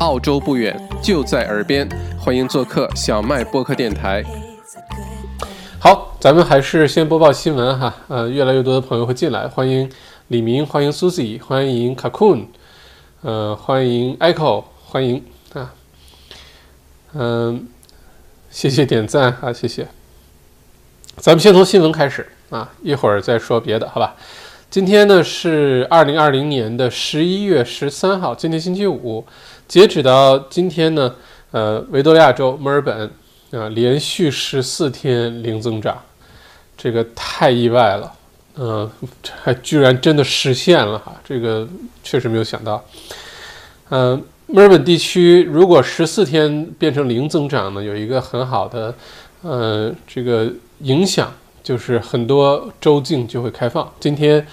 澳洲不远，就在耳边，欢迎做客小麦播客电台。好，咱们还是先播报新闻哈。呃，越来越多的朋友会进来，欢迎李明，欢迎 Susie，欢迎 Cocoon，呃，欢迎 Echo，欢迎啊，嗯，谢谢点赞啊，谢谢。咱们先从新闻开始啊，一会儿再说别的，好吧？今天呢是二零二零年的十一月十三号，今天星期五。截止到今天呢，呃，维多利亚州墨尔本啊，连续十四天零增长，这个太意外了，嗯，还居然真的实现了哈，这个确实没有想到。嗯，墨尔本地区如果十四天变成零增长呢，有一个很好的，呃，这个影响就是很多州境就会开放。今天。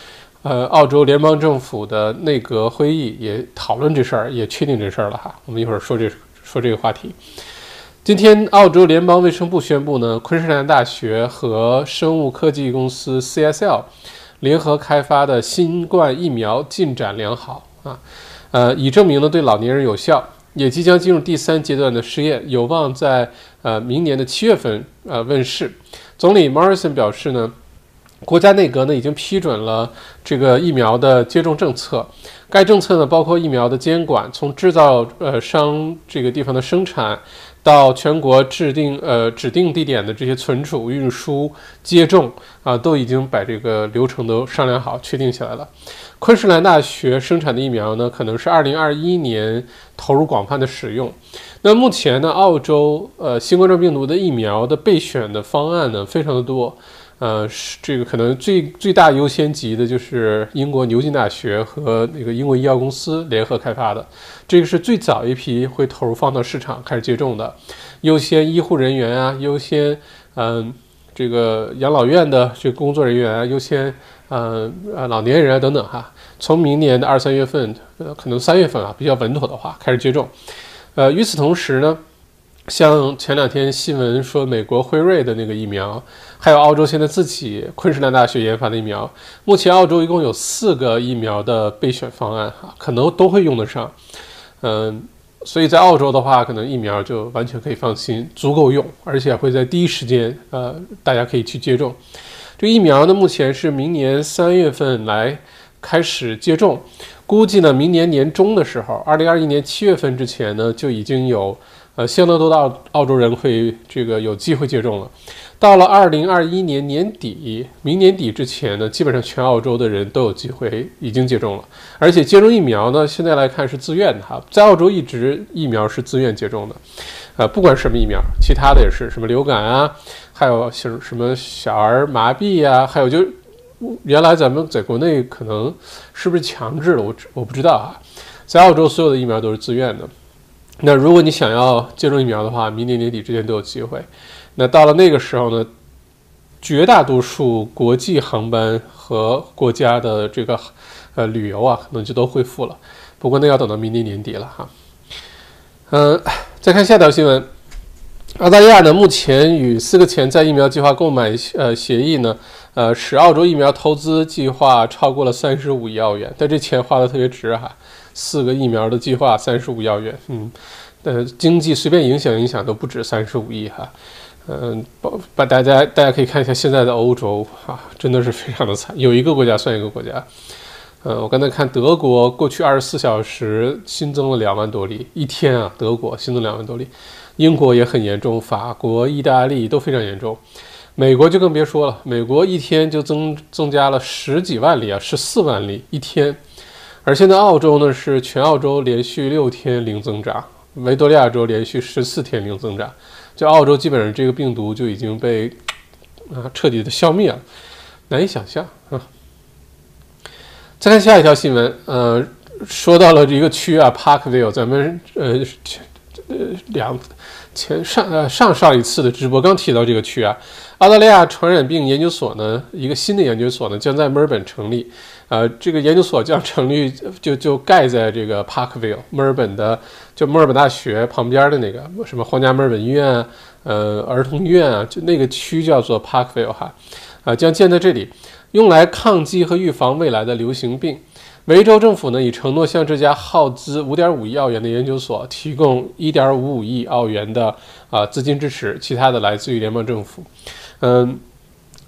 呃，澳洲联邦政府的内阁会议也讨论这事儿，也确定这事儿了哈。我们一会儿说这说这个话题。今天，澳洲联邦卫生部宣布呢，昆士兰大学和生物科技公司 CSL 联合开发的新冠疫苗进展良好啊，呃，已证明呢对老年人有效，也即将进入第三阶段的试验，有望在呃明年的七月份呃问世。总理 Morrison 表示呢。国家内阁呢已经批准了这个疫苗的接种政策，该政策呢包括疫苗的监管，从制造呃商这个地方的生产，到全国制定呃指定地点的这些存储、运输、接种啊，都已经把这个流程都商量好、确定起来了。昆士兰大学生产的疫苗呢，可能是二零二一年投入广泛的使用。那目前呢，澳洲呃新冠状病毒的疫苗的备选的方案呢，非常的多。呃，是这个可能最最大优先级的就是英国牛津大学和那个英国医药公司联合开发的，这个是最早一批会投入放到市场开始接种的，优先医护人员啊，优先嗯这个养老院的这工作人员啊，优先嗯呃老年人啊等等哈，从明年的二三月份，呃可能三月份啊比较稳妥的话开始接种，呃与此同时呢。像前两天新闻说，美国辉瑞的那个疫苗，还有澳洲现在自己昆士兰大学研发的疫苗，目前澳洲一共有四个疫苗的备选方案，哈，可能都会用得上。嗯，所以在澳洲的话，可能疫苗就完全可以放心，足够用，而且会在第一时间，呃，大家可以去接种。这疫苗呢，目前是明年三月份来开始接种，估计呢，明年年中的时候，二零二一年七月份之前呢，就已经有。呃，相当多的澳澳洲人会这个有机会接种了。到了二零二一年年底，明年底之前呢，基本上全澳洲的人都有机会已经接种了。而且接种疫苗呢，现在来看是自愿的哈，在澳洲一直疫苗是自愿接种的。呃，不管什么疫苗，其他的也是什么流感啊，还有像什么小儿麻痹呀，还有就原来咱们在国内可能是不是强制了，我我不知道啊。在澳洲所有的疫苗都是自愿的。那如果你想要接种疫苗的话，明年年底之前都有机会。那到了那个时候呢，绝大多数国际航班和国家的这个呃旅游啊，可能就都恢复了。不过那要等到明年年底了哈。嗯，再看下条新闻，澳大利亚呢目前与四个潜在疫苗计划购买呃协议呢，呃使澳洲疫苗投资计划超过了三十五亿澳元，但这钱花的特别值哈。四个疫苗的计划，三十五亿元，嗯，呃，经济随便影响影响都不止三十五亿哈，嗯，把把大家大家可以看一下现在的欧洲啊，真的是非常的惨，有一个国家算一个国家，呃，我刚才看德国过去二十四小时新增了两万多例，一天啊，德国新增两万多例，英国也很严重，法国、意大利都非常严重，美国就更别说了，美国一天就增增加了十几万例啊，十四万例一天。而现在澳洲呢是全澳洲连续六天零增长，维多利亚州连续十四天零增长，就澳洲基本上这个病毒就已经被啊彻底的消灭了，难以想象啊。再看下一条新闻，呃，说到了一个区啊，Parkville，咱们呃呃两前上呃上上一次的直播刚提到这个区啊，澳大利亚传染病研究所呢一个新的研究所呢将在墨尔本成立。呃，这个研究所将成立，就就盖在这个 Parkville，墨尔本的，就墨尔本大学旁边的那个什么皇家墨尔本医院，呃，儿童医院啊，就那个区叫做 Parkville 哈，啊，将建在这里，用来抗击和预防未来的流行病。维州政府呢已承诺向这家耗资五点五亿澳元的研究所提供一点五五亿澳元的啊资金支持，其他的来自于联邦政府。嗯，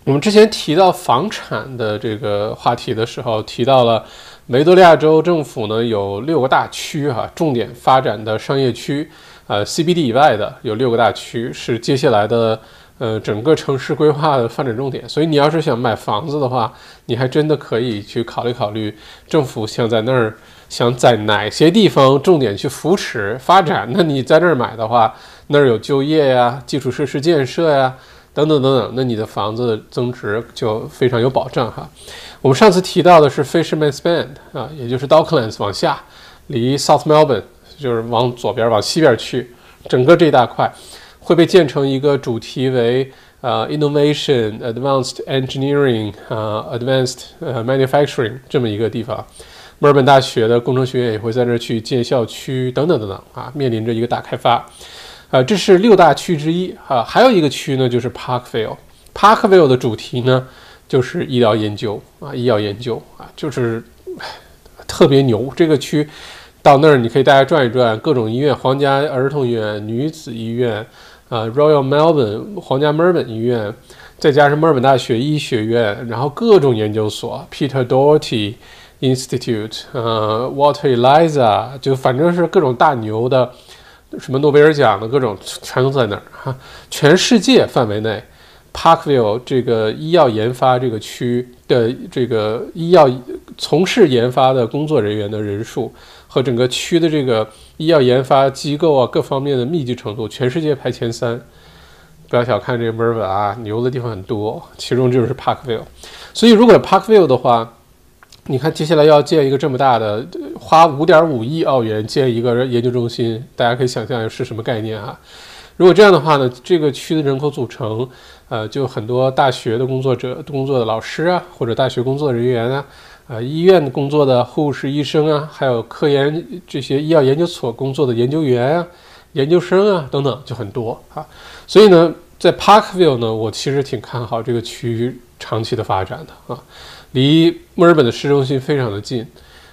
我们之前提到房产的这个话题的时候，提到了维多利亚州政府呢有六个大区哈，重点发展的商业区，呃，CBD 以外的有六个大区是接下来的。呃，整个城市规划的发展重点，所以你要是想买房子的话，你还真的可以去考虑考虑，政府想在那儿，想在哪些地方重点去扶持发展？那你在那儿买的话，那儿有就业呀、基础设施建设呀，等等等等，那你的房子的增值就非常有保障哈。我们上次提到的是 Fisherman's Bend 啊，也就是 Docklands 往下，离 South Melbourne 就是往左边、往西边去，整个这一大块。会被建成一个主题为呃 innovation advanced engineering 啊 advanced 呃 manufacturing 这么一个地方，墨尔本大学的工程学院也会在这儿去建校区等等等等啊，面临着一个大开发，啊，这是六大区之一啊，还有一个区呢就是 Parkville，Parkville 的主题呢就是医疗研究啊，医药研究啊，就是特别牛这个区。到那儿你可以大家转一转，各种医院，皇家儿童医院、女子医院。啊，Royal Melbourne 皇家墨尔本医院，再加上墨尔本大学医学院，然后各种研究所，Peter Doherty Institute，呃，Walter Eliza，就反正是各种大牛的，什么诺贝尔奖的各种全都在那儿哈。全世界范围内，Parkville 这个医药研发这个区的这个医药从事研发的工作人员的人数。和整个区的这个医药研发机构啊，各方面的密集程度，全世界排前三。不要小看这个墨尔本啊，牛的地方很多，其中就是 Parkville。所以，如果 Parkville 的话，你看接下来要建一个这么大的，花五点五亿澳元建一个研究中心，大家可以想象是什么概念啊？如果这样的话呢，这个区的人口组成，呃，就很多大学的工作者、工作的老师啊，或者大学工作人员啊。啊，医院工作的护士、医生啊，还有科研这些医药研究所工作的研究员啊、研究生啊等等，就很多啊。所以呢，在 Parkville 呢，我其实挺看好这个区域长期的发展的啊。离墨尔本的市中心非常的近，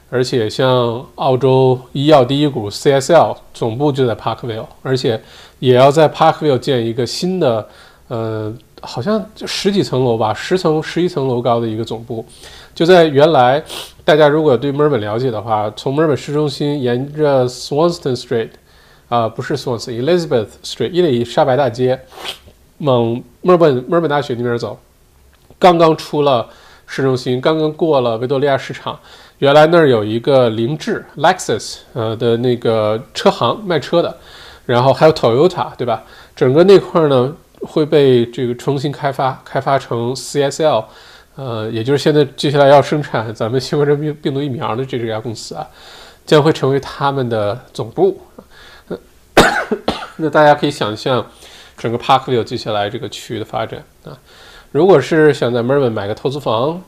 而且像澳洲医药第一股 CSL 总部就在 Parkville，而且也要在 Parkville 建一个新的，呃，好像就十几层楼吧，十层、十一层楼高的一个总部。就在原来，大家如果对墨尔本了解的话，从墨尔本市中心沿着 Swanston Street，啊，不是 Swanston，Elizabeth Street，伊丽莎白大街，往墨尔本墨尔本大学那边走，刚刚出了市中心，刚刚过了维多利亚市场，原来那儿有一个凌志 Lexus 呃的那个车行卖车的，然后还有 Toyota，对吧？整个那块呢会被这个重新开发，开发成 CSL。呃，也就是现在接下来要生产咱们新冠状病病毒疫苗的这家公司啊，将会成为他们的总部。那大家可以想象，整个 Parkville 接下来这个区域的发展啊，如果是想在 Melbourne 买个投资房。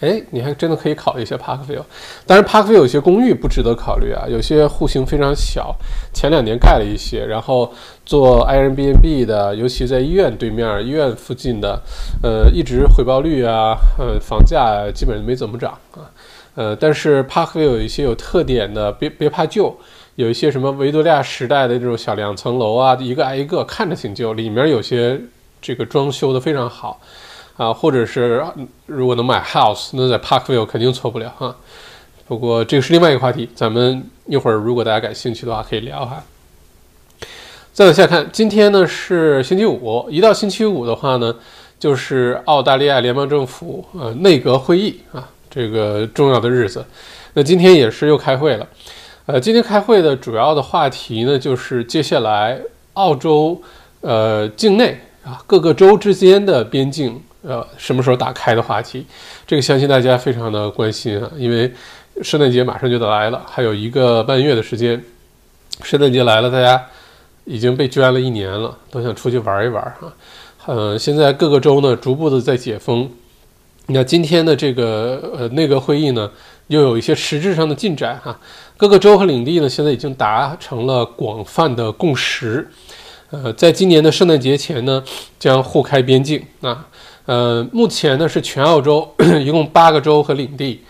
哎，你还真的可以考虑一下 Parkville，当然 Parkville 有些公寓不值得考虑啊，有些户型非常小，前两年盖了一些，然后做 Airbnb 的，尤其在医院对面、医院附近的，呃，一直回报率啊，呃，房价基本没怎么涨啊，呃，但是 Parkville 有一些有特点的，别别怕旧，有一些什么维多利亚时代的这种小两层楼啊，一个挨一个，看着挺旧，里面有些这个装修的非常好。啊，或者是如果能买 house，那在 Parkville 肯定错不了哈。不过这个是另外一个话题，咱们一会儿如果大家感兴趣的话可以聊哈。再往下看，今天呢是星期五，一到星期五的话呢，就是澳大利亚联邦政府呃内阁会议啊这个重要的日子。那今天也是又开会了，呃，今天开会的主要的话题呢就是接下来澳洲呃境内啊各个州之间的边境。呃，什么时候打开的话题，这个相信大家非常的关心啊，因为圣诞节马上就得来了，还有一个半月的时间，圣诞节来了，大家已经被圈了一年了，都想出去玩一玩啊。呃，现在各个州呢逐步的在解封，那今天的这个呃内阁会议呢又有一些实质上的进展哈，各个州和领地呢现在已经达成了广泛的共识，呃，在今年的圣诞节前呢将互开边境啊。呃，目前呢是全澳洲 一共八个州和领地，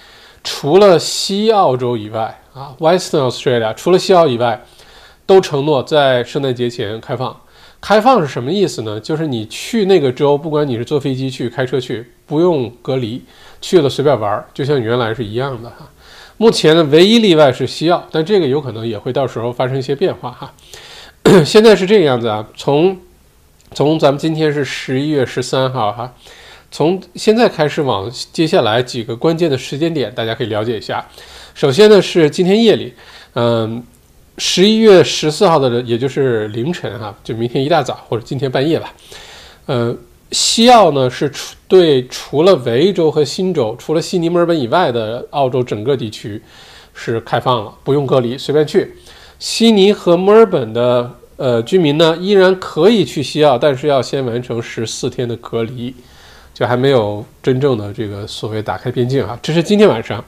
除了西澳洲以外啊，Western Australia 除了西澳以外，都承诺在圣诞节前开放。开放是什么意思呢？就是你去那个州，不管你是坐飞机去、开车去，不用隔离，去了随便玩，就像原来是一样的哈。目前呢唯一例外是西澳，但这个有可能也会到时候发生一些变化哈。现在是这个样子啊，从从咱们今天是十一月十三号哈。从现在开始往接下来几个关键的时间点，大家可以了解一下。首先呢是今天夜里，嗯，十一月十四号的，也就是凌晨哈，就明天一大早或者今天半夜吧。呃，西澳呢是除对除了维州和新州，除了悉尼、墨尔本以外的澳洲整个地区是开放了，不用隔离，随便去。悉尼和墨尔本的呃居民呢依然可以去西澳，但是要先完成十四天的隔离。就还没有真正的这个所谓打开边境啊，这是今天晚上。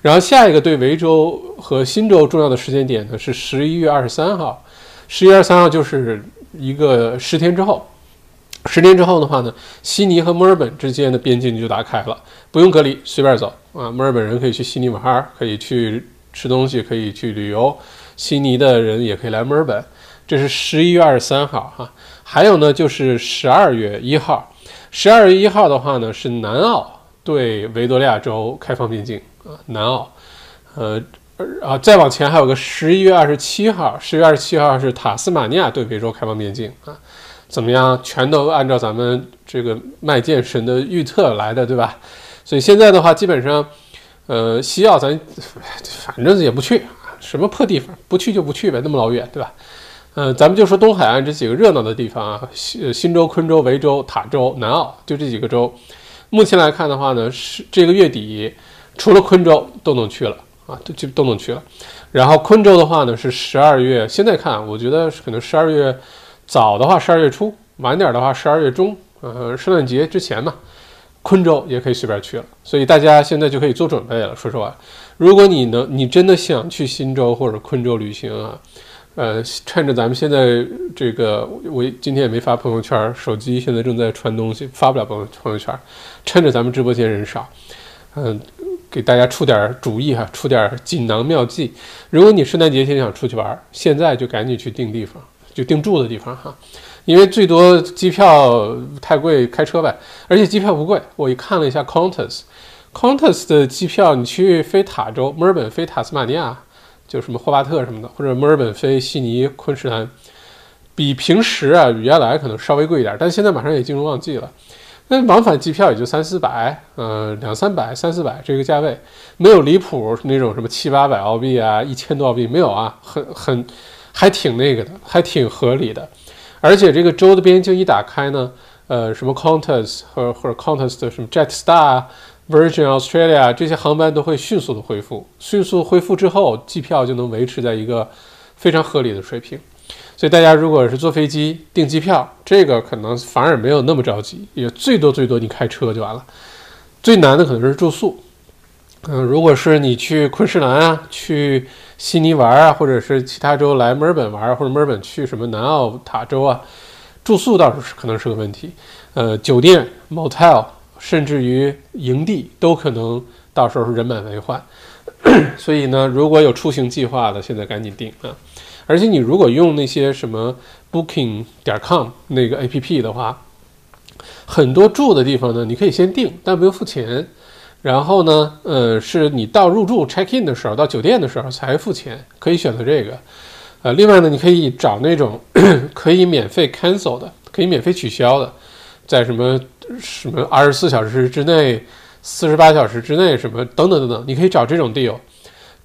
然后下一个对维州和新州重要的时间点呢是十一月二十三号，十一月二十三号就是一个十天之后。十天之后的话呢，悉尼和墨尔本之间的边境就打开了，不用隔离，随便走啊。墨尔本人可以去悉尼玩，可以去吃东西，可以去旅游。悉尼的人也可以来墨尔本。这是十一月二十三号哈。还有呢，就是十二月一号。十二月一号的话呢，是南澳对维多利亚州开放边境啊，南澳，呃，啊，再往前还有个十一月二十七号，十月二十七号是塔斯马尼亚对维州开放边境啊，怎么样？全都按照咱们这个麦剑神的预测来的，对吧？所以现在的话，基本上，呃，西澳咱反正也不去，什么破地方，不去就不去呗，那么老远，对吧？嗯，咱们就说东海岸这几个热闹的地方啊，新新州、昆州、维州、塔州、南澳，就这几个州。目前来看的话呢，是这个月底，除了昆州都能去了啊，都就都能去了。然后昆州的话呢，是十二月，现在看，我觉得可能十二月早的话十二月初，晚点的话十二月中，呃，圣诞节之前嘛，昆州也可以随便去了。所以大家现在就可以做准备了。说实话，如果你能，你真的想去新州或者昆州旅行啊。呃，趁着咱们现在这个，我今天也没发朋友圈，手机现在正在传东西，发不了朋友朋友圈。趁着咱们直播间人少，嗯，给大家出点主意哈，出点锦囊妙计。如果你圣诞节前想出去玩，现在就赶紧去订地方，就订住的地方哈，因为最多机票太贵，开车呗。而且机票不贵，我一看了一下 Qantas，Qantas 的机票，你去飞塔州，墨尔本飞塔斯马尼亚。就什么霍巴特什么的，或者墨尔本飞悉尼、昆士兰，比平时啊原来可能稍微贵一点，但现在马上也进入旺季了。那往返机票也就三四百，呃，两三百、三四百这个价位，没有离谱那种什么七八百澳币啊、一千多澳币没有啊，很很还挺那个的，还挺合理的。而且这个州的边境一打开呢，呃，什么 Qantas 和或者 Qantas 的什么 Jetstar。Virgin Australia 这些航班都会迅速的恢复，迅速恢复之后，机票就能维持在一个非常合理的水平。所以大家如果是坐飞机订机票，这个可能反而没有那么着急，也最多最多你开车就完了。最难的可能是住宿。嗯，如果是你去昆士兰啊，去悉尼玩啊，或者是其他州来墨尔本玩，或者墨尔本去什么南澳塔州啊，住宿倒是可能是个问题。呃，酒店 motel。甚至于营地都可能到时候是人满为患，所以呢，如果有出行计划的，现在赶紧订啊！而且你如果用那些什么 Booking 点 com 那个 A P P 的话，很多住的地方呢，你可以先订，但不用付钱。然后呢，呃，是你到入住 check in 的时候，到酒店的时候才付钱，可以选择这个。呃，另外呢，你可以找那种 可以免费 cancel 的，可以免费取消的，在什么？什么二十四小时之内、四十八小时之内，什么等等等等，你可以找这种 deal。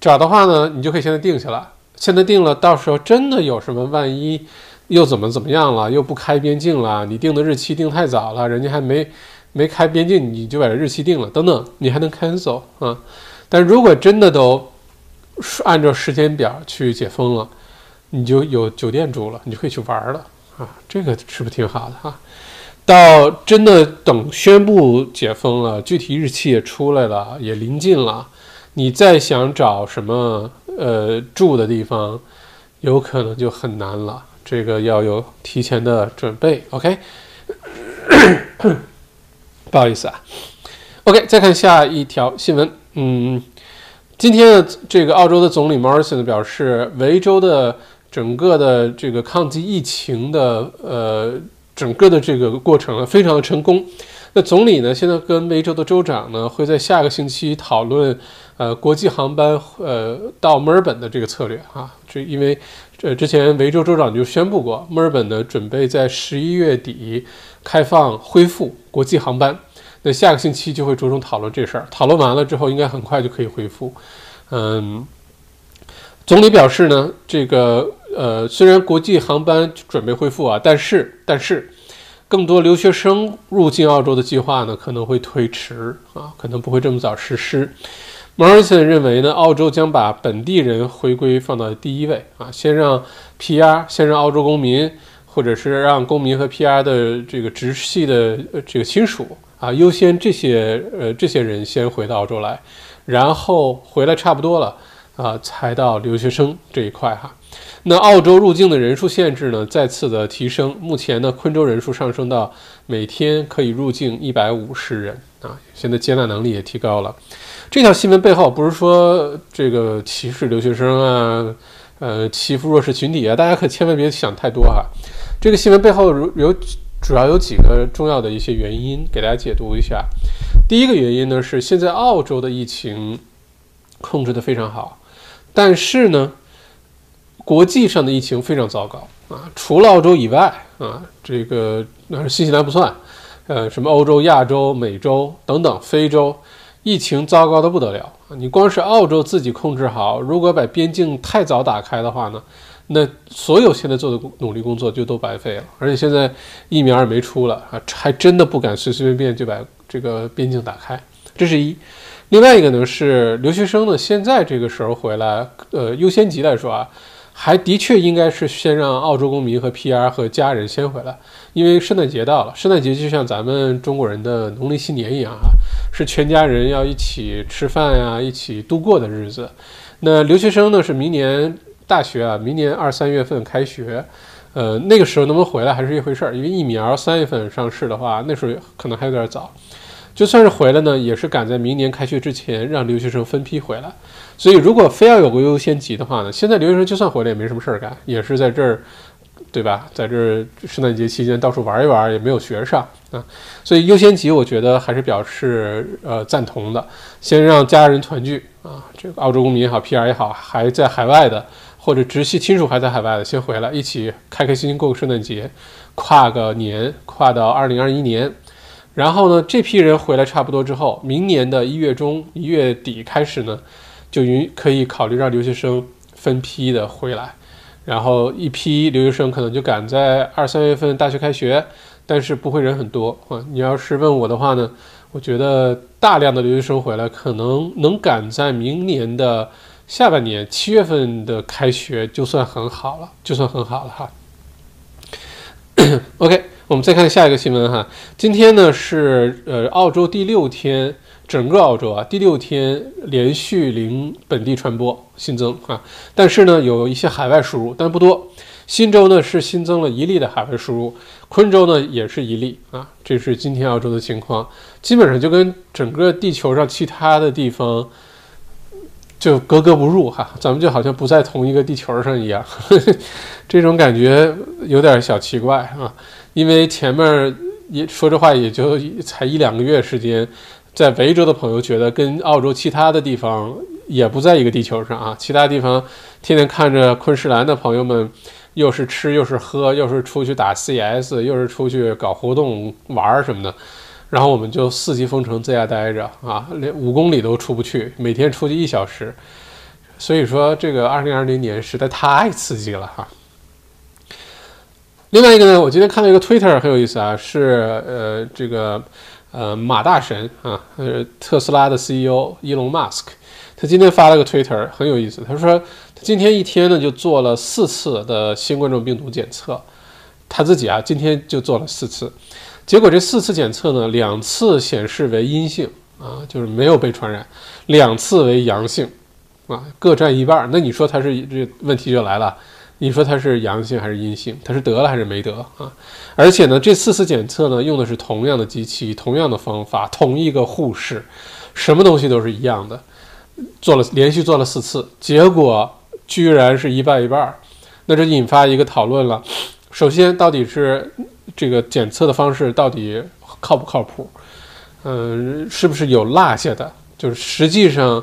找的话呢，你就可以现在定下来。现在定了，到时候真的有什么万一又怎么怎么样了，又不开边境了，你定的日期定太早了，人家还没没开边境，你就把日期定了，等等，你还能 cancel 啊。但如果真的都按照时间表去解封了，你就有酒店住了，你就可以去玩了啊。这个是不是挺好的哈？到真的等宣布解封了，具体日期也出来了，也临近了，你再想找什么呃住的地方，有可能就很难了。这个要有提前的准备。OK，不好意思啊。OK，再看下一条新闻。嗯，今天呢，这个澳洲的总理 Morrison 表示，维州的整个的这个抗击疫情的呃整个的这个过程呢，非常的成功。那总理呢，现在跟维州的州长呢，会在下个星期讨论呃国际航班呃到墨尔本的这个策略啊。这因为这之前维州州长就宣布过，墨尔本呢准备在十一月底开放恢复国际航班。那下个星期就会着重讨论这事儿，讨论完了之后，应该很快就可以恢复。嗯，总理表示呢，这个呃，虽然国际航班准备恢复啊，但是但是，更多留学生入境澳洲的计划呢可能会推迟啊，可能不会这么早实施。Morrison 认为呢，澳洲将把本地人回归放到第一位啊，先让 PR，先让澳洲公民，或者是让公民和 PR 的这个直系的这个亲属。啊，优先这些呃这些人先回到澳洲来，然后回来差不多了啊，才到留学生这一块哈。那澳洲入境的人数限制呢，再次的提升，目前呢，昆州人数上升到每天可以入境一百五十人啊，现在接纳能力也提高了。这条新闻背后不是说这个歧视留学生啊，呃，欺负弱势群体啊，大家可千万别想太多哈。这个新闻背后如有。主要有几个重要的一些原因，给大家解读一下。第一个原因呢是现在澳洲的疫情控制的非常好，但是呢，国际上的疫情非常糟糕啊。除了澳洲以外啊，这个新西兰不算，呃，什么欧洲、亚洲、美洲等等，非洲疫情糟糕的不得了啊。你光是澳洲自己控制好，如果把边境太早打开的话呢？那所有现在做的努力工作就都白费了，而且现在疫苗也没出了啊，还真的不敢随随便便就把这个边境打开。这是一，另外一个呢是留学生呢，现在这个时候回来，呃，优先级来说啊，还的确应该是先让澳洲公民和 PR 和家人先回来，因为圣诞节到了，圣诞节就像咱们中国人的农历新年一样啊，是全家人要一起吃饭呀，一起度过的日子。那留学生呢是明年。大学啊，明年二三月份开学，呃，那个时候能不能回来还是一回事儿。因为疫苗三月份上市的话，那时候可能还有点早。就算是回来呢，也是赶在明年开学之前让留学生分批回来。所以，如果非要有个优先级的话呢，现在留学生就算回来也没什么事儿干，也是在这儿，对吧？在这圣诞节期间到处玩一玩，也没有学上啊。所以优先级我觉得还是表示呃赞同的，先让家人团聚啊，这个澳洲公民也好，PR 也好，还在海外的。或者直系亲属还在海外的，先回来一起开开心心过个圣诞节，跨个年，跨到二零二一年。然后呢，这批人回来差不多之后，明年的一月中、一月底开始呢，就允可以考虑让留学生分批的回来。然后一批留学生可能就赶在二三月份大学开学，但是不会人很多啊。你要是问我的话呢，我觉得大量的留学生回来，可能能赶在明年的。下半年七月份的开学就算很好了，就算很好了哈。OK，我们再看下一个新闻哈。今天呢是呃澳洲第六天，整个澳洲啊第六天连续零本地传播新增啊，但是呢有一些海外输入，但不多。新州呢是新增了一例的海外输入，昆州呢也是一例啊。这是今天澳洲的情况，基本上就跟整个地球上其他的地方。就格格不入哈，咱们就好像不在同一个地球上一样，这种感觉有点小奇怪啊。因为前面也说这话也就才一两个月时间，在维州的朋友觉得跟澳洲其他的地方也不在一个地球上啊。其他地方天天看着昆士兰的朋友们，又是吃又是喝，又是出去打 CS，又是出去搞活动玩什么的。然后我们就四级封城在家待着啊，连五公里都出不去，每天出去一小时。所以说，这个二零二零年实在太刺激了哈。另外一个呢，我今天看到一个 Twitter 很有意思啊，是呃这个呃马大神啊，呃特斯拉的 CEO 伊隆马斯克，他今天发了个 Twitter 很有意思，他说他今天一天呢就做了四次的新冠状病毒检测，他自己啊今天就做了四次。结果这四次检测呢，两次显示为阴性啊，就是没有被传染；两次为阳性，啊，各占一半。那你说他是这问题就来了，你说他是阳性还是阴性？他是得了还是没得啊？而且呢，这四次检测呢，用的是同样的机器、同样的方法、同一个护士，什么东西都是一样的。做了连续做了四次，结果居然是一半一半，那这引发一个讨论了。首先，到底是这个检测的方式到底靠不靠谱？嗯，是不是有落下的？就是实际上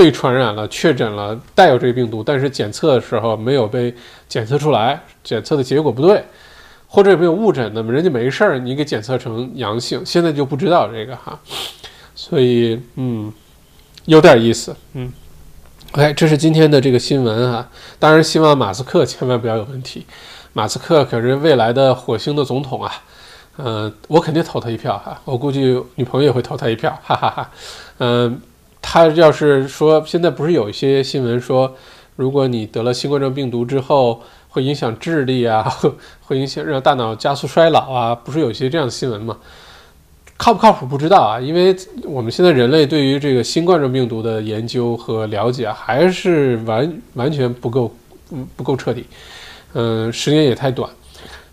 被传染了、确诊了，带有这个病毒，但是检测的时候没有被检测出来，检测的结果不对，或者有没有误诊？那么人家没事儿，你给检测成阳性，现在就不知道这个哈。所以，嗯，有点意思，嗯。OK，这是今天的这个新闻啊。当然，希望马斯克千万不要有问题。马斯克可是未来的火星的总统啊，嗯，我肯定投他一票哈，我估计女朋友也会投他一票，哈哈哈。嗯，他要是说现在不是有一些新闻说，如果你得了新冠状病毒之后会影响智力啊，会影响让大脑加速衰老啊，不是有一些这样的新闻吗？靠不靠谱不知道啊，因为我们现在人类对于这个新冠状病毒的研究和了解还是完完全不够，嗯，不够彻底。嗯，时间也太短，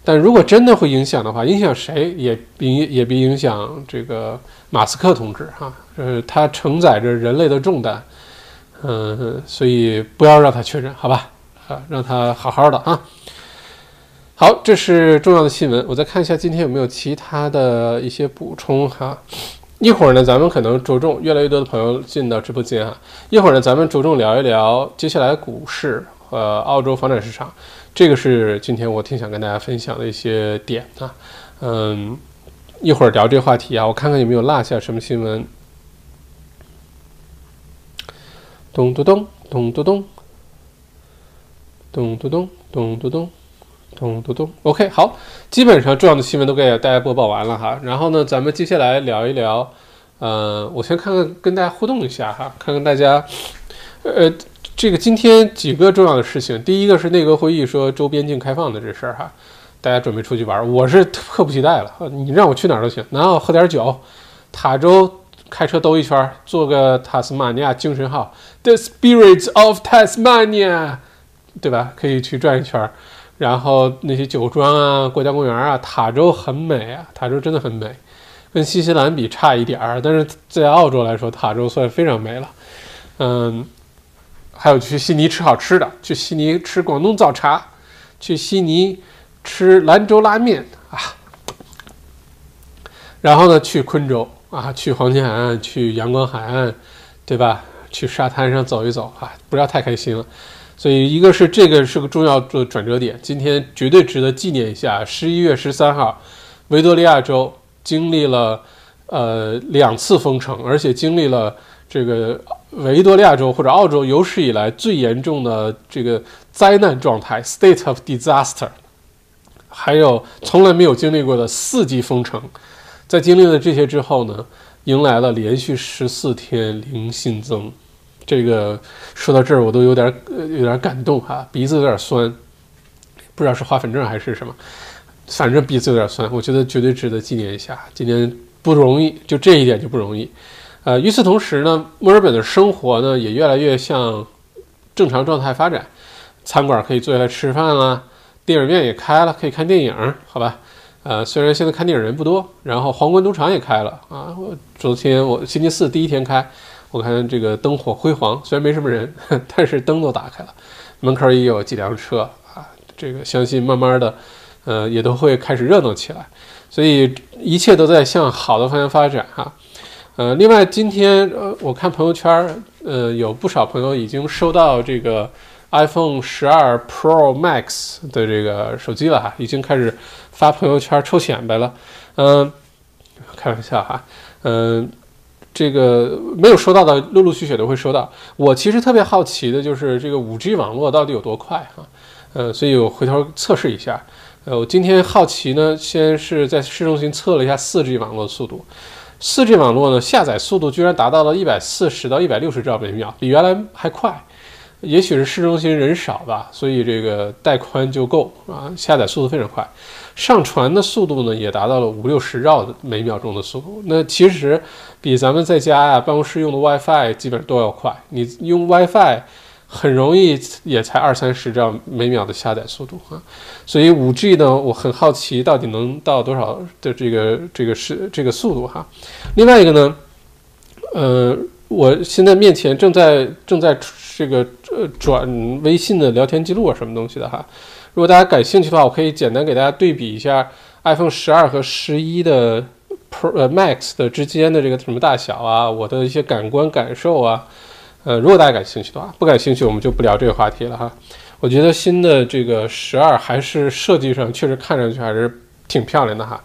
但如果真的会影响的话，影响谁也比也比影响这个马斯克同志哈，呃，它承载着人类的重担，嗯，所以不要让它确诊，好吧？啊，让它好好的啊。好，这是重要的新闻，我再看一下今天有没有其他的一些补充哈。一会儿呢，咱们可能着重越来越多的朋友进到直播间啊。一会儿呢，咱们着重聊一聊接下来股市和澳洲房产市场。这个是今天我挺想跟大家分享的一些点啊，嗯，一会儿聊这个话题啊，我看看有没有落下什么新闻。咚咚咚咚咚咚，咚咚咚咚咚咚，咚咚咚。OK，好，基本上重要的新闻都给大家播报完了哈。然后呢，咱们接下来聊一聊，呃，我先看看跟大家互动一下哈，看看大家，呃。这个今天几个重要的事情，第一个是内阁会议说周边境开放的这事儿哈，大家准备出去玩，我是迫不及待了。你让我去哪儿都行，然后喝点酒，塔州开车兜一圈，坐个塔斯马尼亚精神号，The Spirits of Tasmania，对吧？可以去转一圈，然后那些酒庄啊、国家公园啊，塔州很美啊，塔州真的很美，跟新西兰比差一点儿，但是在澳洲来说，塔州算非常美了，嗯。还有去悉尼吃好吃的，去悉尼吃广东早茶，去悉尼吃兰州拉面啊，然后呢去昆州啊，去黄金海岸，去阳光海岸，对吧？去沙滩上走一走啊，不要太开心了。所以一个是这个是个重要的转折点，今天绝对值得纪念一下。十一月十三号，维多利亚州经历了呃两次封城，而且经历了这个。维多利亚州或者澳洲有史以来最严重的这个灾难状态 （state of disaster），还有从来没有经历过的四级封城，在经历了这些之后呢，迎来了连续十四天零新增。这个说到这儿，我都有点有点感动哈，鼻子有点酸，不知道是花粉症还是什么，反正鼻子有点酸。我觉得绝对值得纪念一下，今年不容易，就这一点就不容易。呃，与此同时呢，墨尔本的生活呢也越来越向正常状态发展，餐馆可以坐下来吃饭了，电影院也开了，可以看电影，好吧？呃，虽然现在看电影人不多，然后皇冠赌场也开了啊。我昨天我星期四第一天开，我看这个灯火辉煌，虽然没什么人，但是灯都打开了，门口也有几辆车啊。这个相信慢慢的，呃，也都会开始热闹起来，所以一切都在向好的方向发展哈。呃，另外今天呃，我看朋友圈，呃，有不少朋友已经收到这个 iPhone 十二 Pro Max 的这个手机了哈，已经开始发朋友圈抽显摆了。嗯，开玩笑哈，嗯，这个没有收到的，陆陆续续都会收到。我其实特别好奇的就是这个五 G 网络到底有多快哈，呃，所以我回头测试一下。呃，我今天好奇呢，先是在市中心测了一下四 G 网络的速度。四 G 网络呢，下载速度居然达到了一百四十到一百六十兆每秒，比原来还快。也许是市中心人少吧，所以这个带宽就够啊，下载速度非常快。上传的速度呢，也达到了五六十兆每秒钟的速度。那其实比咱们在家呀办公室用的 WiFi 基本上都要快。你用 WiFi。很容易也才二三十兆每秒的下载速度啊，所以五 G 呢，我很好奇到底能到多少的这个这个是这个速度哈。另外一个呢，呃，我现在面前正在正在这个呃转微信的聊天记录啊，什么东西的哈。如果大家感兴趣的话，我可以简单给大家对比一下 iPhone 十二和十一的 Pro Max 的之间的这个什么大小啊，我的一些感官感受啊。呃，如果大家感兴趣的话，不感兴趣我们就不聊这个话题了哈。我觉得新的这个十二还是设计上确实看上去还是挺漂亮的哈。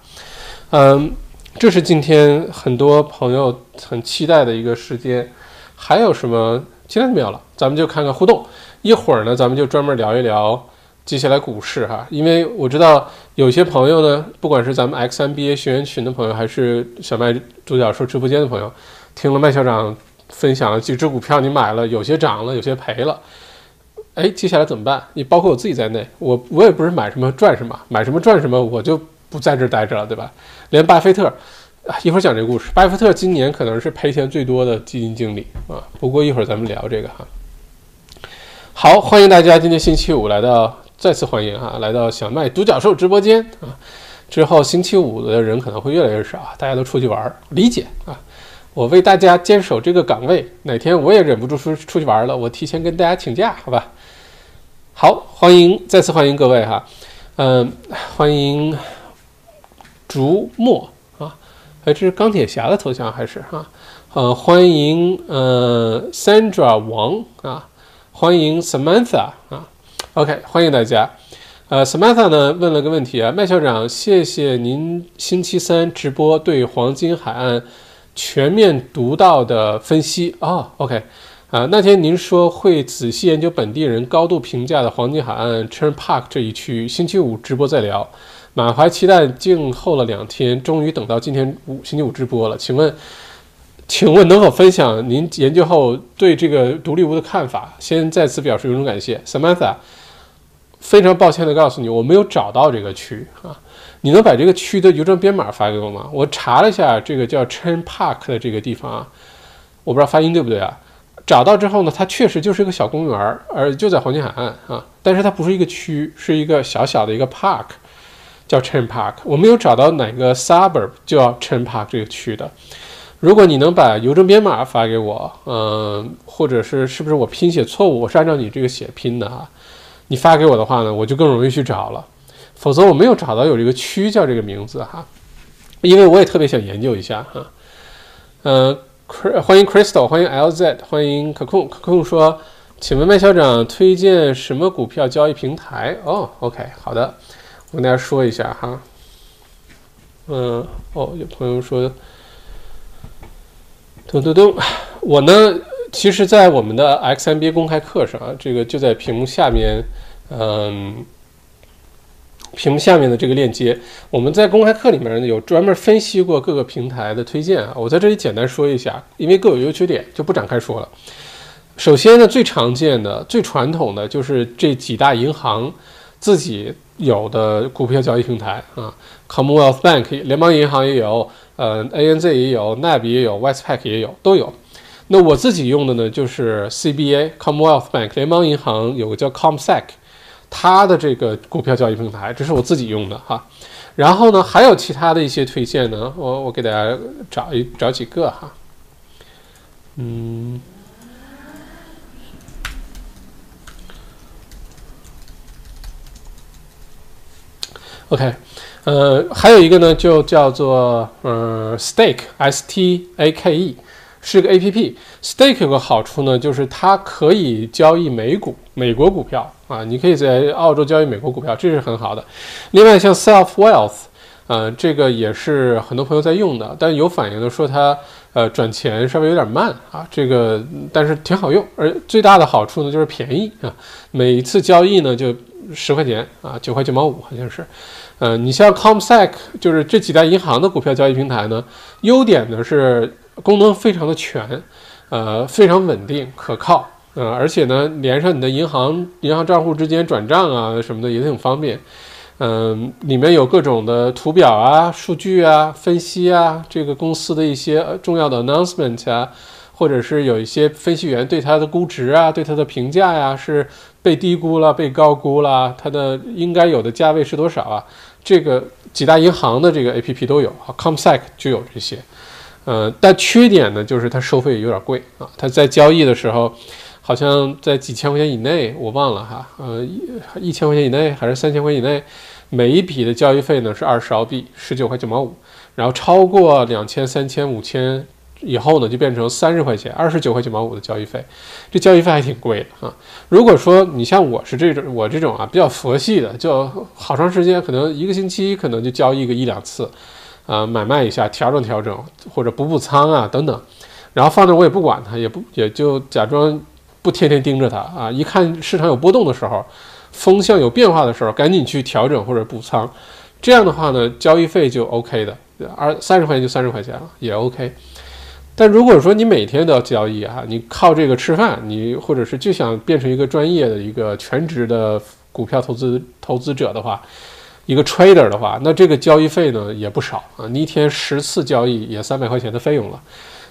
嗯，这是今天很多朋友很期待的一个时间。还有什么？今天没有了，咱们就看看互动。一会儿呢，咱们就专门聊一聊接下来股市哈。因为我知道有些朋友呢，不管是咱们 X M B A 学员群的朋友，还是小麦独角兽直播间的朋友，听了麦校长分享了几只股票，你买了，有些涨了，有些赔了。哎，接下来怎么办？你包括我自己在内，我我也不是买什么赚什么，买什么赚什么，我就不在这待着了，对吧？连巴菲特，啊，一会儿讲这个故事。巴菲特今年可能是赔钱最多的基金经理啊。不过一会儿咱们聊这个哈。好，欢迎大家今天星期五来到，再次欢迎哈，来到小麦独角兽直播间啊。之后星期五的人可能会越来越少，大家都出去玩，理解啊。我为大家坚守这个岗位，哪天我也忍不住出出去玩了，我提前跟大家请假，好吧？好，欢迎再次欢迎各位哈，嗯，欢迎竹墨啊，哎，这是钢铁侠的头像还是哈？呃，欢迎呃 Sandra 王啊，欢迎 Samantha 啊，OK，欢迎大家。呃，Samantha 呢问了个问题啊，麦校长，谢谢您星期三直播对黄金海岸全面独到的分析啊，OK。啊，那天您说会仔细研究本地人高度评价的黄金海岸 Turn Park 这一区，星期五直播再聊。满怀期待静候了两天，终于等到今天五星期五直播了。请问，请问能否分享您研究后对这个独立屋的看法？先在此表示由衷感谢，Samantha。非常抱歉的告诉你，我没有找到这个区啊。你能把这个区的邮政编码发给我吗？我查了一下，这个叫 Chen Park 的这个地方啊，我不知道发音对不对啊。找到之后呢，它确实就是一个小公园，而就在黄金海岸啊。但是它不是一个区，是一个小小的一个 park，叫 Chen Park。我没有找到哪个 suburb 叫 Chen Park 这个区的。如果你能把邮政编码发给我，嗯，或者是是不是我拼写错误，我是按照你这个写拼的啊？你发给我的话呢，我就更容易去找了。否则我没有找到有这个区叫这个名字哈，因为我也特别想研究一下哈，嗯。欢迎 Crystal，欢迎 LZ，欢迎可控可控说，请问麦校长推荐什么股票交易平台？哦，OK，好的，我跟大家说一下哈。嗯，哦，有朋友说，咚咚咚，我呢，其实，在我们的 XMB 公开课上啊，这个就在屏幕下面，嗯。屏幕下面的这个链接，我们在公开课里面呢有专门分析过各个平台的推荐啊。我在这里简单说一下，因为各有优缺点，就不展开说了。首先呢，最常见的、最传统的就是这几大银行自己有的股票交易平台啊，Commonwealth Bank 联邦银行也有，呃，ANZ 也有，NAB 也有，Westpac 也有，都有。那我自己用的呢，就是 CBA Commonwealth Bank 联邦银行有个叫 ComSec。它的这个股票交易平台，这是我自己用的哈。然后呢，还有其他的一些推荐呢，我我给大家找一找几个哈。嗯，OK，呃，还有一个呢，就叫做呃，Stake，S T A K E。是个 A P P，Stake 有个好处呢，就是它可以交易美股、美国股票啊，你可以在澳洲交易美国股票，这是很好的。另外像 Self Wealth，呃，这个也是很多朋友在用的，但有反映的说它呃转钱稍微有点慢啊，这个但是挺好用，而最大的好处呢就是便宜啊，每一次交易呢就十块钱啊，九块九毛五好像是。呃，你像 ComSec，就是这几大银行的股票交易平台呢，优点呢是。功能非常的全，呃，非常稳定可靠，呃，而且呢，连上你的银行银行账户之间转账啊什么的也挺方便，嗯，里面有各种的图表啊、数据啊、分析啊，这个公司的一些重要的 announcement 啊，或者是有一些分析员对它的估值啊、对它的评价呀，是被低估了、被高估了，它的应该有的价位是多少啊？这个几大银行的这个 A P P 都有，啊 ComSec 就有这些。呃，但缺点呢就是它收费有点贵啊，它在交易的时候好像在几千块钱以内，我忘了哈，呃，一千块钱以内还是三千块以内，每一笔的交易费呢是二十澳币，十九块九毛五，然后超过两千、三千、五千。以后呢，就变成三十块钱，二十九块九毛五的交易费，这交易费还挺贵的啊。如果说你像我是这种，我这种啊比较佛系的，就好长时间，可能一个星期可能就交易个一两次，啊，买卖一下，调整调整，或者补补仓啊等等，然后放着我也不管它，也不也就假装不天天盯着它啊。一看市场有波动的时候，风向有变化的时候，赶紧去调整或者补仓，这样的话呢，交易费就 OK 的，二三十块钱就三十块钱了，也 OK。但如果说你每天都要交易啊，你靠这个吃饭，你或者是就想变成一个专业的一个全职的股票投资投资者的话，一个 trader 的话，那这个交易费呢也不少啊，你一天十次交易也三百块钱的费用了。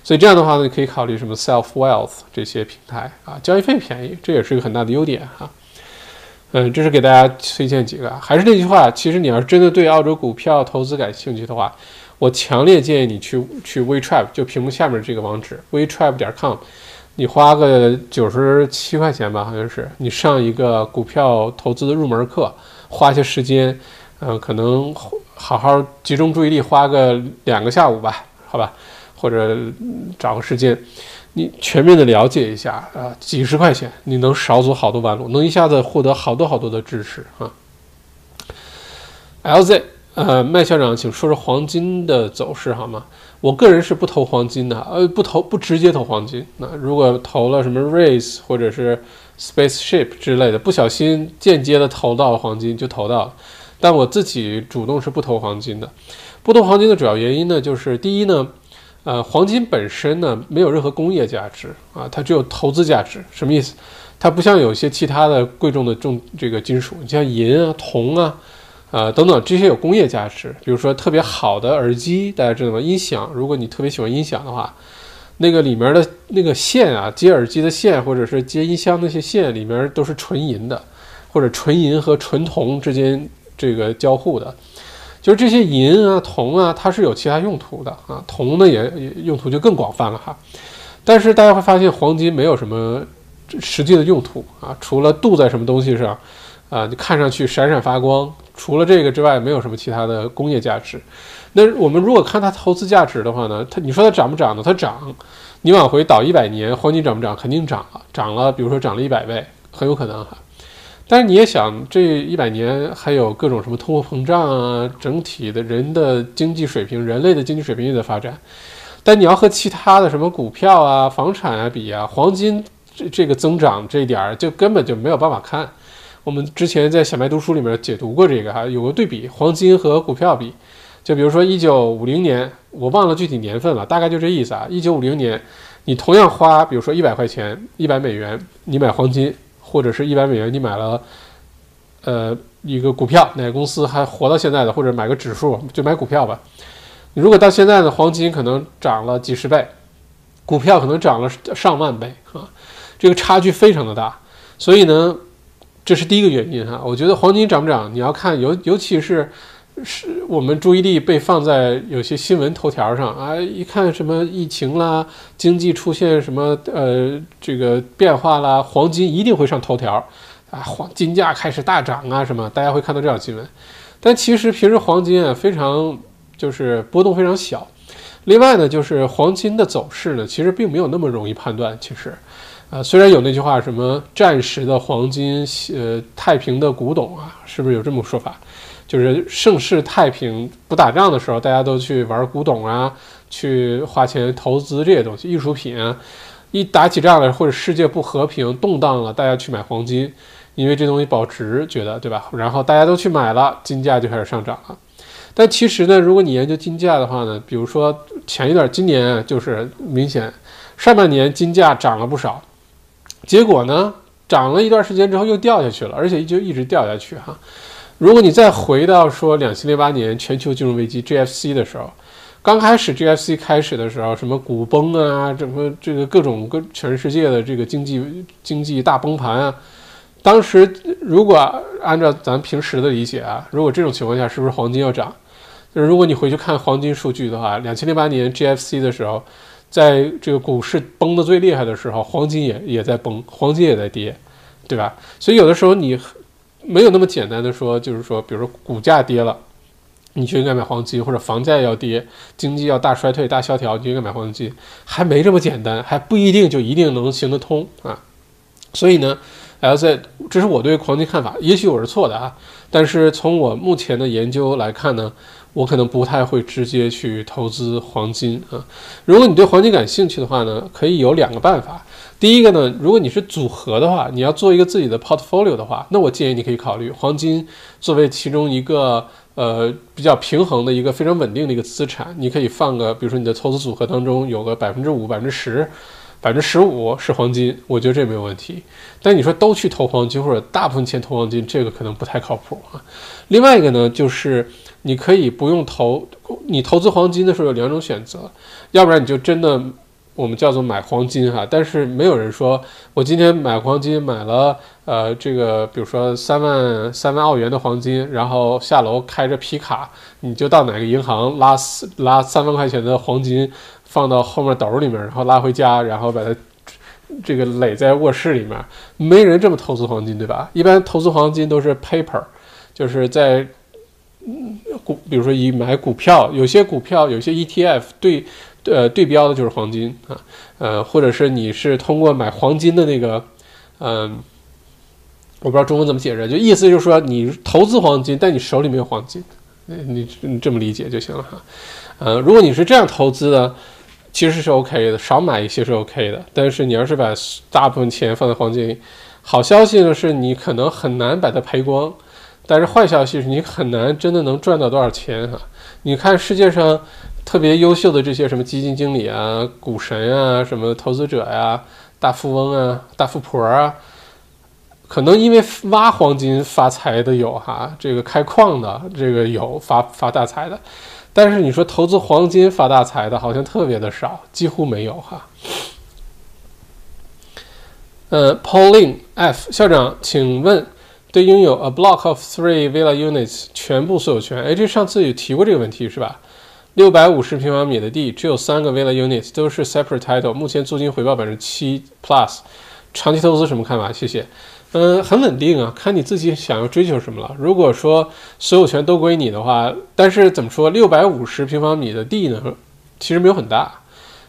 所以这样的话呢，你可以考虑什么 Self Wealth 这些平台啊，交易费便宜，这也是一个很大的优点哈。嗯，这是给大家推荐几个，还是那句话，其实你要是真的对澳洲股票投资感兴趣的话。我强烈建议你去去 WeTrap，就屏幕下面这个网址 WeTrap 点 com，你花个九十七块钱吧，好像是你上一个股票投资的入门课，花些时间，嗯，可能好好集中注意力，花个两个下午吧，好吧，或者找个时间，你全面的了解一下啊，几十块钱你能少走好多弯路，能一下子获得好多好多的知识啊。LZ。呃，麦校长，请说说黄金的走势好吗？我个人是不投黄金的，呃，不投，不直接投黄金。那如果投了什么 Race 或者是 Spaceship 之类的，不小心间接的投到了黄金就投到了。但我自己主动是不投黄金的。不投黄金的主要原因呢，就是第一呢，呃，黄金本身呢没有任何工业价值啊，它只有投资价值。什么意思？它不像有些其他的贵重的重这个金属，你像银啊、铜啊。呃，等等，这些有工业价值，比如说特别好的耳机，大家知道吗？音响，如果你特别喜欢音响的话，那个里面的那个线啊，接耳机的线，或者是接音箱那些线，里面都是纯银的，或者纯银和纯铜之间这个交互的，就是这些银啊、铜啊，它是有其他用途的啊，铜呢也用途就更广泛了哈。但是大家会发现，黄金没有什么实际的用途啊，除了镀在什么东西上啊，就看上去闪闪发光。除了这个之外，没有什么其他的工业价值。那我们如果看它投资价值的话呢？它你说它涨不涨呢？它涨。你往回倒一百年，黄金涨不涨？肯定涨了，涨了。比如说涨了一百倍，很有可能哈。但是你也想，这一百年还有各种什么通货膨胀啊，整体的人的经济水平，人类的经济水平也在发展。但你要和其他的什么股票啊、房产啊比啊，黄金这这个增长这一点儿就根本就没有办法看。我们之前在小麦读书里面解读过这个哈，有个对比黄金和股票比，就比如说一九五零年，我忘了具体年份了，大概就这意思啊。一九五零年，你同样花，比如说一百块钱，一百美元，你买黄金，或者是一百美元你买了，呃，一个股票，哪个公司还活到现在的，或者买个指数，就买股票吧。你如果到现在呢黄金可能涨了几十倍，股票可能涨了上万倍啊，这个差距非常的大，所以呢。这是第一个原因哈，我觉得黄金涨不涨，你要看尤尤其是是我们注意力被放在有些新闻头条上啊，一看什么疫情啦，经济出现什么呃这个变化啦，黄金一定会上头条啊，黄金价开始大涨啊什么，大家会看到这样新闻。但其实平时黄金啊非常就是波动非常小，另外呢就是黄金的走势呢其实并没有那么容易判断，其实。啊，虽然有那句话，什么战时的黄金，呃，太平的古董啊，是不是有这么说法？就是盛世太平不打仗的时候，大家都去玩古董啊，去花钱投资这些东西，艺术品啊。一打起仗来，或者世界不和平、动荡了，大家去买黄金，因为这东西保值，觉得对吧？然后大家都去买了，金价就开始上涨了。但其实呢，如果你研究金价的话呢，比如说前一段，今年就是明显上半年金价涨了不少。结果呢，涨了一段时间之后又掉下去了，而且就一直掉下去哈。如果你再回到说两千零八年全球金融危机 GFC 的时候，刚开始 GFC 开始的时候，什么股崩啊，什么这个各种各全世界的这个经济经济大崩盘啊，当时如果按照咱平时的理解啊，如果这种情况下，是不是黄金要涨？就是如果你回去看黄金数据的话，两千零八年 GFC 的时候，在这个股市崩的最厉害的时候，黄金也也在崩，黄金也在跌，对吧？所以有的时候你没有那么简单的说，就是说，比如说股价跌了。你就应该买黄金，或者房价要跌，经济要大衰退、大萧条，你就应该买黄金，还没这么简单，还不一定就一定能行得通啊。所以呢，L Z，这是我对黄金看法，也许我是错的啊。但是从我目前的研究来看呢，我可能不太会直接去投资黄金啊。如果你对黄金感兴趣的话呢，可以有两个办法。第一个呢，如果你是组合的话，你要做一个自己的 portfolio 的话，那我建议你可以考虑黄金作为其中一个。呃，比较平衡的一个非常稳定的一个资产，你可以放个，比如说你的投资组合当中有个百分之五、百分之十、百分之十五是黄金，我觉得这没有问题。但你说都去投黄金或者大部分钱投黄金，这个可能不太靠谱啊。另外一个呢，就是你可以不用投，你投资黄金的时候有两种选择，要不然你就真的。我们叫做买黄金哈，但是没有人说我今天买黄金买了呃这个，比如说三万三万澳元的黄金，然后下楼开着皮卡，你就到哪个银行拉拉三万块钱的黄金放到后面兜里面，然后拉回家，然后把它这个垒在卧室里面，没人这么投资黄金对吧？一般投资黄金都是 paper，就是在嗯股，比如说以买股票，有些股票有些 ETF 对。呃，对标的就是黄金啊，呃，或者是你是通过买黄金的那个，嗯，我不知道中文怎么解释，就意思就是说你投资黄金，但你手里没有黄金，你你这么理解就行了哈。呃，如果你是这样投资的，其实是 OK 的，少买一些是 OK 的。但是你要是把大部分钱放在黄金里，好消息呢是你可能很难把它赔光，但是坏消息是你很难真的能赚到多少钱哈。你看世界上。特别优秀的这些什么基金经理啊、股神啊、什么投资者呀、大富翁啊、大富婆啊，可能因为挖黄金发财的有哈，这个开矿的这个有发发大财的，但是你说投资黄金发大财的，好像特别的少，几乎没有哈。呃，Pauline F 校长，请问，对拥有 a block of three villa units 全部所有权？哎，这上次有提过这个问题是吧？六百五十平方米的地，只有三个 villa units，都是 separate title，目前租金回报百分之七 plus，长期投资什么看法？谢谢。嗯，很稳定啊，看你自己想要追求什么了。如果说所有权都归你的话，但是怎么说，六百五十平方米的地呢，其实没有很大。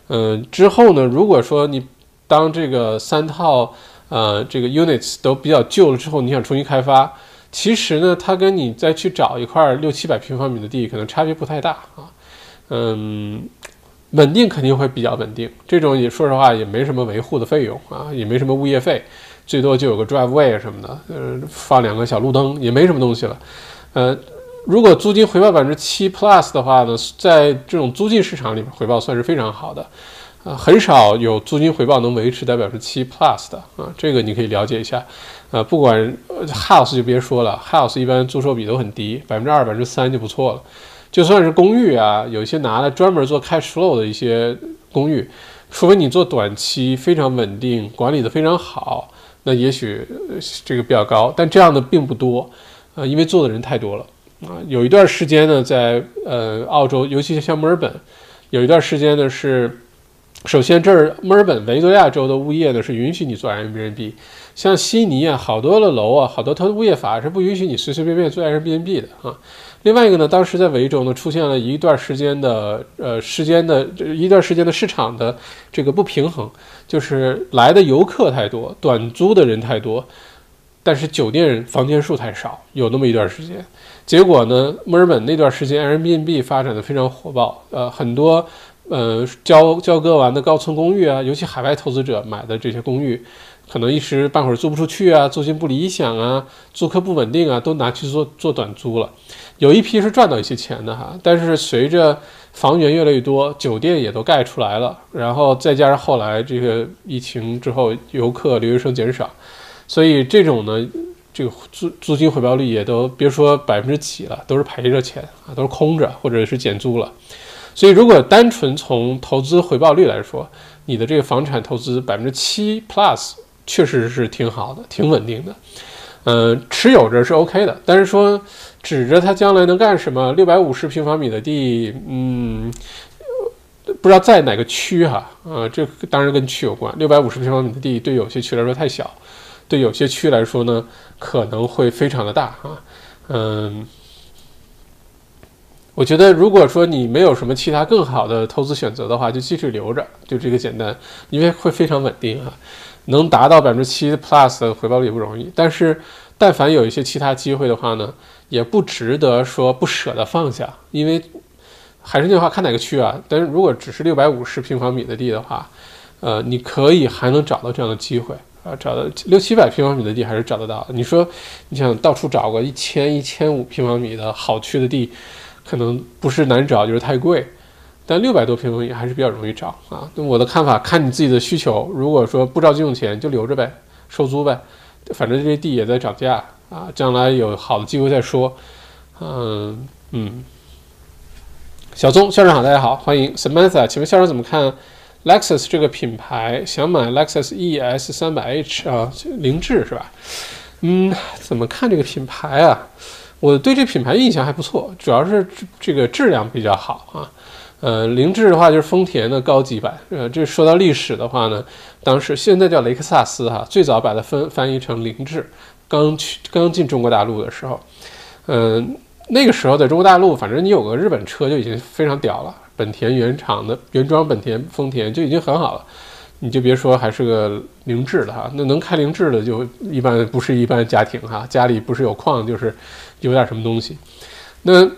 嗯，之后呢，如果说你当这个三套呃这个 units 都比较旧了之后，你想重新开发，其实呢，它跟你再去找一块六七百平方米的地，可能差别不太大啊。嗯，稳定肯定会比较稳定。这种也说实话也没什么维护的费用啊，也没什么物业费，最多就有个 driveway 什么的，呃，放两个小路灯，也没什么东西了。呃，如果租金回报百分之七 plus 的话呢，在这种租金市场里面回报算是非常好的。啊，很少有租金回报能维持在百分之七 plus 的啊，这个你可以了解一下。呃，不管 house 就别说了，house 一般租售比都很低，百分之二、百分之三就不错了。就算是公寓啊，有一些拿来专门做 cash flow 的一些公寓，除非你做短期非常稳定，管理的非常好，那也许这个比较高，但这样的并不多，呃，因为做的人太多了啊。有一段时间呢，在呃澳洲，尤其是像墨尔本，有一段时间呢是，首先这儿墨尔本维多利亚州的物业呢是允许你做 Airbnb，像悉尼啊，好多的楼啊，好多它的物业法是不允许你随随便便做 Airbnb 的啊。另外一个呢，当时在维州呢出现了一段时间的呃时间的一段时间的市场的这个不平衡，就是来的游客太多，短租的人太多，但是酒店房间数太少，有那么一段时间。结果呢，墨尔本那段时间 Airbnb 发展的非常火爆，呃，很多呃交交割完的高层公寓啊，尤其海外投资者买的这些公寓。可能一时半会儿租不出去啊，租金不理想啊，租客不稳定啊，都拿去做做短租了。有一批是赚到一些钱的哈，但是随着房源越来越多，酒店也都盖出来了，然后再加上后来这个疫情之后，游客留学生减少，所以这种呢，这个租租金回报率也都别说百分之几了，都是赔着钱啊，都是空着或者是减租了。所以如果单纯从投资回报率来说，你的这个房产投资百分之七 plus。确实是挺好的，挺稳定的，呃，持有着是 OK 的，但是说指着它将来能干什么，六百五十平方米的地，嗯，不知道在哪个区哈，呃，这当然跟区有关。六百五十平方米的地对有些区来说太小，对有些区来说呢可能会非常的大啊，嗯，我觉得如果说你没有什么其他更好的投资选择的话，就继续留着，就这个简单，因为会非常稳定啊。能达到百分之七 plus 的回报率也不容易，但是但凡有一些其他机会的话呢，也不值得说不舍得放下，因为还是那句话，看哪个区啊。但是如果只是六百五十平方米的地的话，呃，你可以还能找到这样的机会啊，找到六七百平方米的地还是找得到。你说你想到处找个一千一千五平方米的好区的地，可能不是难找，就是太贵。但六百多平方米还是比较容易找啊。那我的看法，看你自己的需求。如果说不着急用钱，就留着呗，收租呗。反正这些地也在涨价啊，将来有好的机会再说。嗯嗯。小宗校长好，大家好，欢迎 Samantha。请问校长怎么看 Lexus 这个品牌？想买 Lexus ES 三百 H 啊，凌志是吧？嗯，怎么看这个品牌啊？我对这品牌印象还不错，主要是这个质量比较好啊。呃，凌志的话就是丰田的高级版。呃，这说到历史的话呢，当时现在叫雷克萨斯哈，最早把它翻翻译成凌志。刚去刚进中国大陆的时候，嗯，那个时候在中国大陆，反正你有个日本车就已经非常屌了。本田原厂的原装本田、丰田就已经很好了，你就别说还是个凌志了哈，那能开凌志的就一般不是一般家庭哈，家里不是有矿就是有点什么东西。那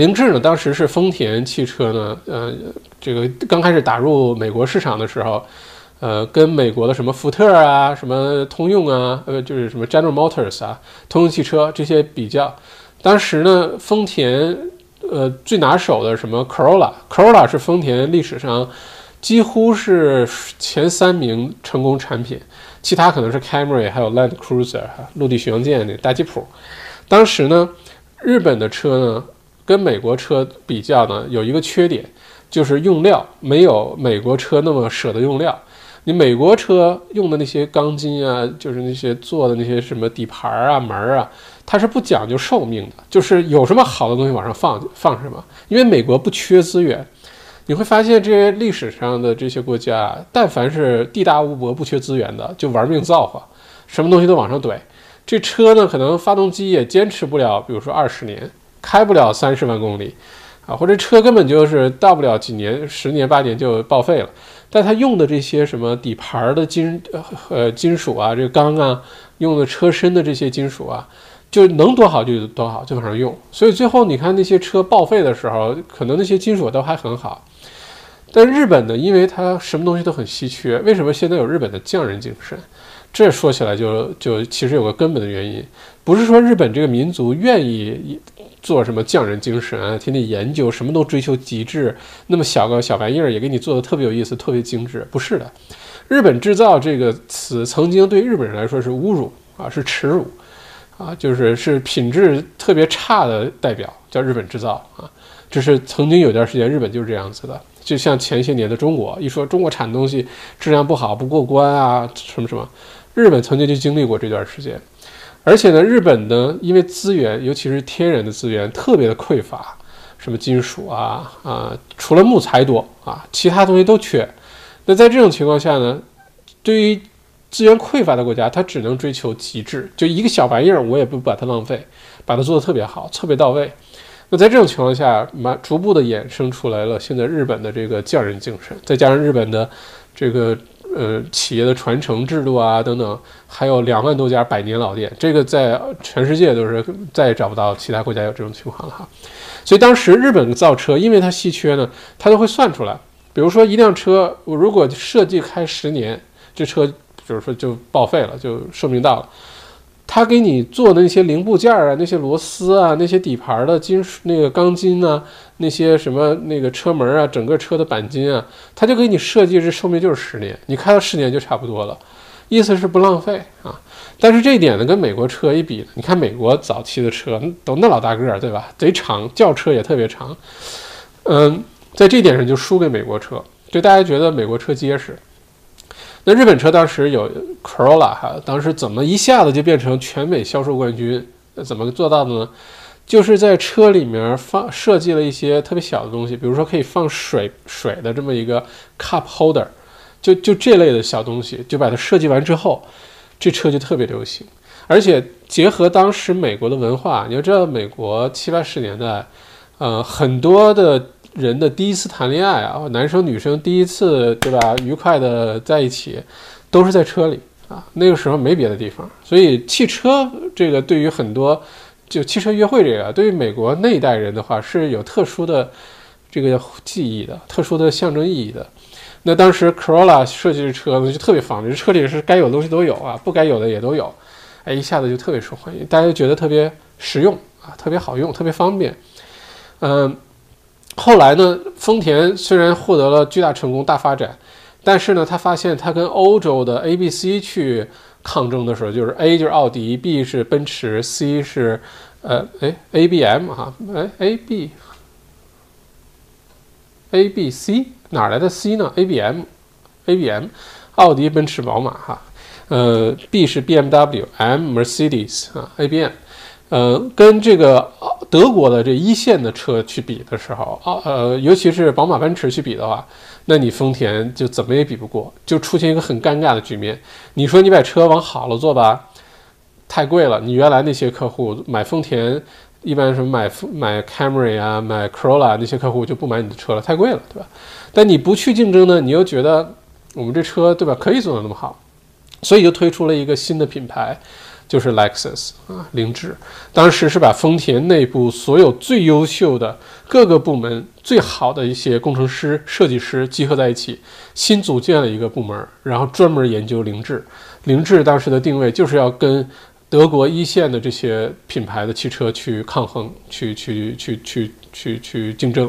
凌志呢？当时是丰田汽车呢，呃，这个刚开始打入美国市场的时候，呃，跟美国的什么福特啊、什么通用啊，呃，就是什么 General Motors 啊、通用汽车这些比较，当时呢，丰田呃最拿手的什么 Corolla，Corolla 是丰田历史上几乎是前三名成功产品，其他可能是 Camry，还有 Land Cruiser 陆地巡洋舰那大吉普。当时呢，日本的车呢。跟美国车比较呢，有一个缺点，就是用料没有美国车那么舍得用料。你美国车用的那些钢筋啊，就是那些做的那些什么底盘啊、门啊，它是不讲究寿命的，就是有什么好的东西往上放放什么。因为美国不缺资源，你会发现这些历史上的这些国家，但凡是地大物博、不缺资源的，就玩命造化，什么东西都往上怼。这车呢，可能发动机也坚持不了，比如说二十年。开不了三十万公里，啊，或者车根本就是到不了几年，十年八年就报废了。但它用的这些什么底盘的金呃金属啊，这个钢啊，用的车身的这些金属啊，就能多好就多好，就往上用。所以最后你看那些车报废的时候，可能那些金属都还很好。但日本呢，因为它什么东西都很稀缺，为什么现在有日本的匠人精神？这说起来就就其实有个根本的原因，不是说日本这个民族愿意。做什么匠人精神啊？天天研究，什么都追求极致。那么小个小玩意儿也给你做的特别有意思，特别精致。不是的，日本制造这个词曾经对日本人来说是侮辱啊，是耻辱啊，就是是品质特别差的代表，叫日本制造啊。这是曾经有段时间日本就是这样子的，就像前些年的中国，一说中国产东西质量不好，不过关啊，什么什么，日本曾经就经历过这段时间。而且呢，日本呢，因为资源，尤其是天然的资源特别的匮乏，什么金属啊啊，除了木材多啊，其他东西都缺。那在这种情况下呢，对于资源匮乏的国家，它只能追求极致，就一个小玩意儿，我也不把它浪费，把它做得特别好，特别到位。那在这种情况下，慢逐步的衍生出来了现在日本的这个匠人精神，再加上日本的这个。呃，企业的传承制度啊，等等，还有两万多家百年老店，这个在全世界都是再也找不到其他国家有这种情况了哈。所以当时日本造车，因为它稀缺呢，它都会算出来，比如说一辆车，我如果设计开十年，这车就是说就报废了，就寿命到了。他给你做的那些零部件啊，那些螺丝啊，那些底盘的金属那个钢筋啊，那些什么那个车门啊，整个车的钣金啊，他就给你设计这寿命就是十年，你开到十年就差不多了，意思是不浪费啊。但是这一点呢，跟美国车一比，你看美国早期的车都那老大个儿，对吧？贼长，轿车也特别长，嗯，在这点上就输给美国车，就大家觉得美国车结实。那日本车当时有 Corolla 哈，当时怎么一下子就变成全美销售冠军？怎么做到的呢？就是在车里面放设计了一些特别小的东西，比如说可以放水水的这么一个 cup holder，就就这类的小东西，就把它设计完之后，这车就特别流行。而且结合当时美国的文化，你要知道，美国七八十年代，呃，很多的人的第一次谈恋爱啊，男生女生第一次对吧，愉快的在一起，都是在车里啊。那个时候没别的地方，所以汽车这个对于很多。就汽车约会这个，对于美国那一代人的话是有特殊的这个记忆的，特殊的象征意义的。那当时 Corolla 设计的车呢，就特别方便，车里是该有的东西都有啊，不该有的也都有，哎，一下子就特别受欢迎，大家就觉得特别实用啊，特别好用，特别方便。嗯，后来呢，丰田虽然获得了巨大成功、大发展，但是呢，他发现他跟欧洲的 A、B、C 去。抗争的时候，就是 A 就是奥迪，B 是奔驰，C 是，呃，哎，A B M 哈，哎，A B，A B C 哪来的 C 呢？A B M，A B M，奥迪、奔驰、宝马哈，呃，B 是 B M W，M Mercedes 啊，A B M，呃，跟这个德国的这一线的车去比的时候，啊，呃，尤其是宝马、奔驰去比的话。那你丰田就怎么也比不过，就出现一个很尴尬的局面。你说你把车往好了做吧，太贵了。你原来那些客户买丰田，一般什么买买 Camry 啊，买 Corolla 那些客户就不买你的车了，太贵了，对吧？但你不去竞争呢，你又觉得我们这车对吧可以做得那么好，所以就推出了一个新的品牌。就是 Lexus 啊，凌志，当时是把丰田内部所有最优秀的各个部门最好的一些工程师、设计师集合在一起，新组建了一个部门，然后专门研究凌志。凌志当时的定位就是要跟德国一线的这些品牌的汽车去抗衡，去去去去去去竞争。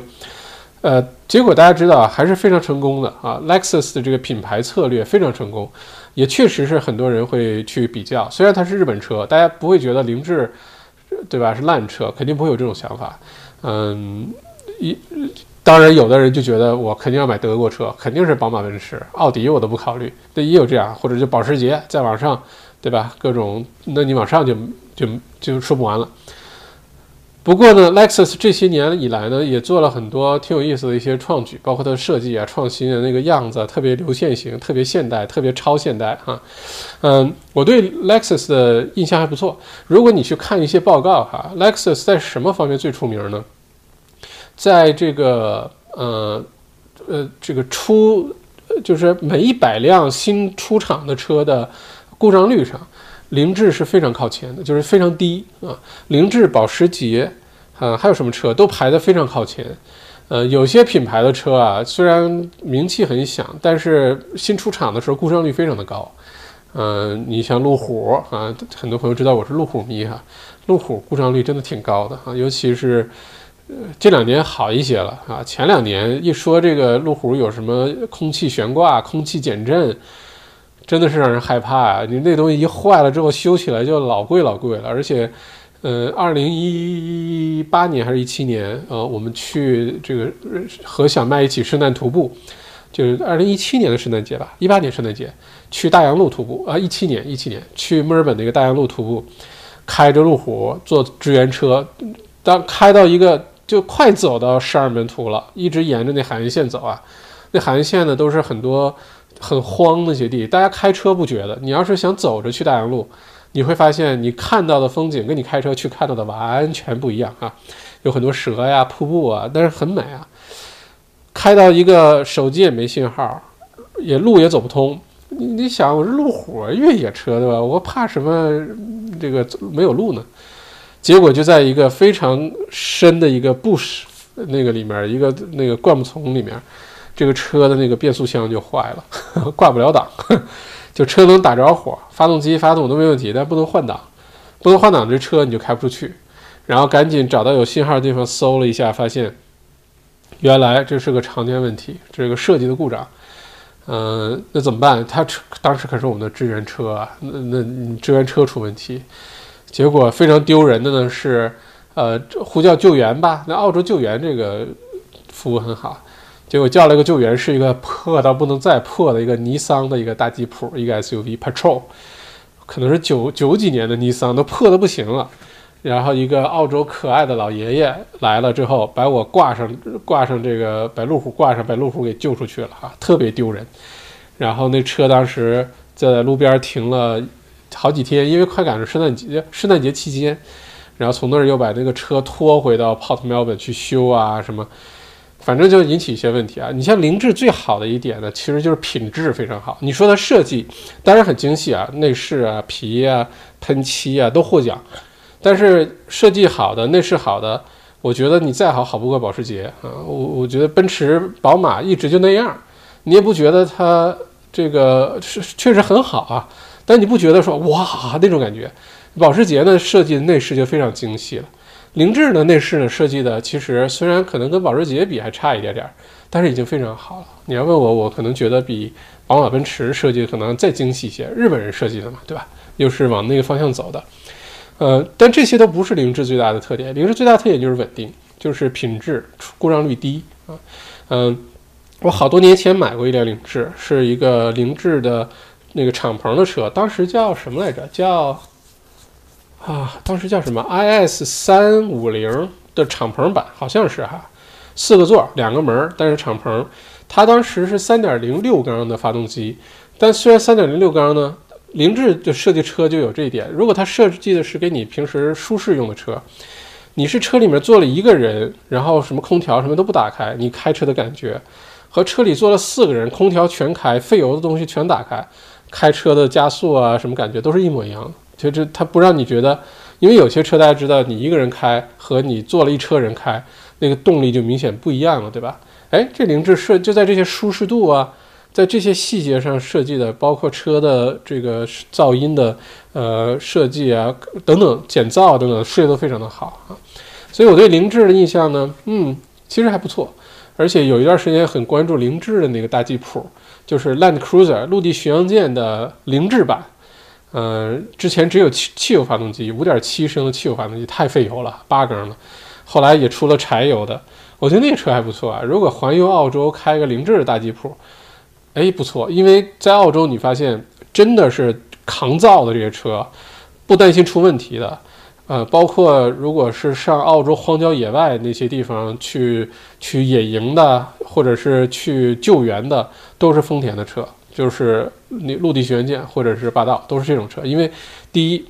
呃，结果大家知道还是非常成功的啊，Lexus 的这个品牌策略非常成功，也确实是很多人会去比较。虽然它是日本车，大家不会觉得凌志，对吧？是烂车，肯定不会有这种想法。嗯，一当然有的人就觉得我肯定要买德国车，肯定是宝马、奔驰、奥迪，我都不考虑。那，也有这样，或者就保时捷再往上，对吧？各种，那你往上就就就说不完了。不过呢，Lexus 这些年以来呢，也做了很多挺有意思的一些创举，包括它的设计啊、创新的那个样子，特别流线型、特别现代、特别超现代哈。嗯，我对 Lexus 的印象还不错。如果你去看一些报告哈，Lexus 在什么方面最出名呢？在这个呃呃这个出，就是每一百辆新出厂的车的故障率上。凌志是非常靠前的，就是非常低啊。凌志、保时捷，啊，还有什么车都排得非常靠前。呃，有些品牌的车啊，虽然名气很响，但是新出厂的时候故障率非常的高。嗯，你像路虎啊，很多朋友知道我是路虎迷哈，路虎故障率真的挺高的啊，尤其是呃这两年好一些了啊。前两年一说这个路虎有什么空气悬挂、空气减震。真的是让人害怕啊！你那东西一坏了之后修起来就老贵老贵了，而且，呃，二零一八年还是一七年，呃，我们去这个和小麦一起圣诞徒步，就是二零一七年的圣诞节吧，一八年圣诞节去大洋路徒步啊，一七年一七年去墨尔本那个大洋路徒步，开着路虎坐支援车，当开到一个就快走到十二门徒了，一直沿着那海岸线走啊，那海岸线呢都是很多。很荒那些地，大家开车不觉得。你要是想走着去大洋路，你会发现你看到的风景跟你开车去看到的完全不一样啊！有很多蛇呀、瀑布啊，但是很美啊。开到一个手机也没信号，也路也走不通。你想，我是路虎越野车对吧？我怕什么这个没有路呢？结果就在一个非常深的一个 bush 那个里面，一个那个灌木丛里面。这个车的那个变速箱就坏了，挂不了档，就车能打着火，发动机发动都没问题，但不能换挡，不能换挡，这车你就开不出去。然后赶紧找到有信号的地方搜了一下，发现原来这是个常见问题，这个设计的故障。嗯，那怎么办？他车当时可是我们的支援车啊，那那支援车出问题，结果非常丢人的呢是，呃，呼叫救援吧。那澳洲救援这个服务很好。结果叫了一个救援，是一个破到不能再破的一个尼桑的一个大吉普，一个 SUV Patrol，可能是九九几年的尼桑，都破的不行了。然后一个澳洲可爱的老爷爷来了之后，把我挂上挂上这个把路虎挂上，把路虎给救出去了啊，特别丢人。然后那车当时在路边停了好几天，因为快赶上圣诞节，圣诞节期间，然后从那儿又把那个车拖回到 Port Melbourne 去修啊什么，反正就引起一些问题啊。你像凌志最好的一点呢，其实就是品质非常好。你说它设计当然很精细啊，内饰啊、皮啊、喷漆啊都获奖。但是设计好的、内饰好的，我觉得你再好好不过保时捷啊！我我觉得奔驰、宝马一直就那样，你也不觉得它这个是确实很好啊，但你不觉得说哇那种感觉？保时捷呢设计内饰就非常精细了，凌志的内饰呢设计的其实虽然可能跟保时捷比还差一点点，但是已经非常好了。你要问我，我可能觉得比宝马、奔驰设计可能再精细一些，日本人设计的嘛，对吧？又是往那个方向走的。呃，但这些都不是凌志最大的特点。凌志最大特点就是稳定，就是品质，故障率低啊。嗯，我好多年前买过一辆凌志，是一个凌志的那个敞篷的车，当时叫什么来着？叫啊，当时叫什么？IS 三五零的敞篷版，好像是哈，四个座，两个门，但是敞篷。它当时是三点零六缸的发动机，但虽然三点零六缸呢。凌志的设计车就有这一点，如果它设计的是给你平时舒适用的车，你是车里面坐了一个人，然后什么空调什么都不打开，你开车的感觉和车里坐了四个人，空调全开，费油的东西全打开，开车的加速啊什么感觉都是一模一样的。就这它不让你觉得，因为有些车大家知道，你一个人开和你坐了一车人开，那个动力就明显不一样了，对吧？哎，这凌志设就在这些舒适度啊。在这些细节上设计的，包括车的这个噪音的呃设计啊等等减噪等等，设计都非常的好啊。所以我对凌志的印象呢，嗯，其实还不错。而且有一段时间很关注凌志的那个大吉普，就是 Land Cruiser 陆地巡洋舰的凌志版。嗯，之前只有汽汽油发动机，五点七升的汽油发动机太费油了，八缸的。后来也出了柴油的，我觉得那个车还不错啊。如果环游澳洲开个凌志的大吉普。哎，不错，因为在澳洲，你发现真的是抗造的这些车，不担心出问题的。呃，包括如果是上澳洲荒郊野外那些地方去去野营的，或者是去救援的，都是丰田的车，就是你陆地巡洋舰或者是霸道，都是这种车。因为第一。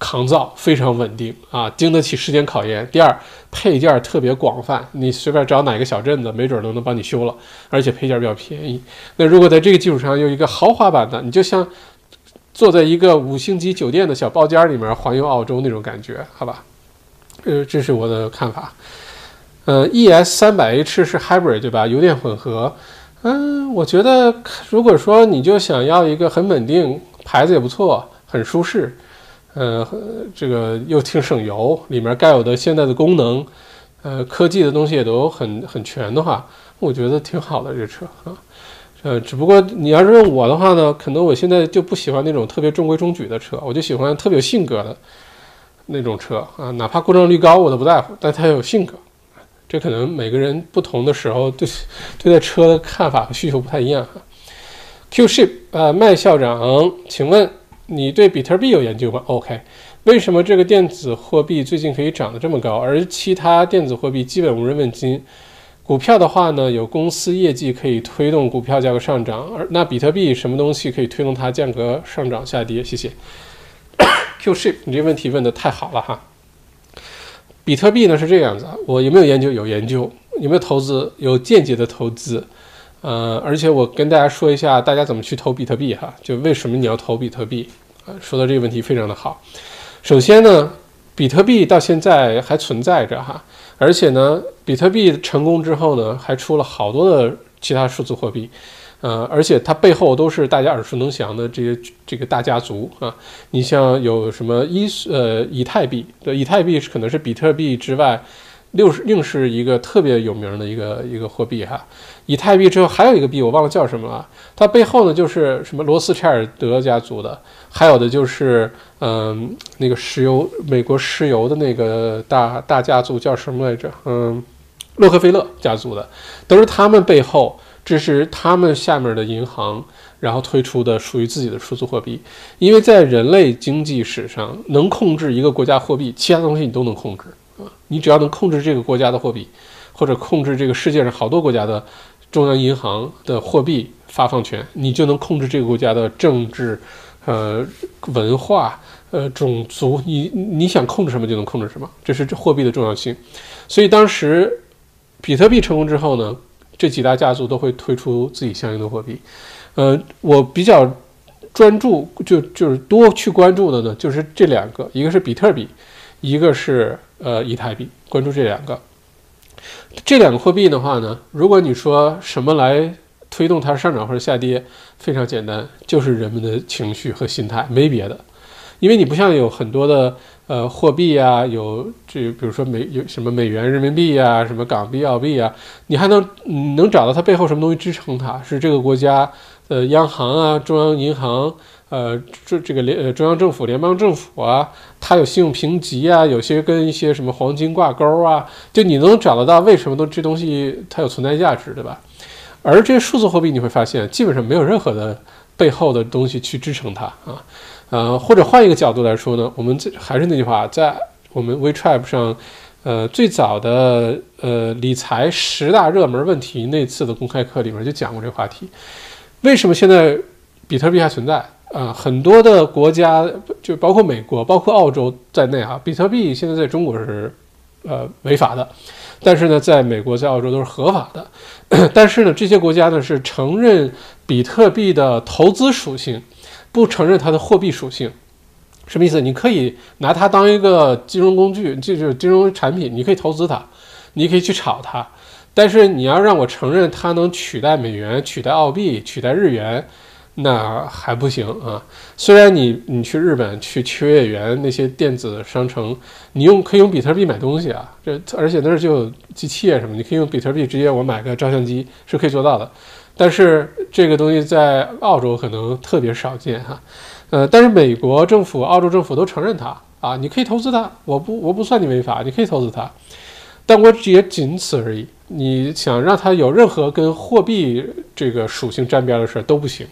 抗造非常稳定啊，经得起时间考验。第二，配件特别广泛，你随便找哪个小镇子，没准都能帮你修了，而且配件比较便宜。那如果在这个基础上有一个豪华版的，你就像坐在一个五星级酒店的小包间里面环游澳洲那种感觉，好吧？呃，这是我的看法。呃，ES 三百 H 是 Hybrid 对吧？油电混合。嗯，我觉得如果说你就想要一个很稳定，牌子也不错，很舒适。呃，这个又挺省油，里面该有的现在的功能，呃，科技的东西也都很很全的话，我觉得挺好的这车啊。呃，只不过你要是问我的话呢，可能我现在就不喜欢那种特别中规中矩的车，我就喜欢特别有性格的那种车啊，哪怕故障率高我都不在乎，但它有性格。这可能每个人不同的时候对对待车的看法和需求不太一样哈。Q ship 啊，麦校长，请问。你对比特币有研究吗？OK，为什么这个电子货币最近可以涨得这么高，而其他电子货币基本无人问津？股票的话呢，有公司业绩可以推动股票价格上涨，而那比特币什么东西可以推动它价格上涨下跌？谢谢。Q ship，你这问题问的太好了哈。比特币呢是这样子，我有没有研究？有研究。有没有投资？有间接的投资。呃，而且我跟大家说一下，大家怎么去投比特币哈？就为什么你要投比特币？啊，说到这个问题非常的好。首先呢，比特币到现在还存在着哈，而且呢，比特币成功之后呢，还出了好多的其他数字货币，呃，而且它背后都是大家耳熟能详的这些这个大家族啊。你像有什么一呃以太币，对，以太币是可能是比特币之外。六是另是一个特别有名的一个一个货币哈，以太币之后还有一个币我忘了叫什么了，它背后呢就是什么罗斯柴尔德家族的，还有的就是嗯那个石油美国石油的那个大大家族叫什么来着？嗯，洛克菲勒家族的，都是他们背后这是他们下面的银行，然后推出的属于自己的数字货币。因为在人类经济史上，能控制一个国家货币，其他东西你都能控制啊。你只要能控制这个国家的货币，或者控制这个世界上好多国家的中央银行的货币发放权，你就能控制这个国家的政治、呃文化、呃种族。你你想控制什么就能控制什么，这是货币的重要性。所以当时。比特币成功之后呢，这几大家族都会推出自己相应的货币。呃，我比较专注就就是多去关注的呢，就是这两个，一个是比特币，一个是呃以太币。关注这两个，这两个货币的话呢，如果你说什么来推动它上涨或者下跌，非常简单，就是人们的情绪和心态，没别的。因为你不像有很多的。呃，货币啊，有这，比如说美有什么美元、人民币啊，什么港币、澳币啊，你还能能找到它背后什么东西支撑它？是这个国家的央行啊，中央银行，呃，这这个联呃中央政府、联邦政府啊，它有信用评级啊，有些跟一些什么黄金挂钩啊，就你能找得到为什么都这东西它有存在价值，对吧？而这些数字货币你会发现，基本上没有任何的背后的东西去支撑它啊。呃，或者换一个角度来说呢，我们这还是那句话，在我们 WeChat 上，呃，最早的呃理财十大热门问题那次的公开课里面就讲过这个话题。为什么现在比特币还存在？啊，很多的国家就包括美国、包括澳洲在内啊，比特币现在在中国是呃违法的，但是呢，在美国、在澳洲都是合法的。但是呢，这些国家呢是承认比特币的投资属性。不承认它的货币属性，什么意思？你可以拿它当一个金融工具，就是金融产品，你可以投资它，你可以去炒它。但是你要让我承认它能取代美元、取代澳币、取代日元，那还不行啊。虽然你你去日本去秋叶原那些电子商城，你用可以用比特币买东西啊，这而且那儿就有机器啊什么，你可以用比特币直接我买个照相机是可以做到的。但是这个东西在澳洲可能特别少见哈，呃，但是美国政府、澳洲政府都承认它啊，你可以投资它，我不我不算你违法，你可以投资它，但我也仅此而已。你想让它有任何跟货币这个属性沾边的事儿都不行。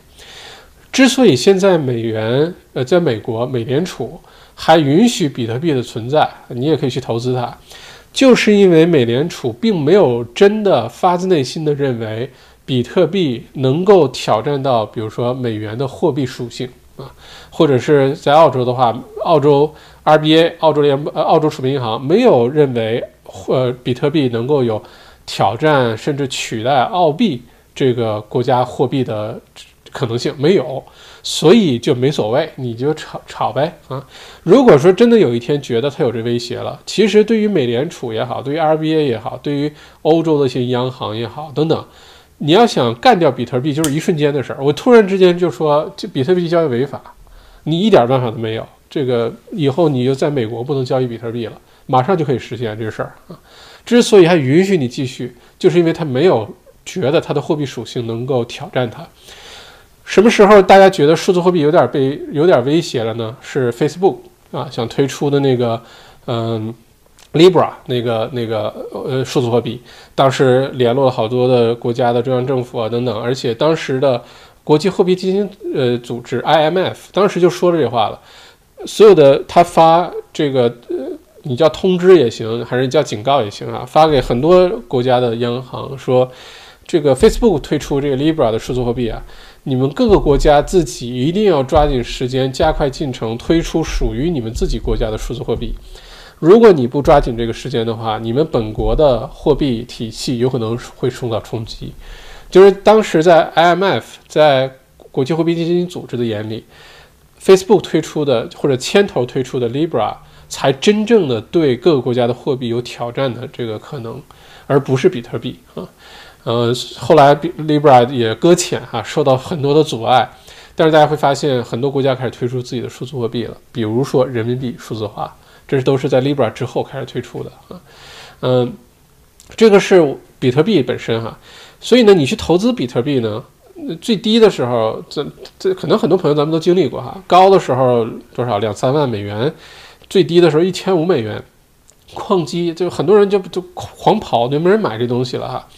之所以现在美元呃在美国美联储还允许比特币的存在，你也可以去投资它，就是因为美联储并没有真的发自内心的认为。比特币能够挑战到，比如说美元的货币属性啊，或者是在澳洲的话，澳洲 RBA 澳洲联呃澳洲储备银行没有认为，呃比特币能够有挑战甚至取代澳币这个国家货币的可能性，没有，所以就没所谓，你就炒炒呗啊。如果说真的有一天觉得它有这威胁了，其实对于美联储也好，对于 RBA 也好，对于欧洲的一些央行也好等等。你要想干掉比特币，就是一瞬间的事儿。我突然之间就说这比特币交易违法，你一点办法都没有。这个以后你就在美国不能交易比特币了，马上就可以实现这个事儿啊。之所以还允许你继续，就是因为他没有觉得它的货币属性能够挑战它。什么时候大家觉得数字货币有点被有点威胁了呢？是 Facebook 啊想推出的那个，嗯。Libra 那个那个呃数字货币，当时联络了好多的国家的中央政府啊等等，而且当时的国际货币基金呃组织 IMF 当时就说了这话了，所有的他发这个呃你叫通知也行，还是叫警告也行啊，发给很多国家的央行说，这个 Facebook 推出这个 Libra 的数字货币啊，你们各个国家自己一定要抓紧时间，加快进程，推出属于你们自己国家的数字货币。如果你不抓紧这个时间的话，你们本国的货币体系有可能会受到冲击。就是当时在 IMF 在国际货币基金组织的眼里，Facebook 推出的或者牵头推出的 Libra 才真正的对各个国家的货币有挑战的这个可能，而不是比特币啊。呃，后来 Libra 也搁浅哈，受到很多的阻碍。但是大家会发现，很多国家开始推出自己的数字货币了，比如说人民币数字化。这都是在 Libra 之后开始推出的啊，嗯，这个是比特币本身哈，所以呢，你去投资比特币呢，最低的时候，这这可能很多朋友咱们都经历过哈，高的时候多少两三万美元，最低的时候一千五美元，矿机，就很多人就就狂跑，就没人买这东西了哈。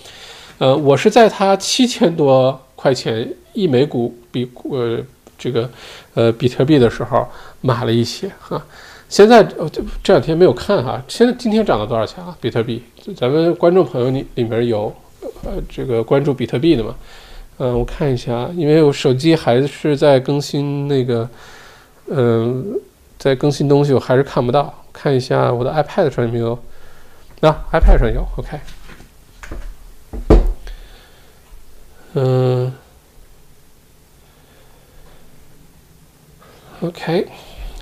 呃，我是在它七千多块钱一枚股比呃这个呃比特币的时候买了一些哈。现在呃这这两天没有看哈，现在今天涨了多少钱啊？比特币，咱们观众朋友里里面有呃这个关注比特币的吗？嗯，我看一下，因为我手机还是在更新那个，嗯，在更新东西，我还是看不到。看一下我的 iPad 上有没有？那 iPad 上有，OK。嗯，OK，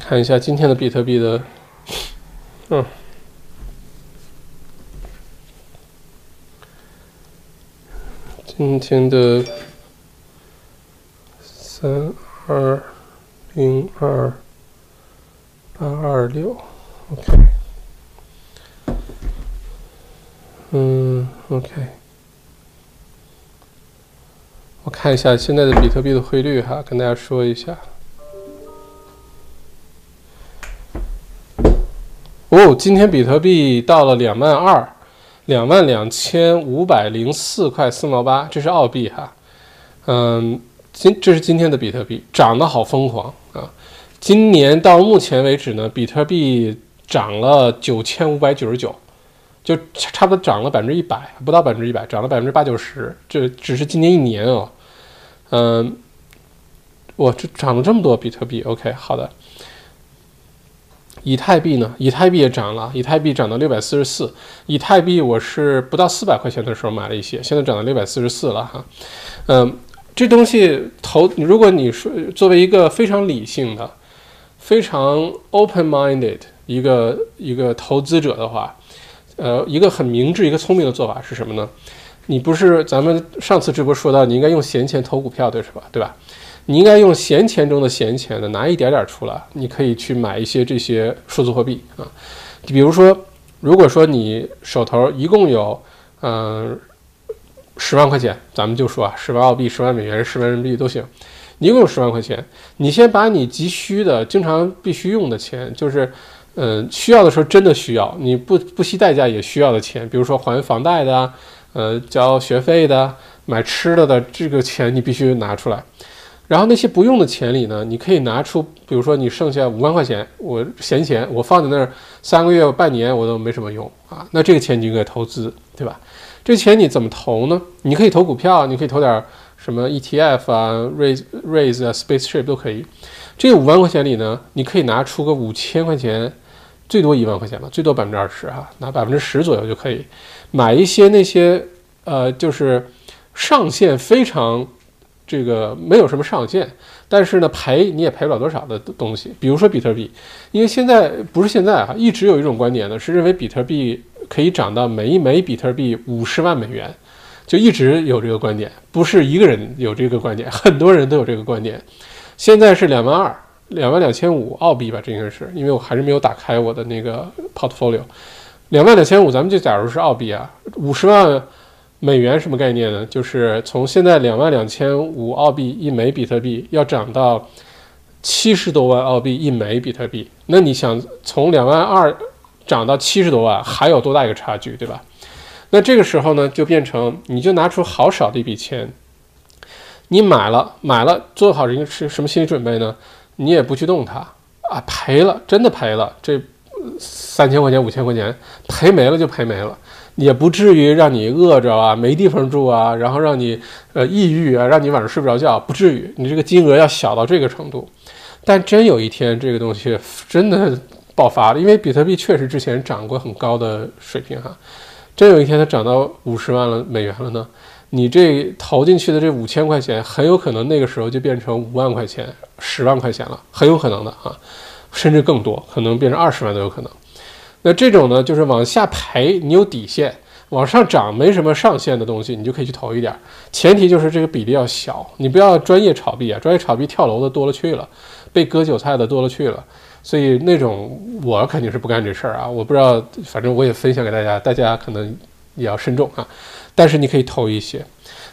看一下今天的比特币的，嗯。今天的三二零二八二六，OK，嗯，OK，我看一下现在的比特币的汇率哈，跟大家说一下。哦，今天比特币到了两万二。两万两千五百零四块四毛八，这是澳币哈，嗯，今这是今天的比特币涨得好疯狂啊！今年到目前为止呢，比特币涨了九千五百九十九，就差不多涨了百分之一百，不到百分之一百，涨了百分之八九十，这只是今年一年哦，嗯，哇，这涨了这么多比特币，OK，好的。以太币呢？以太币也涨了，以太币涨到六百四十四。以太币我是不到四百块钱的时候买了一些，现在涨到六百四十四了哈。嗯，这东西投，如果你说作为一个非常理性的、非常 open-minded 一个一个投资者的话，呃，一个很明智、一个聪明的做法是什么呢？你不是咱们上次直播说到，你应该用闲钱投股票，对是吧？对吧？你应该用闲钱中的闲钱的拿一点点出来，你可以去买一些这些数字货币啊。比如说，如果说你手头一共有嗯十万块钱，咱们就说啊，十万澳币、十万美元、十万人民币都行，你一共有十万块钱，你先把你急需的、经常必须用的钱，就是嗯需要的时候真的需要，你不不惜代价也需要的钱，比如说还房贷的，呃交学费的、买吃的的这个钱，你必须拿出来。然后那些不用的钱里呢，你可以拿出，比如说你剩下五万块钱，我闲钱，我放在那儿三个月、半年我都没什么用啊，那这个钱你就应该投资，对吧？这钱你怎么投呢？你可以投股票，你可以投点什么 ETF 啊、Raise Raise 啊、Spaceship 都可以。这五万块钱里呢，你可以拿出个五千块钱，最多一万块钱吧，最多百分之二十哈，拿百分之十左右就可以买一些那些呃，就是上限非常。这个没有什么上限，但是呢，赔你也赔不了多少的东西。比如说比特币，因为现在不是现在哈，一直有一种观点呢，是认为比特币可以涨到每一枚比特币五十万美元，就一直有这个观点，不是一个人有这个观点，很多人都有这个观点。现在是两万二，两万两千五澳币吧，这应该是，因为我还是没有打开我的那个 portfolio，两万两千五，咱们就假如是澳币啊，五十万。美元什么概念呢？就是从现在两万两千五澳币一枚比特币，要涨到七十多万澳币一枚比特币。那你想从两万二涨到七十多万，还有多大一个差距，对吧？那这个时候呢，就变成你就拿出好少的一笔钱，你买了买了，做好一个是什么心理准备呢？你也不去动它啊，赔了真的赔了，这三千块钱五千块钱赔没了就赔没了。也不至于让你饿着啊，没地方住啊，然后让你呃抑郁啊，让你晚上睡不着觉，不至于。你这个金额要小到这个程度，但真有一天这个东西真的爆发了，因为比特币确实之前涨过很高的水平哈，真有一天它涨到五十万了美元了呢，你这投进去的这五千块钱很有可能那个时候就变成五万块钱、十万块钱了，很有可能的啊，甚至更多，可能变成二十万都有可能。那这种呢，就是往下赔，你有底线；往上涨没什么上限的东西，你就可以去投一点。前提就是这个比例要小，你不要专业炒币啊，专业炒币跳楼的多了去了，被割韭菜的多了去了。所以那种我肯定是不干这事儿啊。我不知道，反正我也分享给大家，大家可能也要慎重啊。但是你可以投一些。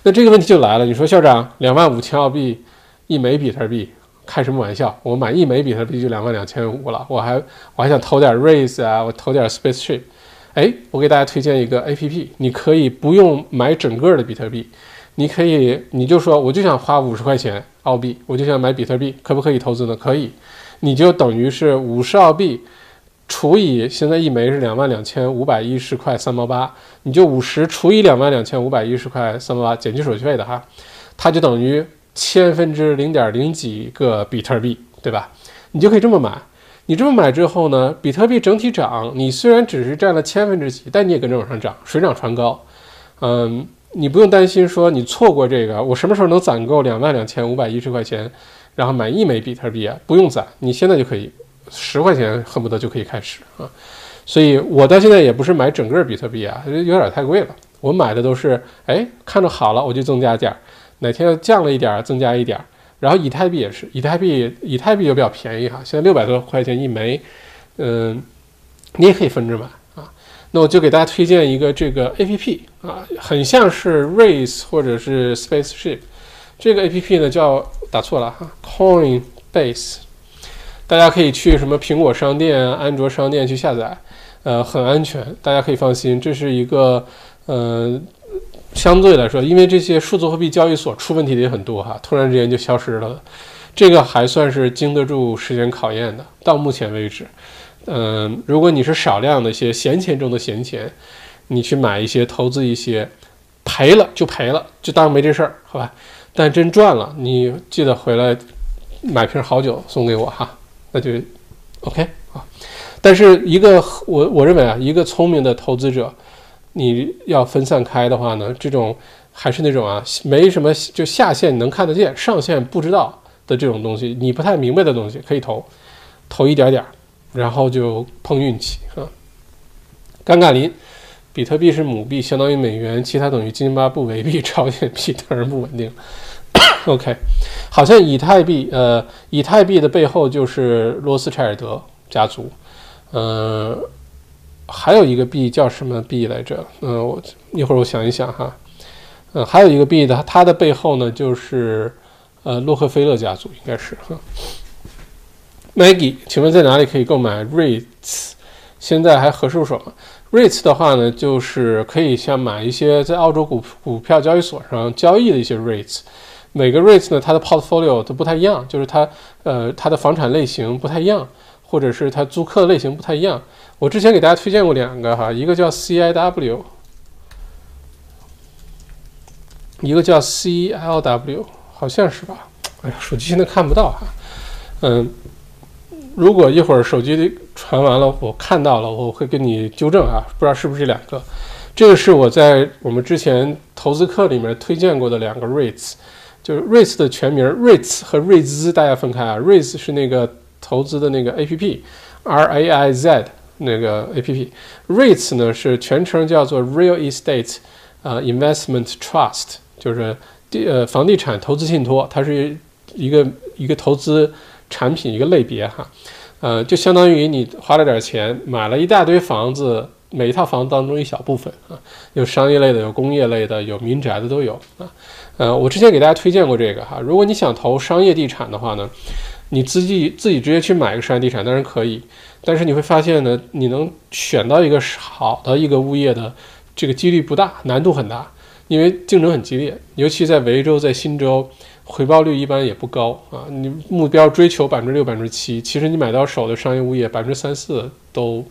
那这个问题就来了，你说校长，两万五千澳币一枚比特币，开什么玩笑？我买一枚比特币就两万两千五了，我还我还想投点 Raise 啊，我投点 Spaceship。哎，我给大家推荐一个 A P P，你可以不用买整个的比特币，你可以你就说我就想花五十块钱澳币，我就想买比特币，可不可以投资呢？可以，你就等于是五十澳币除以现在一枚是两万两千五百一十块三毛八，你就五十除以两万两千五百一十块三毛八，减去手续费的哈，它就等于千分之零点零几个比特币，对吧？你就可以这么买。你这么买之后呢，比特币整体涨，你虽然只是占了千分之几，但你也跟着往上涨，水涨船高。嗯，你不用担心说你错过这个，我什么时候能攒够两万两千五百一十块钱，然后买一枚比特币啊？不用攒，你现在就可以，十块钱恨不得就可以开始啊。所以我到现在也不是买整个比特币啊，有点太贵了。我买的都是，哎，看着好了我就增加点，哪天又降了一点儿，增加一点儿。然后以太币也是，以太币以太币又比较便宜哈，现在六百多块钱一枚，嗯，你也可以分着买啊。那我就给大家推荐一个这个 A P P 啊，很像是 Race 或者是 Spaceship，这个 A P P 呢叫打错了哈，Coinbase，大家可以去什么苹果商店、安卓商店去下载，呃，很安全，大家可以放心，这是一个呃。相对来说，因为这些数字货币交易所出问题的也很多哈，突然之间就消失了，这个还算是经得住时间考验的。到目前为止，嗯，如果你是少量的一些闲钱中的闲钱，你去买一些投资一些，赔了就赔了，就当没这事儿，好吧？但真赚了，你记得回来买瓶好酒送给我哈，那就 OK 啊。但是一个我我认为啊，一个聪明的投资者。你要分散开的话呢，这种还是那种啊，没什么就下线能看得见，上线不知道的这种东西，你不太明白的东西可以投，投一点点，然后就碰运气啊。尴尬林，比特币是母币，相当于美元，其他等于津巴布韦币、朝鲜币，当然不稳定。OK，好像以太币，呃，以太币的背后就是罗斯柴尔德家族，呃。还有一个币叫什么币来着？嗯，我一会儿我想一想哈。嗯，还有一个币的，它的背后呢就是呃洛克菲勒家族，应该是哈。Maggie，请问在哪里可以购买 REITs？现在还合适手吗？REITs 的话呢，就是可以像买一些在澳洲股股票交易所上交易的一些 REITs。每个 REITs 呢，它的 portfolio 都不太一样，就是它呃它的房产类型不太一样，或者是它租客类型不太一样。我之前给大家推荐过两个哈，一个叫 CIW，一个叫 CLW，好像是吧？哎呀，手机现在看不到哈。嗯，如果一会儿手机传完了，我看到了，我会跟你纠正啊，不知道是不是这两个。这个是我在我们之前投资课里面推荐过的两个 REITs，就是 REITs 的全名，REITs 和瑞兹大家分开啊，REITs 是那个投资的那个 APP，R A I Z。那个 A P P，REITs 呢是全称叫做 Real Estate 啊 Investment Trust，就是地呃房地产投资信托，它是一个一个投资产品一个类别哈，呃就相当于你花了点钱买了一大堆房子，每一套房子当中一小部分啊，有商业类的，有工业类的，有民宅的都有啊，呃我之前给大家推荐过这个哈，如果你想投商业地产的话呢，你自己自己直接去买一个商业地产当然可以。但是你会发现呢，你能选到一个好的一个物业的这个几率不大，难度很大，因为竞争很激烈，尤其在维州、在新州，回报率一般也不高啊。你目标追求百分之六、百分之七，其实你买到手的商业物业百分之三四都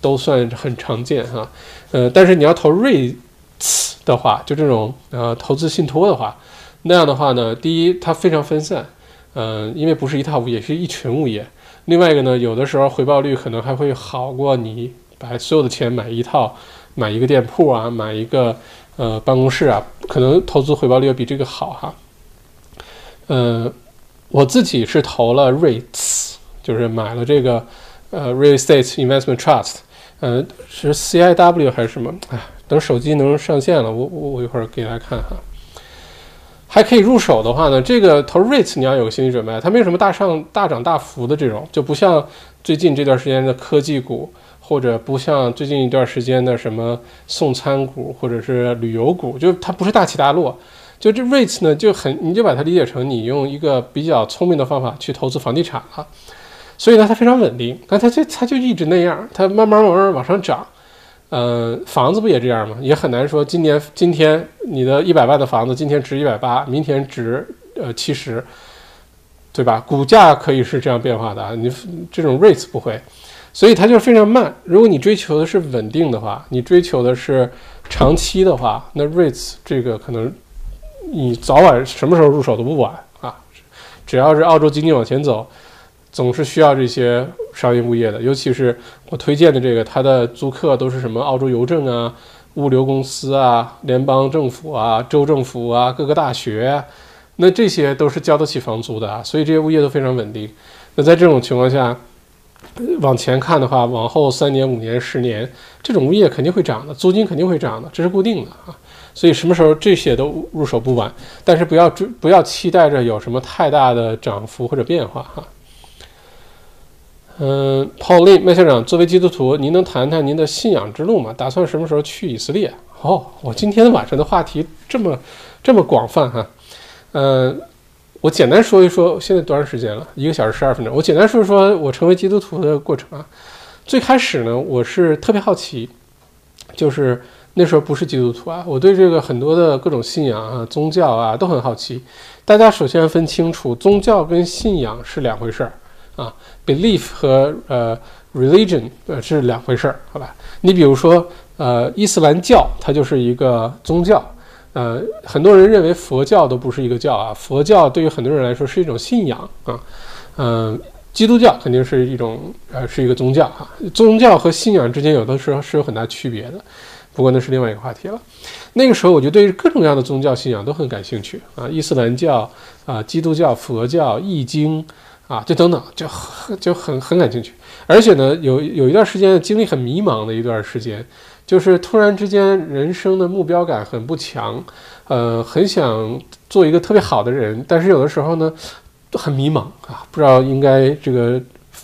都算很常见哈。呃，但是你要投 REITs 的话，就这种呃投资信托的话，那样的话呢，第一它非常分散，嗯，因为不是一套物业，是一群物业。另外一个呢，有的时候回报率可能还会好过你把所有的钱买一套，买一个店铺啊，买一个呃办公室啊，可能投资回报率要比这个好哈。呃，我自己是投了 REITs，就是买了这个呃 Real Estate Investment Trust，呃是 CIW 还是什么？哎，等手机能上线了，我我我一会儿给大家看哈。还可以入手的话呢，这个投 REITs 你要有个心理准备，它没有什么大上大涨大幅的这种，就不像最近这段时间的科技股，或者不像最近一段时间的什么送餐股或者是旅游股，就它不是大起大落，就这 REITs 呢就很，你就把它理解成你用一个比较聪明的方法去投资房地产了，所以呢它非常稳定，那它就它就一直那样，它慢慢慢慢往上涨。呃，房子不也这样吗？也很难说今年今天你的一百万的房子今天值一百八，明天值呃七十，对吧？股价可以是这样变化的啊，你这种 rates 不会，所以它就非常慢。如果你追求的是稳定的话，你追求的是长期的话，那 rates 这个可能你早晚什么时候入手都不晚啊，只要是澳洲经济往前走。总是需要这些商业物业的，尤其是我推荐的这个，它的租客都是什么澳洲邮政啊、物流公司啊、联邦政府啊、州政府啊、各个大学，那这些都是交得起房租的啊，所以这些物业都非常稳定。那在这种情况下，往前看的话，往后三年、五年、十年，这种物业肯定会涨的，租金肯定会涨的，这是固定的啊。所以什么时候这些都入手不晚，但是不要追，不要期待着有什么太大的涨幅或者变化哈。嗯，Pauline 麦校长，作为基督徒，您能谈谈您的信仰之路吗？打算什么时候去以色列？哦，我今天晚上的话题这么这么广泛哈。嗯，我简单说一说，现在多长时间了？一个小时十二分钟。我简单说一说我成为基督徒的过程啊。最开始呢，我是特别好奇，就是那时候不是基督徒啊，我对这个很多的各种信仰啊、宗教啊都很好奇。大家首先要分清楚，宗教跟信仰是两回事儿。啊，belief 和呃 religion 呃是两回事儿，好吧？你比如说呃伊斯兰教，它就是一个宗教，呃很多人认为佛教都不是一个教啊，佛教对于很多人来说是一种信仰啊，嗯，基督教肯定是一种呃是一个宗教哈，宗教和信仰之间有的时候是有很大区别的，不过那是另外一个话题了。那个时候我就对各种各样的宗教信仰都很感兴趣啊，伊斯兰教啊，基督教、佛教、易经。啊，就等等，就很就很很感兴趣，而且呢，有有一段时间经历很迷茫的一段时间，就是突然之间人生的目标感很不强，呃，很想做一个特别好的人，但是有的时候呢，很迷茫啊，不知道应该这个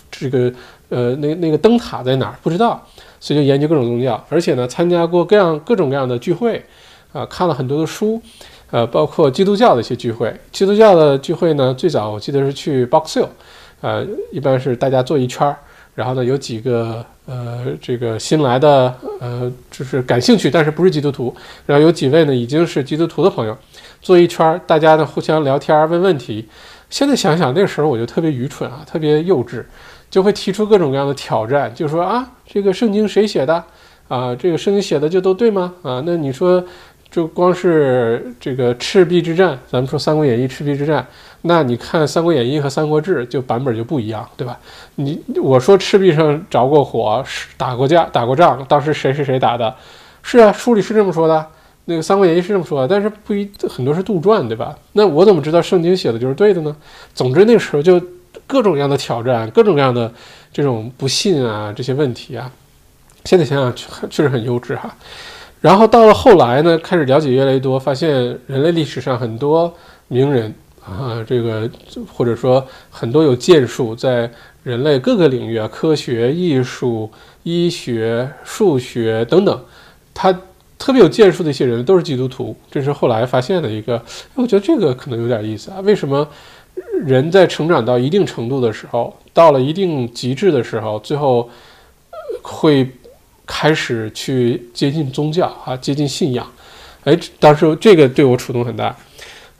这个呃那那个灯塔在哪儿，不知道，所以就研究各种宗教，而且呢，参加过各样各种各样的聚会，啊，看了很多的书。呃，包括基督教的一些聚会，基督教的聚会呢，最早我记得是去 Box Hill，呃，一般是大家坐一圈儿，然后呢，有几个呃，这个新来的呃，就是感兴趣但是不是基督徒，然后有几位呢已经是基督徒的朋友，坐一圈儿，大家呢互相聊天问问题。现在想想那个时候我就特别愚蠢啊，特别幼稚，就会提出各种各样的挑战，就说啊，这个圣经谁写的？啊，这个圣经写的就都对吗？啊，那你说？就光是这个赤壁之战，咱们说《三国演义》赤壁之战，那你看《三国演义》和《三国志》就版本就不一样，对吧？你我说赤壁上着过火，打过架，打过仗，当时谁是谁打的？是啊，书里是这么说的，那个《三国演义》是这么说的，但是不一很多是杜撰，对吧？那我怎么知道圣经写的就是对的呢？总之那时候就各种各样的挑战，各种各样的这种不信啊这些问题啊，现在想想确确实很幼稚哈。然后到了后来呢，开始了解越来越多，发现人类历史上很多名人啊，这个或者说很多有建树在人类各个领域啊，科学、艺术、医学、数学等等，他特别有建树的一些人都是基督徒，这是后来发现的一个。我觉得这个可能有点意思啊，为什么人在成长到一定程度的时候，到了一定极致的时候，最后会？开始去接近宗教啊，接近信仰，哎，当时这个对我触动很大，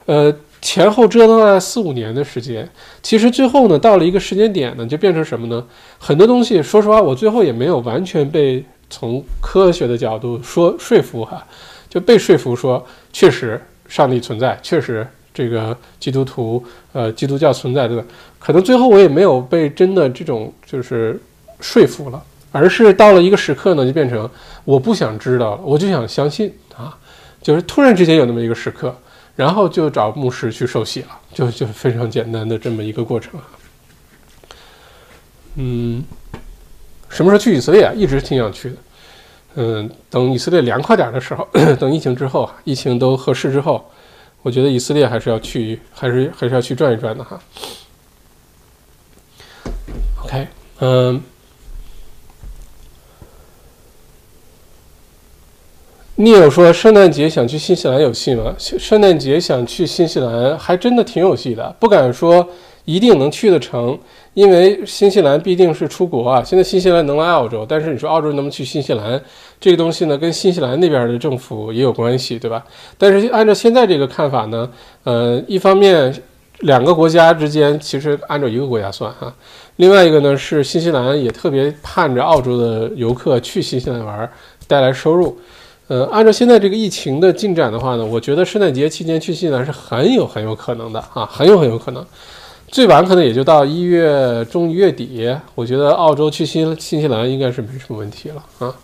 呃，前后折腾了四五年的时间，其实最后呢，到了一个时间点呢，就变成什么呢？很多东西，说实话，我最后也没有完全被从科学的角度说说服哈，就被说服说，确实上帝存在，确实这个基督徒呃基督教存在的，可能最后我也没有被真的这种就是说服了。而是到了一个时刻呢，就变成我不想知道了，我就想相信啊，就是突然之间有那么一个时刻，然后就找牧师去受洗了，就就非常简单的这么一个过程啊。嗯，什么时候去以色列啊？一直挺想去的。嗯，等以色列凉快点的时候，等疫情之后，疫情都合适之后，我觉得以色列还是要去，还是还是要去转一转的哈。OK，嗯。你有说圣诞节想去新西兰有戏吗？圣诞节想去新西兰还真的挺有戏的，不敢说一定能去得成，因为新西兰毕竟是出国啊。现在新西兰能来澳洲，但是你说澳洲能不能去新西兰这个东西呢，跟新西兰那边的政府也有关系，对吧？但是按照现在这个看法呢，呃，一方面两个国家之间其实按照一个国家算哈，另外一个呢是新西兰也特别盼着澳洲的游客去新西兰玩带来收入。呃，按照现在这个疫情的进展的话呢，我觉得圣诞节期间去新西兰是很有很有可能的啊，很有很有可能，最晚可能也就到一月中月底，我觉得澳洲去新新西兰应该是没什么问题了啊。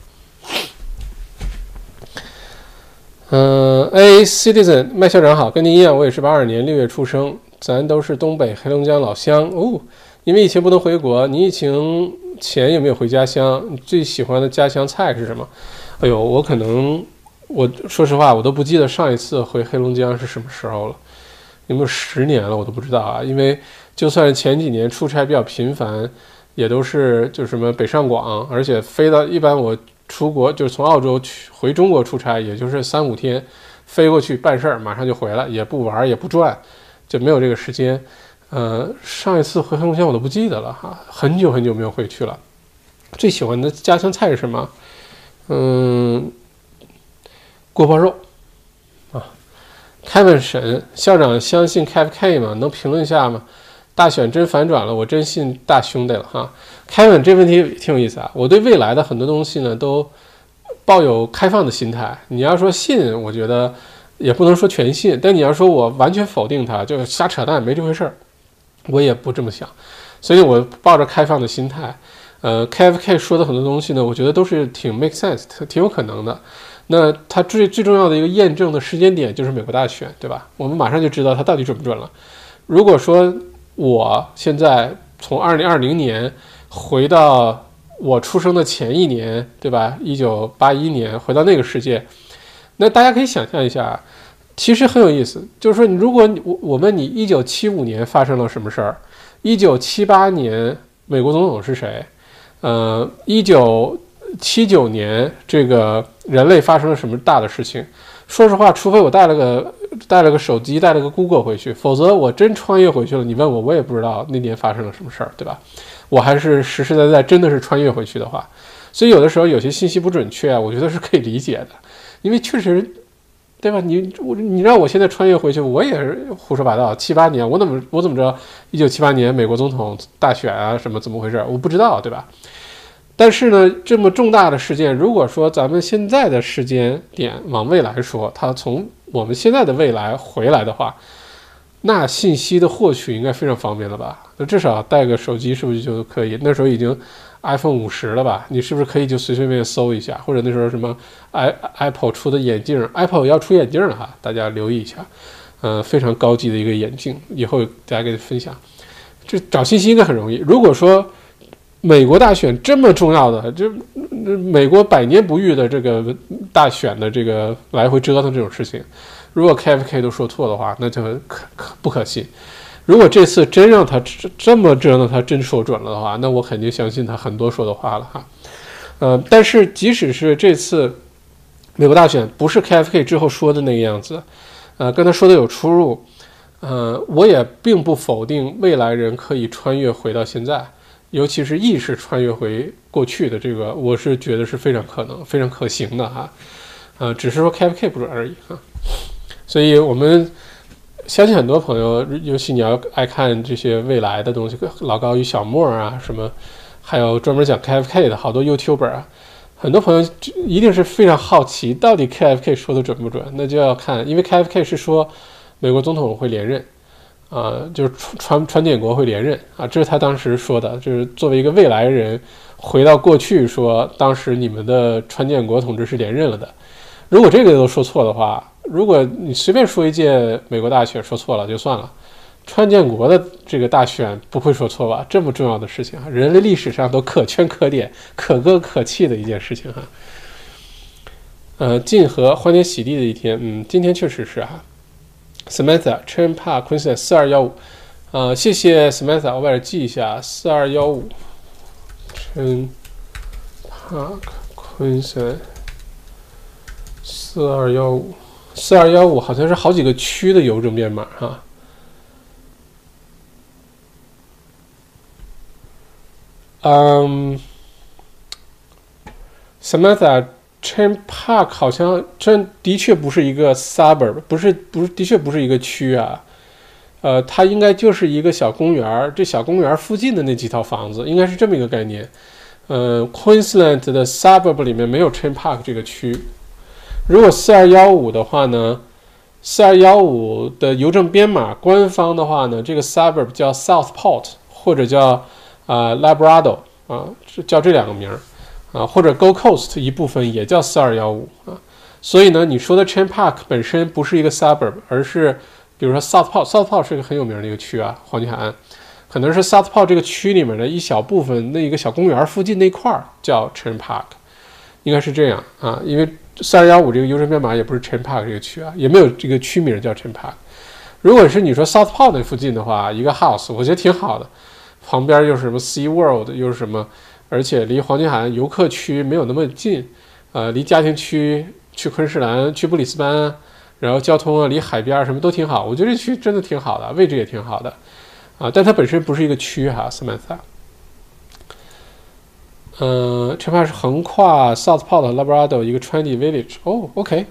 嗯，A Citizen 麦校长好，跟您一样，我也是八二年六月出生，咱都是东北黑龙江老乡哦。因为疫情不能回国，你疫情前有没有回家乡？最喜欢的家乡菜是什么？哎呦，我可能，我说实话，我都不记得上一次回黑龙江是什么时候了，有没有十年了，我都不知道啊。因为就算前几年出差比较频繁，也都是就什么北上广，而且飞到一般我出国就是从澳洲去回中国出差，也就是三五天飞过去办事儿，马上就回来，也不玩也不转，就没有这个时间。呃，上一次回黑龙江我都不记得了哈，很久很久没有回去了。最喜欢的家乡菜是什么？嗯，锅包肉啊，Kevin 神校长相信 Kev K 吗？能评论一下吗？大选真反转了，我真信大兄弟了哈。Kevin 这问题挺有意思啊。我对未来的很多东西呢，都抱有开放的心态。你要说信，我觉得也不能说全信，但你要说我完全否定它，就是瞎扯淡，没这回事儿，我也不这么想。所以我抱着开放的心态。呃，KFK 说的很多东西呢，我觉得都是挺 make sense，挺有可能的。那它最最重要的一个验证的时间点就是美国大选，对吧？我们马上就知道它到底准不准了。如果说我现在从二零二零年回到我出生的前一年，对吧？一九八一年回到那个世界，那大家可以想象一下，其实很有意思。就是说，如果我我问你一九七五年发生了什么事儿，一九七八年美国总统是谁？呃，一九七九年，这个人类发生了什么大的事情？说实话，除非我带了个带了个手机，带了个 Google 回去，否则我真穿越回去了，你问我，我也不知道那年发生了什么事儿，对吧？我还是实实在在真的是穿越回去的话，所以有的时候有些信息不准确，我觉得是可以理解的，因为确实。对吧？你我你让我现在穿越回去，我也是胡说八道。七八年，我怎么我怎么知道一九七八年美国总统大选啊什么怎么回事？我不知道，对吧？但是呢，这么重大的事件，如果说咱们现在的时间点往未来说，它从我们现在的未来回来的话，那信息的获取应该非常方便了吧？那至少带个手机是不是就可以？那时候已经。iPhone 五十了吧？你是不是可以就随随便便搜一下？或者那时候什么 i Apple 出的眼镜，Apple 要出眼镜了哈，大家留意一下。呃，非常高级的一个眼镜，以后大家给你分享。这找信息应该很容易。如果说美国大选这么重要的，就美国百年不遇的这个大选的这个来回折腾这种事情，如果 KFK 都说错的话，那就可可不可信。如果这次真让他这么折腾，他真说准了的话，那我肯定相信他很多说的话了哈。呃，但是即使是这次美国大选不是 KFK 之后说的那个样子，呃，跟他说的有出入，呃，我也并不否定未来人可以穿越回到现在，尤其是意识穿越回过去的这个，我是觉得是非常可能、非常可行的哈。呃，只是说 KFK 不准而已哈。所以我们。相信很多朋友，尤其你要爱看这些未来的东西，老高与小莫啊，什么，还有专门讲 KFK 的好多 YouTuber 啊，很多朋友一定是非常好奇，到底 KFK 说的准不准？那就要看，因为 KFK 是说美国总统会连任，啊，就是川川建国会连任啊，这是他当时说的，就是作为一个未来人回到过去说，当时你们的川建国同志是连任了的。如果这个都说错的话，如果你随便说一届美国大选说错了就算了，川建国的这个大选不会说错吧？这么重要的事情啊，人类历史上都可圈可点、可歌可泣的一件事情哈。呃，晋和欢天喜地的一天，嗯，今天确实是哈。Samantha Chen Park Queen 四二幺五，呃，谢谢 Samantha，我把这记一下，四二幺五，Chen Park Queen 四二幺五，四二幺五好像是好几个区的邮政编码哈。嗯，Samantha Chain Park 好像真的确不是一个 suburb，不是不是的确不是一个区啊。呃，它应该就是一个小公园儿，这小公园儿附近的那几套房子，应该是这么一个概念。呃，Queensland 的 suburb 里面没有 Chain Park 这个区。如果四二幺五的话呢，四二幺五的邮政编码官方的话呢，这个 suburb 叫 Southport 或者叫啊 Labrador 啊，叫这两个名儿啊，或者 Go Coast 一部分也叫四二幺五啊。所以呢，你说的 Chain Park 本身不是一个 suburb，而是。比如说 Southport，Southport 是个很有名的一个区啊，黄金海岸，可能是 Southport 这个区里面的一小部分，那一个小公园附近那块儿叫 Chain Park，应该是这样啊，因为三幺五这个邮政编码也不是 Chin Park 这个区啊，也没有这个区名叫 Chin Park。如果是你说 Southport 那附近的话，一个 house，我觉得挺好的，旁边又是什么 Sea World，又是什么，而且离黄金海岸游客区没有那么近，呃，离家庭区去昆士兰、去布里斯班。然后交通啊，离海边儿什么都挺好，我觉得这区真的挺好的，位置也挺好的，啊，但它本身不是一个区哈，Samantha 萨。嗯，这块是横跨 Southport、Labrador 一个 trendy village。哦，OK，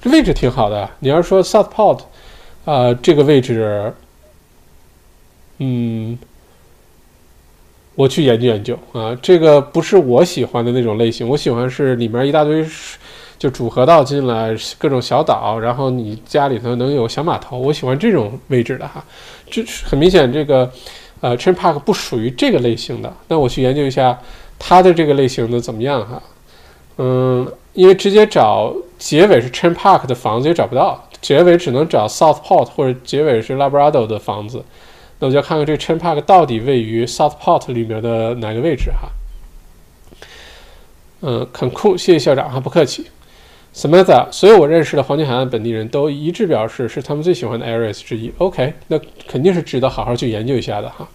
这位置挺好的。你要说 Southport，啊，这个位置，嗯，我去研究研究啊，这个不是我喜欢的那种类型，我喜欢是里面一大堆。就主河道进来各种小岛，然后你家里头能有小码头，我喜欢这种位置的哈。这很明显，这个呃 Chain Park 不属于这个类型的。那我去研究一下它的这个类型的怎么样哈。嗯，因为直接找结尾是 Chain Park 的房子也找不到，结尾只能找 Southport 或者结尾是 Labrador 的房子。那我就要看看这个 Chain Park 到底位于 Southport 里面的哪个位置哈。嗯，很酷，谢谢校长哈，不客气。Samantha，所有我认识的黄金海岸本地人都一致表示是他们最喜欢的 areas 之一。OK，那肯定是值得好好去研究一下的哈。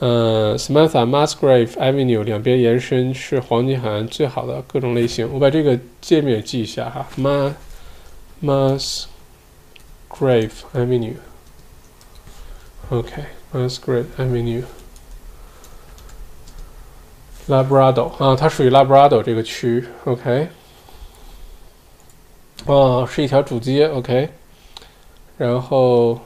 嗯，Samantha，Musgrave Avenue 两边延伸是黄金海岸最好的各种类型。我把这个界面记一下哈。Mus Musgrave Avenue。OK，Musgrave Avenue。Labrador 啊，它属于 Labrador 这个区。OK。哦，是一条主街，OK。然后，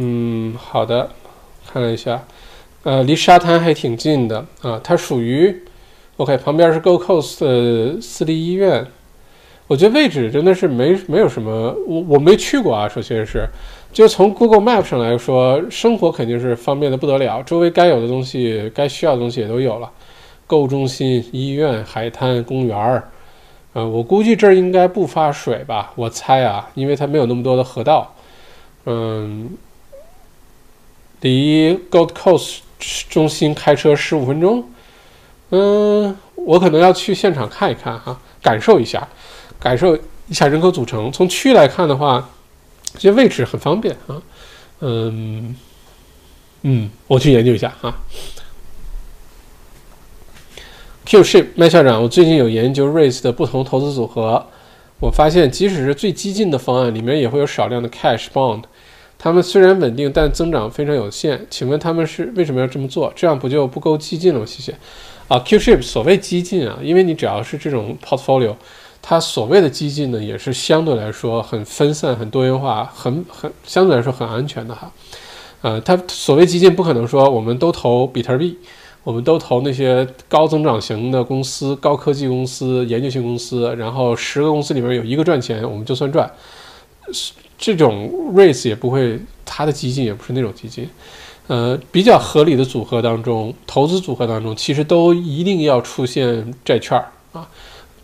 嗯，好的，看了一下，呃，离沙滩还挺近的啊。它属于 OK，旁边是 Go Coast 私立医院。我觉得位置真的是没没有什么，我我没去过啊。首先是，就从 Google Map 上来说，生活肯定是方便的不得了，周围该有的东西、该需要的东西也都有了。购物中心、医院、海滩、公园儿，呃，我估计这儿应该不发水吧？我猜啊，因为它没有那么多的河道。嗯，离 Gold Coast 中心开车十五分钟。嗯，我可能要去现场看一看哈，感受一下，感受一下人口组成。从区来看的话，这些位置很方便啊。嗯，嗯，我去研究一下啊。Q ship 麦校长，我最近有研究 REITs 的不同投资组合，我发现即使是最激进的方案，里面也会有少量的 cash bond。他们虽然稳定，但增长非常有限。请问他们是为什么要这么做？这样不就不够激进了吗？谢谢。啊，Q ship 所谓激进啊，因为你只要是这种 portfolio，它所谓的激进呢，也是相对来说很分散、很多元化、很很相对来说很安全的哈。呃，它所谓激进，不可能说我们都投比特币。我们都投那些高增长型的公司、高科技公司、研究型公司，然后十个公司里面有一个赚钱，我们就算赚。这种 race 也不会，它的基金也不是那种基金。呃，比较合理的组合当中，投资组合当中，其实都一定要出现债券儿啊，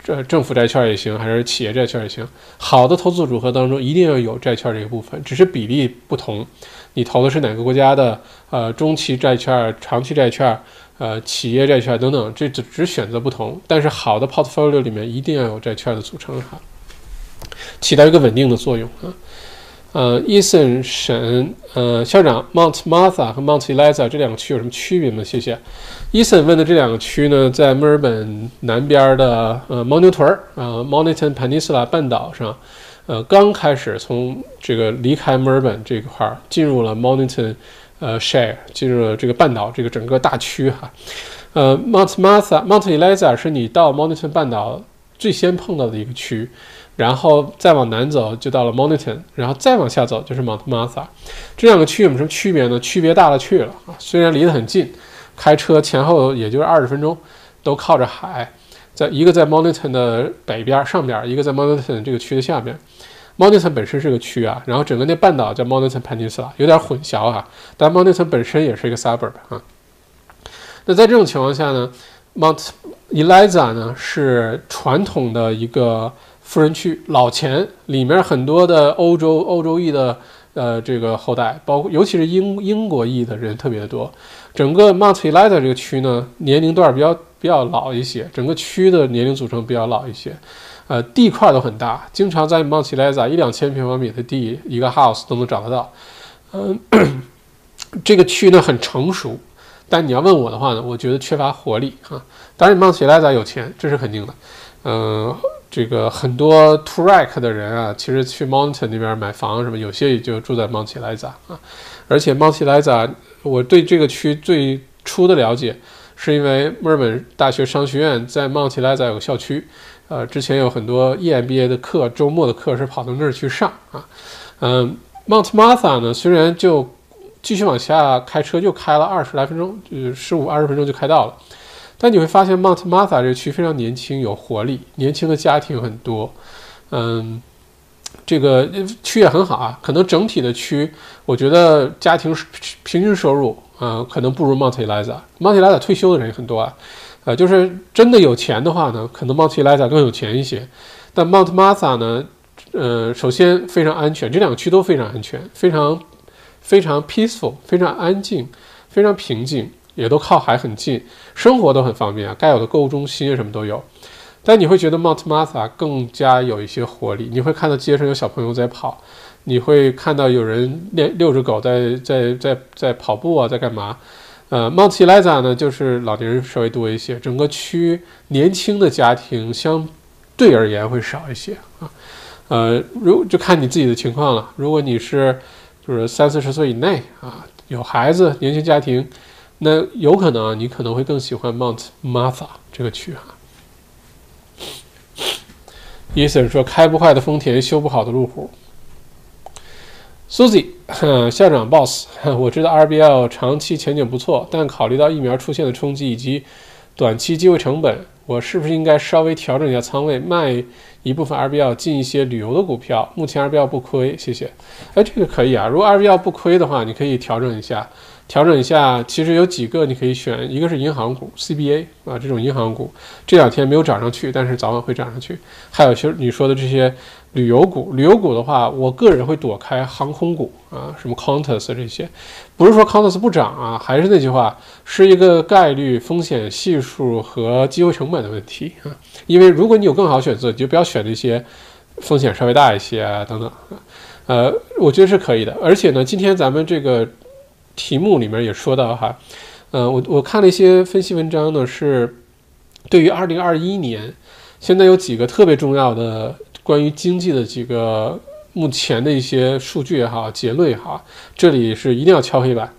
这政府债券也行，还是企业债券也行。好的投资组合当中一定要有债券这个部分，只是比例不同。你投的是哪个国家的？呃，中期债券、长期债券？呃，企业债券等等，这只只选择不同，但是好的 portfolio 里面一定要有债券的组成哈，起到一个稳定的作用啊。呃，伊森沈呃校长 Mount Martha 和 Mount Eliza 这两个区有什么区别吗？谢谢。伊森问的这两个区呢，在墨尔本南边的呃牦牛屯儿啊 m o n i t o n Peninsula 半岛上，呃，刚开始从这个离开墨尔本这块儿进入了 m o n i t o n 呃 Share 进入了这个半岛这个整个大区哈。呃，Mount Martha Mount Eliza 是你到 m o n i t o n 半岛最先碰到的一个区。然后再往南走就到了 Moniton，然后再往下走就是 Mount Martha，这两个区有什么区别呢？区别大了去了啊！虽然离得很近，开车前后也就是二十分钟，都靠着海，在一个在 Moniton 的北边上边，一个在 Moniton 这个区的下边。Moniton 本身是个区啊，然后整个那半岛叫 Moniton Peninsula，有点混淆啊。但 Moniton 本身也是一个 suburb 啊。那在这种情况下呢，Mount Eliza 呢是传统的一个。富人区老钱里面很多的欧洲欧洲裔的呃这个后代，包括尤其是英英国裔的人特别的多。整个 Mount Eliza 这个区呢，年龄段比较比较老一些，整个区的年龄组成比较老一些。呃，地块都很大，经常在 Mount Eliza 一两千平方米的地一个 house 都能找得到。嗯，这个区呢很成熟，但你要问我的话呢，我觉得缺乏活力啊。当然 Mount Eliza 有钱，这是肯定的。嗯。这个很多 t o r a k 的人啊，其实去 Mountain 那边买房什么，有些也就住在 Mount Eliza 啊。而且 Mount Eliza，我对这个区最初的了解，是因为墨尔本大学商学院在 Mount Eliza 有个校区，呃，之前有很多 EMBA 的课，周末的课是跑到那儿去上啊。嗯，Mount Martha 呢，虽然就继续往下开车，就开了二十来分钟，就十五二十分钟就开到了。但你会发现，Mount Martha 这个区非常年轻，有活力，年轻的家庭很多。嗯，这个区也很好啊。可能整体的区，我觉得家庭平均收入啊，可能不如 Mount Eliza。Mount Eliza 退休的人也很多啊。呃，就是真的有钱的话呢，可能 Mount Eliza 更有钱一些。但 Mount Martha 呢，呃，首先非常安全，这两个区都非常安全，非常非常 peaceful，非常安静，非常平静。也都靠海很近，生活都很方便啊，该有的购物中心什么都有。但你会觉得 Mount Martha 更加有一些活力，你会看到街上有小朋友在跑，你会看到有人遛遛着狗在在在在跑步啊，在干嘛？呃，Mount Eliza 呢，就是老年人稍微多一些，整个区年轻的家庭相对而言会少一些啊。呃，如就看你自己的情况了。如果你是就是三四十岁以内啊，有孩子，年轻家庭。那有可能啊，你可能会更喜欢 Mount Martha 这个区哈。伊森说：“开不坏的丰田，修不好的路虎。” Susie 校长 Boss，我知道 RBL 长期前景不错，但考虑到疫苗出现的冲击以及短期机会成本，我是不是应该稍微调整一下仓位，卖一部分 RBL 进一些旅游的股票？目前 RBL 不亏，谢谢。哎，这个可以啊，如果 RBL 不亏的话，你可以调整一下。调整一下，其实有几个你可以选，一个是银行股，CBA 啊这种银行股，这两天没有涨上去，但是早晚会涨上去。还有就是你说的这些旅游股，旅游股的话，我个人会躲开航空股啊，什么 Qantas 这些，不是说 Qantas 不涨啊，还是那句话，是一个概率、风险系数和机会成本的问题啊。因为如果你有更好选择，你就不要选那些风险稍微大一些啊等等啊。呃，我觉得是可以的。而且呢，今天咱们这个。题目里面也说到哈，呃，我我看了一些分析文章呢，是对于二零二一年，现在有几个特别重要的关于经济的几个目前的一些数据也好，结论也好，这里是一定要敲黑板，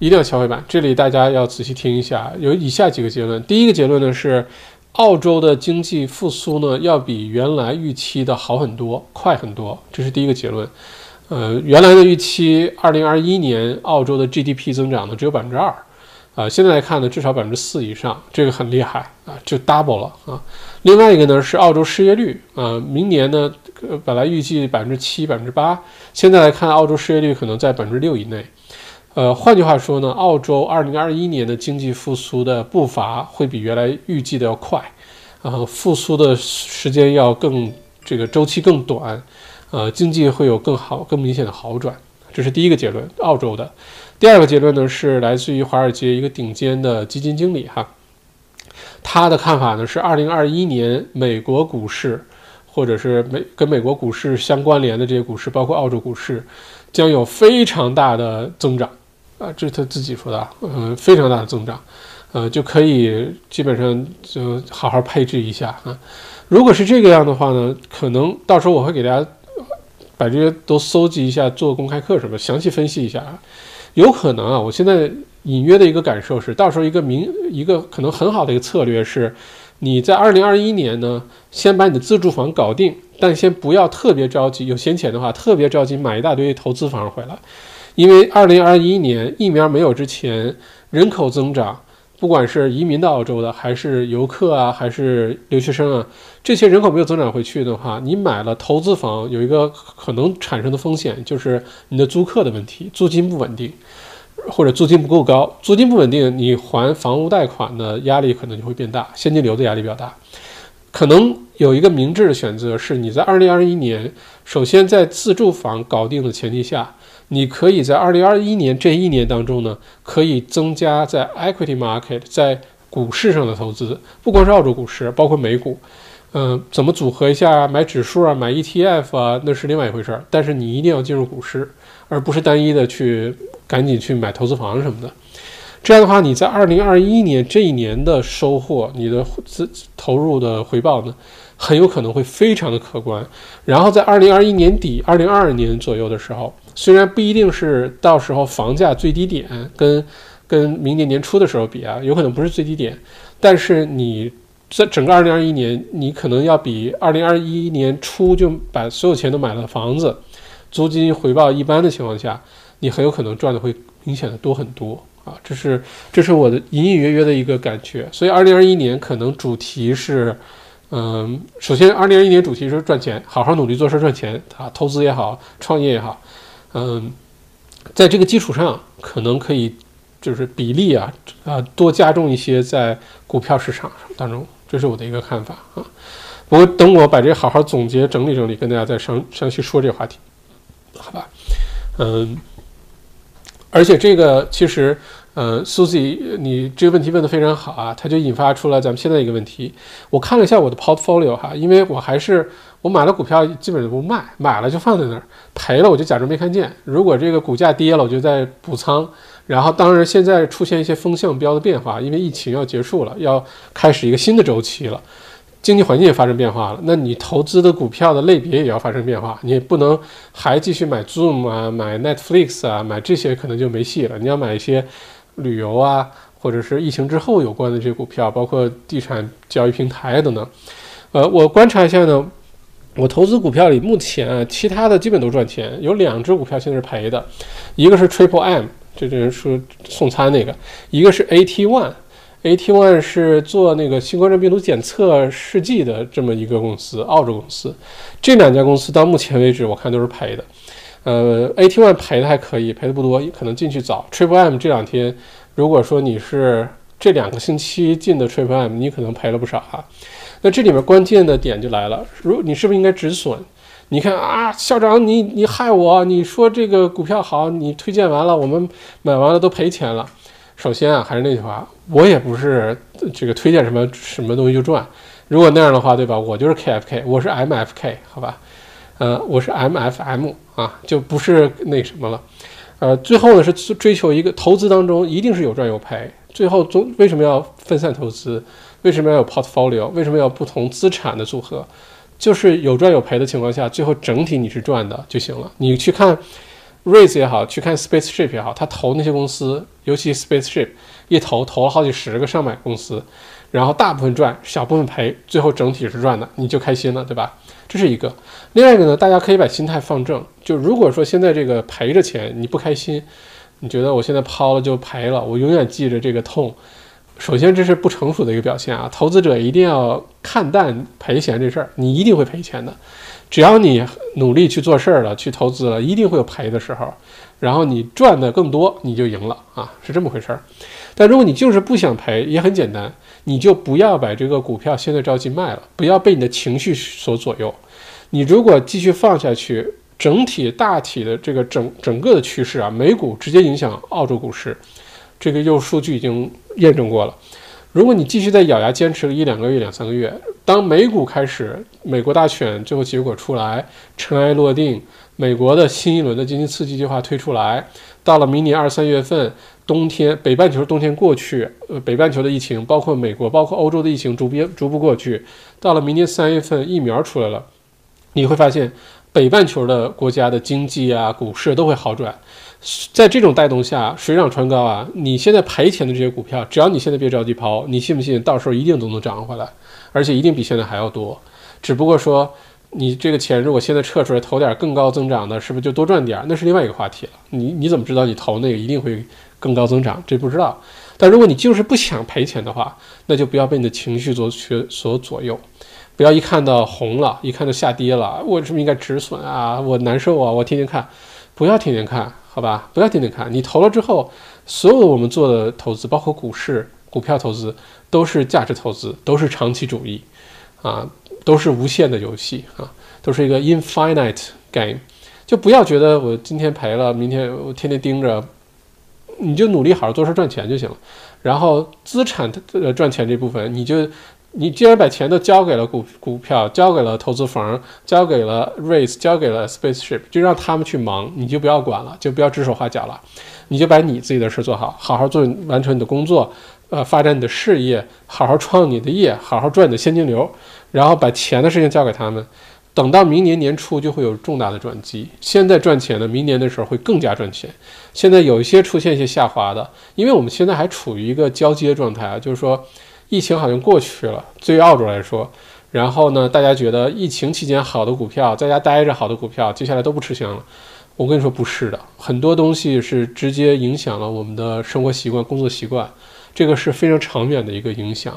一定要敲黑板。这里大家要仔细听一下，有以下几个结论。第一个结论呢是，澳洲的经济复苏呢要比原来预期的好很多，快很多，这是第一个结论。呃，原来的预期，二零二一年澳洲的 GDP 增长呢只有百分之二，啊，现在来看呢至少百分之四以上，这个很厉害啊，就 double 了啊。另外一个呢是澳洲失业率啊，明年呢本来预计百分之七、百分之八，现在来看澳洲失业率可能在百分之六以内。呃，换句话说呢，澳洲二零二一年的经济复苏的步伐会比原来预计的要快，啊，复苏的时间要更这个周期更短。呃，经济会有更好、更明显的好转，这是第一个结论。澳洲的第二个结论呢，是来自于华尔街一个顶尖的基金经理哈，他的看法呢是，二零二一年美国股市或者是美跟美国股市相关联的这些股市，包括澳洲股市，将有非常大的增长啊，这是他自己说的，嗯，非常大的增长，呃，就可以基本上就好好配置一下啊。如果是这个样的话呢，可能到时候我会给大家把这些都搜集一下，做公开课什么，详细分析一下啊。有可能啊，我现在隐约的一个感受是，到时候一个明一个可能很好的一个策略是。你在二零二一年呢，先把你的自住房搞定，但先不要特别着急。有闲钱的话，特别着急买一大堆投资房回来，因为二零二一年疫苗没有之前，人口增长，不管是移民到澳洲的，还是游客啊，还是留学生啊，这些人口没有增长回去的话，你买了投资房，有一个可能产生的风险就是你的租客的问题，租金不稳定。或者租金不够高，租金不稳定，你还房屋贷款的压力可能就会变大，现金流的压力比较大。可能有一个明智的选择是，你在二零二一年，首先在自住房搞定的前提下，你可以在二零二一年这一年当中呢，可以增加在 equity market 在股市上的投资，不光是澳洲股市，包括美股。嗯，怎么组合一下买指数啊，买 ETF 啊，那是另外一回事儿。但是你一定要进入股市，而不是单一的去赶紧去买投资房什么的。这样的话，你在二零二一年这一年的收获，你的资投入的回报呢，很有可能会非常的可观。然后在二零二一年底、二零二二年左右的时候，虽然不一定是到时候房价最低点跟跟明年年初的时候比啊，有可能不是最低点，但是你。在整个二零二一年，你可能要比二零二一年初就把所有钱都买了房子，租金回报一般的情况下，你很有可能赚的会明显的多很多啊！这是这是我的隐隐约约的一个感觉。所以二零二一年可能主题是，嗯，首先二零二一年主题是赚钱，好好努力做事赚钱啊，投资也好，创业也好，嗯，在这个基础上，可能可以就是比例啊啊多加重一些在股票市场当中。这是我的一个看法啊，不过等我把这好好总结整理整理，跟大家再详详细说这个话题，好吧？嗯，而且这个其实，呃，Susie，你这个问题问的非常好啊，它就引发出了咱们现在一个问题。我看了一下我的 portfolio 哈，因为我还是我买了股票基本上不卖，买了就放在那儿，赔了我就假装没看见。如果这个股价跌了，我就在补仓。然后，当然，现在出现一些风向标的变化，因为疫情要结束了，要开始一个新的周期了，经济环境也发生变化了。那你投资的股票的类别也要发生变化，你不能还继续买 Zoom 啊，买 Netflix 啊，买这些可能就没戏了。你要买一些旅游啊，或者是疫情之后有关的这些股票，包括地产交易平台等等。呃，我观察一下呢，我投资股票里目前啊，其他的基本都赚钱，有两只股票现在是赔的，一个是 Triple M。这这人说送餐那个，一个是 AT One，AT One 是做那个新冠状病毒检测试剂的这么一个公司，澳洲公司。这两家公司到目前为止我看都是赔的。呃，AT One 赔的还可以，赔的不多，可能进去早。Triple M 这两天，如果说你是这两个星期进的 Triple M，你可能赔了不少啊。那这里面关键的点就来了，如你是不是应该止损？你看啊，校长，你你害我！你说这个股票好，你推荐完了，我们买完了都赔钱了。首先啊，还是那句话，我也不是这个推荐什么什么东西就赚。如果那样的话，对吧？我就是 KFK，我是 MFK，好吧？呃，我是 MFM 啊，就不是那什么了。呃，最后呢是追求一个投资当中一定是有赚有赔。最后总为什么要分散投资？为什么要有 portfolio？为什么要不同资产的组合？就是有赚有赔的情况下，最后整体你是赚的就行了。你去看 Raise 也好，去看 Spaceship 也好，他投那些公司，尤其 Spaceship 一投投了好几十个上百公司，然后大部分赚，小部分赔，最后整体是赚的，你就开心了，对吧？这是一个。另外一个呢，大家可以把心态放正，就如果说现在这个赔着钱你不开心，你觉得我现在抛了就赔了，我永远记着这个痛。首先，这是不成熟的一个表现啊！投资者一定要看淡赔钱这事儿，你一定会赔钱的。只要你努力去做事儿了，去投资了，一定会有赔的时候。然后你赚的更多，你就赢了啊，是这么回事儿。但如果你就是不想赔，也很简单，你就不要把这个股票现在着急卖了，不要被你的情绪所左右。你如果继续放下去，整体大体的这个整整个的趋势啊，美股直接影响澳洲股市。这个又数据已经验证过了，如果你继续再咬牙坚持个一两个月、两三个月，当美股开始，美国大选最后结果出来，尘埃落定，美国的新一轮的经济刺激计划推出来，到了明年二三月份，冬天北半球冬天过去，呃，北半球的疫情，包括美国，包括欧洲的疫情逐步逐步过去，到了明年三月份，疫苗出来了，你会发现北半球的国家的经济啊、股市都会好转。在这种带动下，水涨船高啊！你现在赔钱的这些股票，只要你现在别着急抛，你信不信到时候一定都能涨回来，而且一定比现在还要多。只不过说，你这个钱如果现在撤出来投点更高增长的，是不是就多赚点？那是另外一个话题了。你你怎么知道你投那个一定会更高增长？这不知道。但如果你就是不想赔钱的话，那就不要被你的情绪所所左右，不要一看到红了，一看到下跌了，我是不是应该止损啊？我难受啊！我天天看，不要天天看。好吧，不要天天看。你投了之后，所有我们做的投资，包括股市、股票投资，都是价值投资，都是长期主义，啊，都是无限的游戏啊，都是一个 infinite game。就不要觉得我今天赔了，明天我天天盯着，你就努力好好做事赚钱就行了。然后资产呃赚钱这部分，你就。你既然把钱都交给了股股票，交给了投资房，交给了 race，交给了 spaceship，就让他们去忙，你就不要管了，就不要指手画脚了，你就把你自己的事做好，好好做，完成你的工作，呃，发展你的事业，好好创你的业，好好赚你的现金流，然后把钱的事情交给他们，等到明年年初就会有重大的转机。现在赚钱的，明年的时候会更加赚钱。现在有一些出现一些下滑的，因为我们现在还处于一个交接状态啊，就是说。疫情好像过去了，对于澳洲来说，然后呢，大家觉得疫情期间好的股票，在家待着好的股票，接下来都不吃香了。我跟你说不是的，很多东西是直接影响了我们的生活习惯、工作习惯，这个是非常长远的一个影响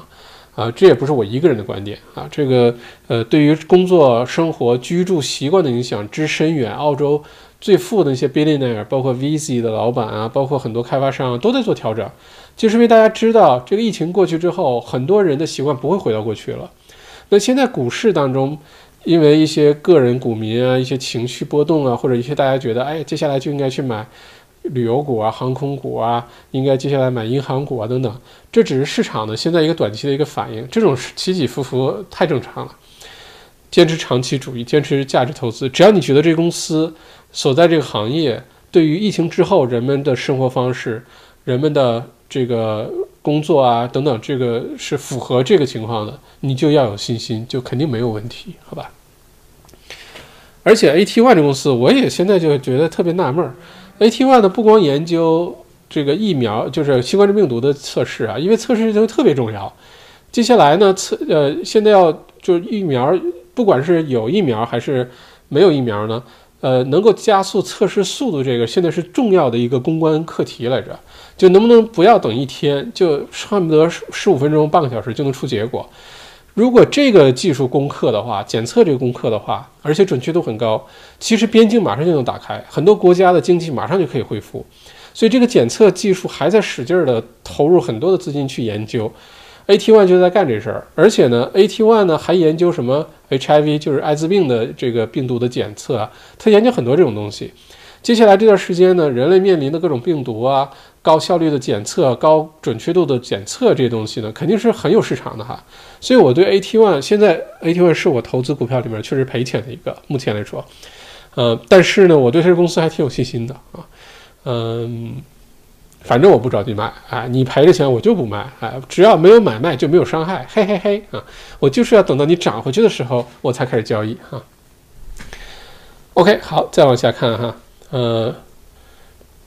啊。这也不是我一个人的观点啊，这个呃，对于工作、生活、居住习惯的影响之深远，澳洲最富的那些 billionaire，包括 VC 的老板啊，包括很多开发商都在做调整。就是因为大家知道，这个疫情过去之后，很多人的习惯不会回到过去了。那现在股市当中，因为一些个人股民啊，一些情绪波动啊，或者一些大家觉得，哎，接下来就应该去买旅游股啊、航空股啊，应该接下来买银行股啊等等，这只是市场的现在一个短期的一个反应，这种起起伏伏太正常了。坚持长期主义，坚持价值投资，只要你觉得这个公司所在这个行业对于疫情之后人们的生活方式、人们的这个工作啊，等等，这个是符合这个情况的，你就要有信心，就肯定没有问题，好吧？而且 AT One 这公司，我也现在就觉得特别纳闷儿。AT One 呢，不光研究这个疫苗，就是新冠病毒的测试啊，因为测试就特别重要。接下来呢，测呃，现在要就是疫苗，不管是有疫苗还是没有疫苗呢，呃，能够加速测试速度，这个现在是重要的一个公关课题来着。就能不能不要等一天，就恨不得十五分钟、半个小时就能出结果。如果这个技术攻克的话，检测这个攻克的话，而且准确度很高，其实边境马上就能打开，很多国家的经济马上就可以恢复。所以这个检测技术还在使劲儿的投入很多的资金去研究。AT One 就在干这事儿，而且呢，AT One 呢还研究什么 HIV，就是艾滋病的这个病毒的检测啊，他研究很多这种东西。接下来这段时间呢，人类面临的各种病毒啊。高效率的检测、高准确度的检测，这些东西呢，肯定是很有市场的哈。所以我对 AT One 现在 AT One 是我投资股票里面确实赔钱的一个，目前来说，呃，但是呢，我对这个公司还挺有信心的啊。嗯，反正我不着急卖啊，你赔着钱我就不卖啊，只要没有买卖就没有伤害，嘿嘿嘿啊，我就是要等到你涨回去的时候我才开始交易哈。OK，好，再往下看哈，呃，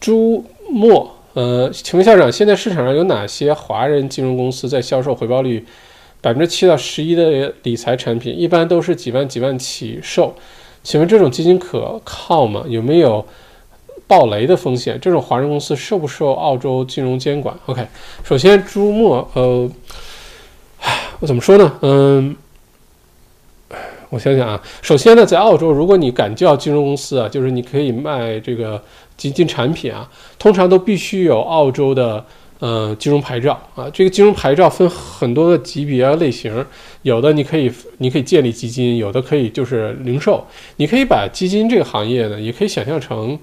朱墨。呃，请问校长，现在市场上有哪些华人金融公司在销售回报率百分之七到十一的理财产品？一般都是几万几万起售，请问这种基金可靠吗？有没有暴雷的风险？这种华人公司受不受澳洲金融监管？OK，首先朱墨，呃，我怎么说呢？嗯，我想想啊，首先呢，在澳洲，如果你敢叫金融公司啊，就是你可以卖这个。基金产品啊，通常都必须有澳洲的呃金融牌照啊。这个金融牌照分很多的级别类型，有的你可以你可以建立基金，有的可以就是零售。你可以把基金这个行业呢，也可以想象成，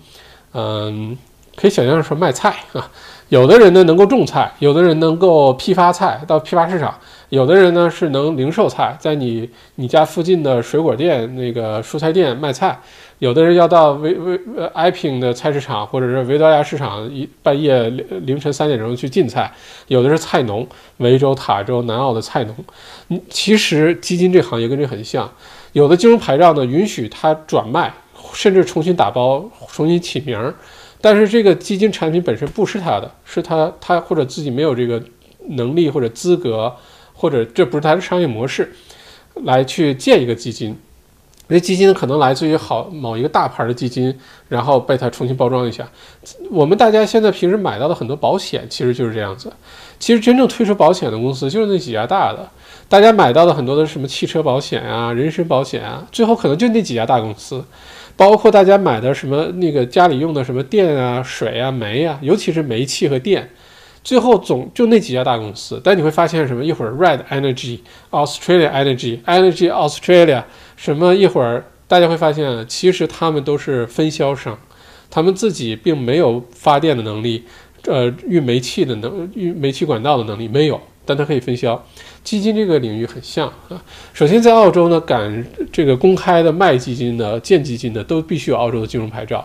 嗯，可以想象说卖菜啊。有的人呢能够种菜，有的人能够批发菜到批发市场，有的人呢是能零售菜，在你你家附近的水果店、那个蔬菜店卖菜；有的人要到维维呃爱平的菜市场或者是维多利亚市场，一半夜凌晨三点钟去进菜；有的是菜农，维州、塔州、南澳的菜农。嗯，其实基金这行业跟这很像，有的金融牌照呢允许他转卖，甚至重新打包、重新起名儿，但是这个基金产品本身不是他的，是他他或者自己没有这个能力或者资格。或者这不是他的商业模式，来去建一个基金，那基金可能来自于好某一个大牌的基金，然后被它重新包装一下。我们大家现在平时买到的很多保险其实就是这样子。其实真正推出保险的公司就是那几家大的，大家买到的很多的什么汽车保险啊、人身保险啊，最后可能就那几家大公司。包括大家买的什么那个家里用的什么电啊、水啊、煤啊，尤其是煤气和电。最后总就那几家大公司，但你会发现什么？一会儿 Red Energy、Australia Energy、Energy Australia 什么一会儿，大家会发现其实他们都是分销商，他们自己并没有发电的能力，呃，运煤气的能运煤气管道的能力没有，但它可以分销。基金这个领域很像啊。首先在澳洲呢，敢这个公开的卖基金的、建基金的，都必须有澳洲的金融牌照。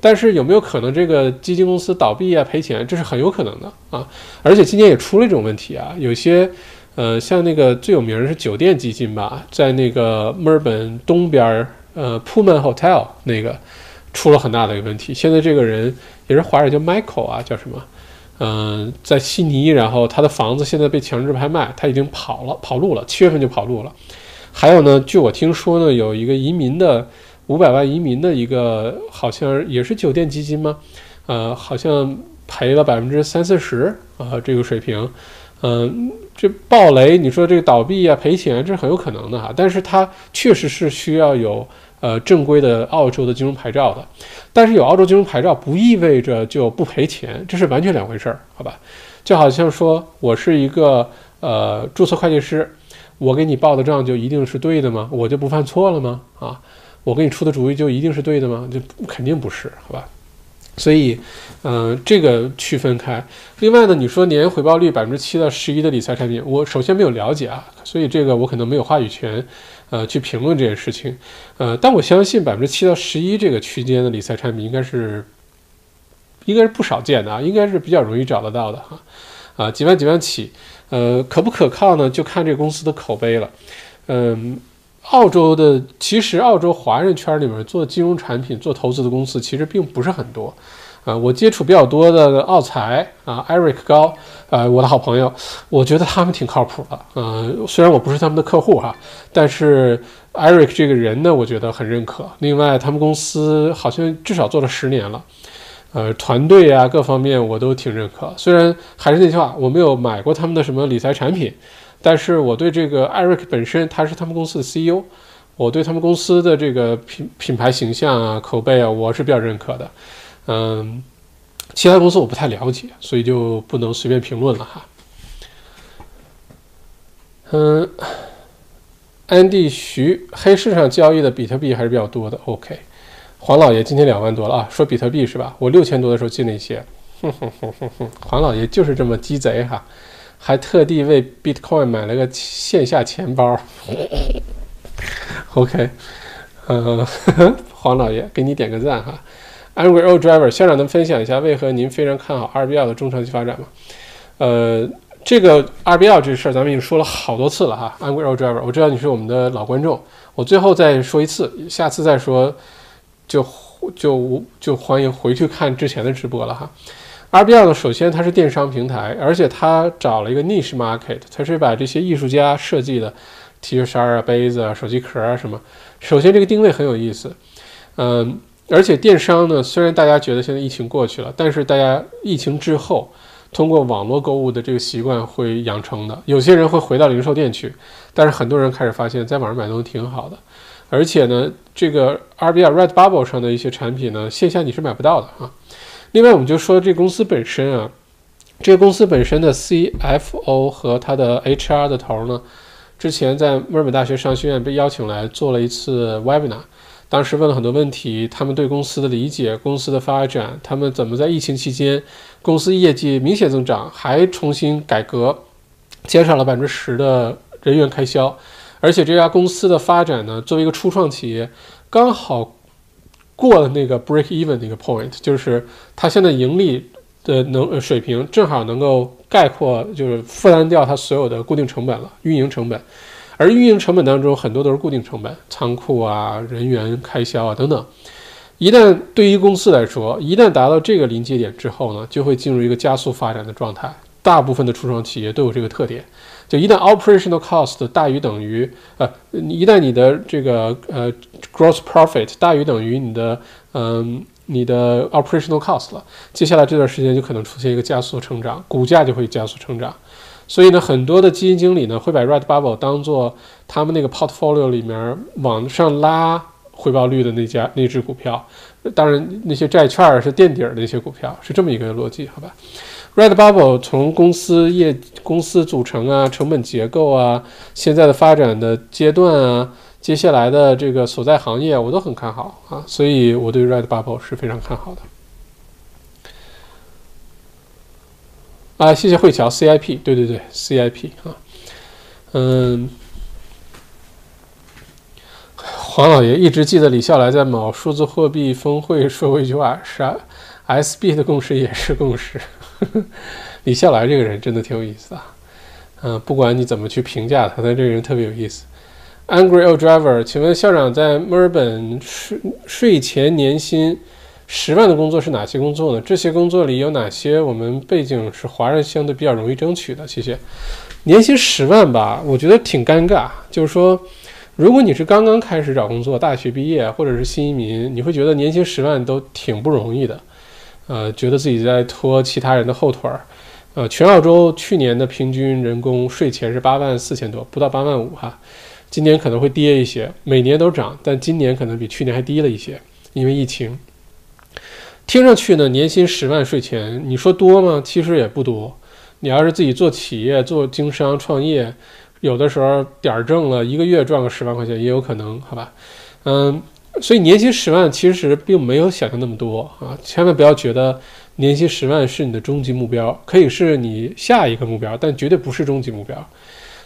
但是有没有可能这个基金公司倒闭啊赔钱？这是很有可能的啊！而且今年也出了一种问题啊，有些，呃，像那个最有名的是酒店基金吧，在那个墨尔本东边儿，呃，Pullman Hotel 那个出了很大的一个问题。现在这个人也是华人，叫 Michael 啊，叫什么？嗯，在悉尼，然后他的房子现在被强制拍卖，他已经跑了，跑路了，七月份就跑路了。还有呢，据我听说呢，有一个移民的。五百万移民的一个好像也是酒店基金吗？呃，好像赔了百分之三四十啊，这个水平。嗯，这暴雷，你说这个倒闭啊赔钱，这是很有可能的哈。但是它确实是需要有呃正规的澳洲的金融牌照的。但是有澳洲金融牌照不意味着就不赔钱，这是完全两回事儿，好吧？就好像说我是一个呃注册会计师，我给你报的账就一定是对的吗？我就不犯错了吗？啊？我给你出的主意就一定是对的吗？就肯定不是，好吧？所以，嗯，这个区分开。另外呢，你说年回报率百分之七到十一的理财产品，我首先没有了解啊，所以这个我可能没有话语权，呃，去评论这件事情。呃，但我相信百分之七到十一这个区间的理财产品应该是，应该是不少见的啊，应该是比较容易找得到的哈。啊，几万几万起，呃，可不可靠呢？就看这个公司的口碑了。嗯。澳洲的其实，澳洲华人圈里面做金融产品、做投资的公司其实并不是很多，啊，我接触比较多的澳财啊，Eric 高，呃，我的好朋友，我觉得他们挺靠谱的，嗯，虽然我不是他们的客户哈，但是 Eric 这个人呢，我觉得很认可。另外，他们公司好像至少做了十年了，呃，团队啊各方面我都挺认可。虽然还是那句话，我没有买过他们的什么理财产品。但是我对这个艾瑞克本身，他是他们公司的 CEO，我对他们公司的这个品品牌形象啊、口碑啊，我是比较认可的。嗯，其他公司我不太了解，所以就不能随便评论了哈。嗯，安迪徐，黑市上交易的比特币还是比较多的。OK，黄老爷今天两万多了啊，说比特币是吧？我六千多的时候进了一些。哼哼哼哼哼，黄老爷就是这么鸡贼哈。还特地为 Bitcoin 买了个线下钱包。OK，呃，黄老爷给你点个赞哈。Angry Old Driver 校长能分享一下为何您非常看好 RBL 的中长期发展吗？呃，这个 RBL 这事儿咱们已经说了好多次了哈。Angry Old Driver，我知道你是我们的老观众，我最后再说一次，下次再说就就就欢迎回去看之前的直播了哈。RBL 呢，首先它是电商平台，而且它找了一个 niche market，它是把这些艺术家设计的 T 恤衫啊、杯子啊、手机壳啊什么。首先这个定位很有意思，嗯，而且电商呢，虽然大家觉得现在疫情过去了，但是大家疫情之后通过网络购物的这个习惯会养成的。有些人会回到零售店去，但是很多人开始发现，在网上买东西挺好的，而且呢，这个 RBL Redbubble 上的一些产品呢，线下你是买不到的啊。另外，我们就说这公司本身啊，这个公司本身的 CFO 和他的 HR 的头呢，之前在墨尔本大学商学院被邀请来做了一次 webinar，当时问了很多问题，他们对公司的理解、公司的发展，他们怎么在疫情期间公司业绩明显增长，还重新改革减少了百分之十的人员开销，而且这家公司的发展呢，作为一个初创企业，刚好过了那个 break even 那个 point，就是它现在盈利的能水平正好能够概括，就是负担掉它所有的固定成本了，运营成本。而运营成本当中很多都是固定成本，仓库啊、人员开销啊等等。一旦对于公司来说，一旦达到这个临界点之后呢，就会进入一个加速发展的状态。大部分的初创企业都有这个特点，就一旦 operational cost 大于等于呃，一旦你的这个呃 gross profit 大于等于你的嗯你的 operational cost 了，接下来这段时间就可能出现一个加速成长，股价就会加速成长。所以呢，很多的基金经理呢会把 Redbubble 当做他们那个 portfolio 里面往上拉回报率的那家那只股票。当然，那些债券是垫底儿的那些股票，是这么一个逻辑，好吧？Redbubble 从公司业、公司组成啊、成本结构啊、现在的发展的阶段啊、接下来的这个所在行业，我都很看好啊，所以我对 Redbubble 是非常看好的。啊，谢谢慧乔，CIP，对对对，CIP 啊，嗯，黄老爷一直记得李笑来在某数字货币峰会说过一句话，是 SB 的共识也是共识。李笑来这个人真的挺有意思啊，嗯，不管你怎么去评价他，他这个人特别有意思。Angry old driver，请问校长在墨尔本税税前年薪？十万的工作是哪些工作呢？这些工作里有哪些我们背景是华人相对比较容易争取的？谢谢。年薪十万吧，我觉得挺尴尬。就是说，如果你是刚刚开始找工作，大学毕业或者是新移民，你会觉得年薪十万都挺不容易的。呃，觉得自己在拖其他人的后腿儿。呃，全澳洲去年的平均人工税前是八万四千多，不到八万五哈。今年可能会跌一些，每年都涨，但今年可能比去年还低了一些，因为疫情。听上去呢，年薪十万税前，你说多吗？其实也不多。你要是自己做企业、做经商、创业，有的时候点儿挣了一个月赚个十万块钱也有可能，好吧？嗯，所以年薪十万其实并没有想象那么多啊！千万不要觉得年薪十万是你的终极目标，可以是你下一个目标，但绝对不是终极目标。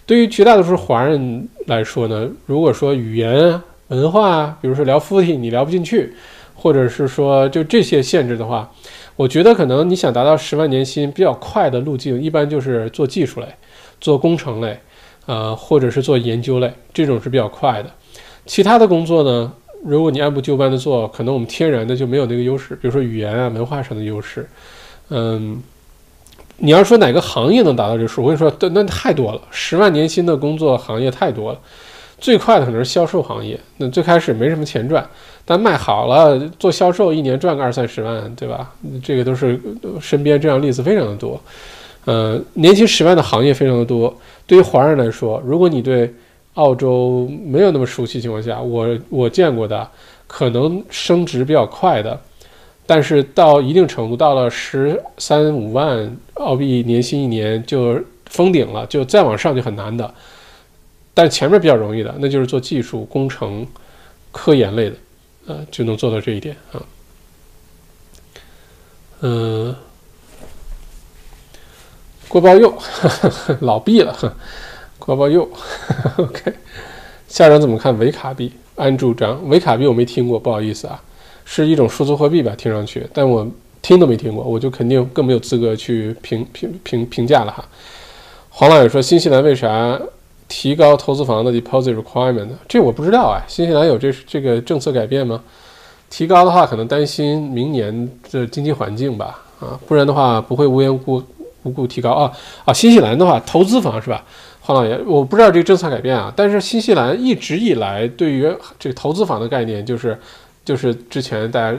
对于绝大多数华人来说呢，如果说语言文化啊，比如说聊 footy，你聊不进去。或者是说，就这些限制的话，我觉得可能你想达到十万年薪比较快的路径，一般就是做技术类、做工程类，呃，或者是做研究类，这种是比较快的。其他的工作呢，如果你按部就班的做，可能我们天然的就没有那个优势，比如说语言啊、文化上的优势。嗯，你要说哪个行业能达到这数，我跟你说，那那太多了，十万年薪的工作行业太多了。最快的可能是销售行业，那最开始没什么钱赚。但卖好了，做销售一年赚个二三十万，对吧？这个都是身边这样例子非常的多。呃，年薪十万的行业非常的多。对于华人来说，如果你对澳洲没有那么熟悉情况下，我我见过的可能升值比较快的，但是到一定程度，到了十三五万澳币年薪一年就封顶了，就再往上就很难的。但前面比较容易的，那就是做技术、工程、科研类的。呃，就能做到这一点啊。嗯，郭宝佑 老毕了，郭宝佑。OK，校长怎么看维卡币？安住章，维卡币我没听过，不好意思啊，是一种数字货币吧？听上去，但我听都没听过，我就肯定更没有资格去评评评评价了哈。黄老师说，新西兰为啥？提高投资房的 deposit requirement，这我不知道啊。新西兰有这这个政策改变吗？提高的话，可能担心明年的经济环境吧。啊，不然的话不会无缘无故无故提高啊啊。新西兰的话，投资房是吧？黄老爷，我不知道这个政策改变啊。但是新西兰一直以来对于这个投资房的概念，就是就是之前大家。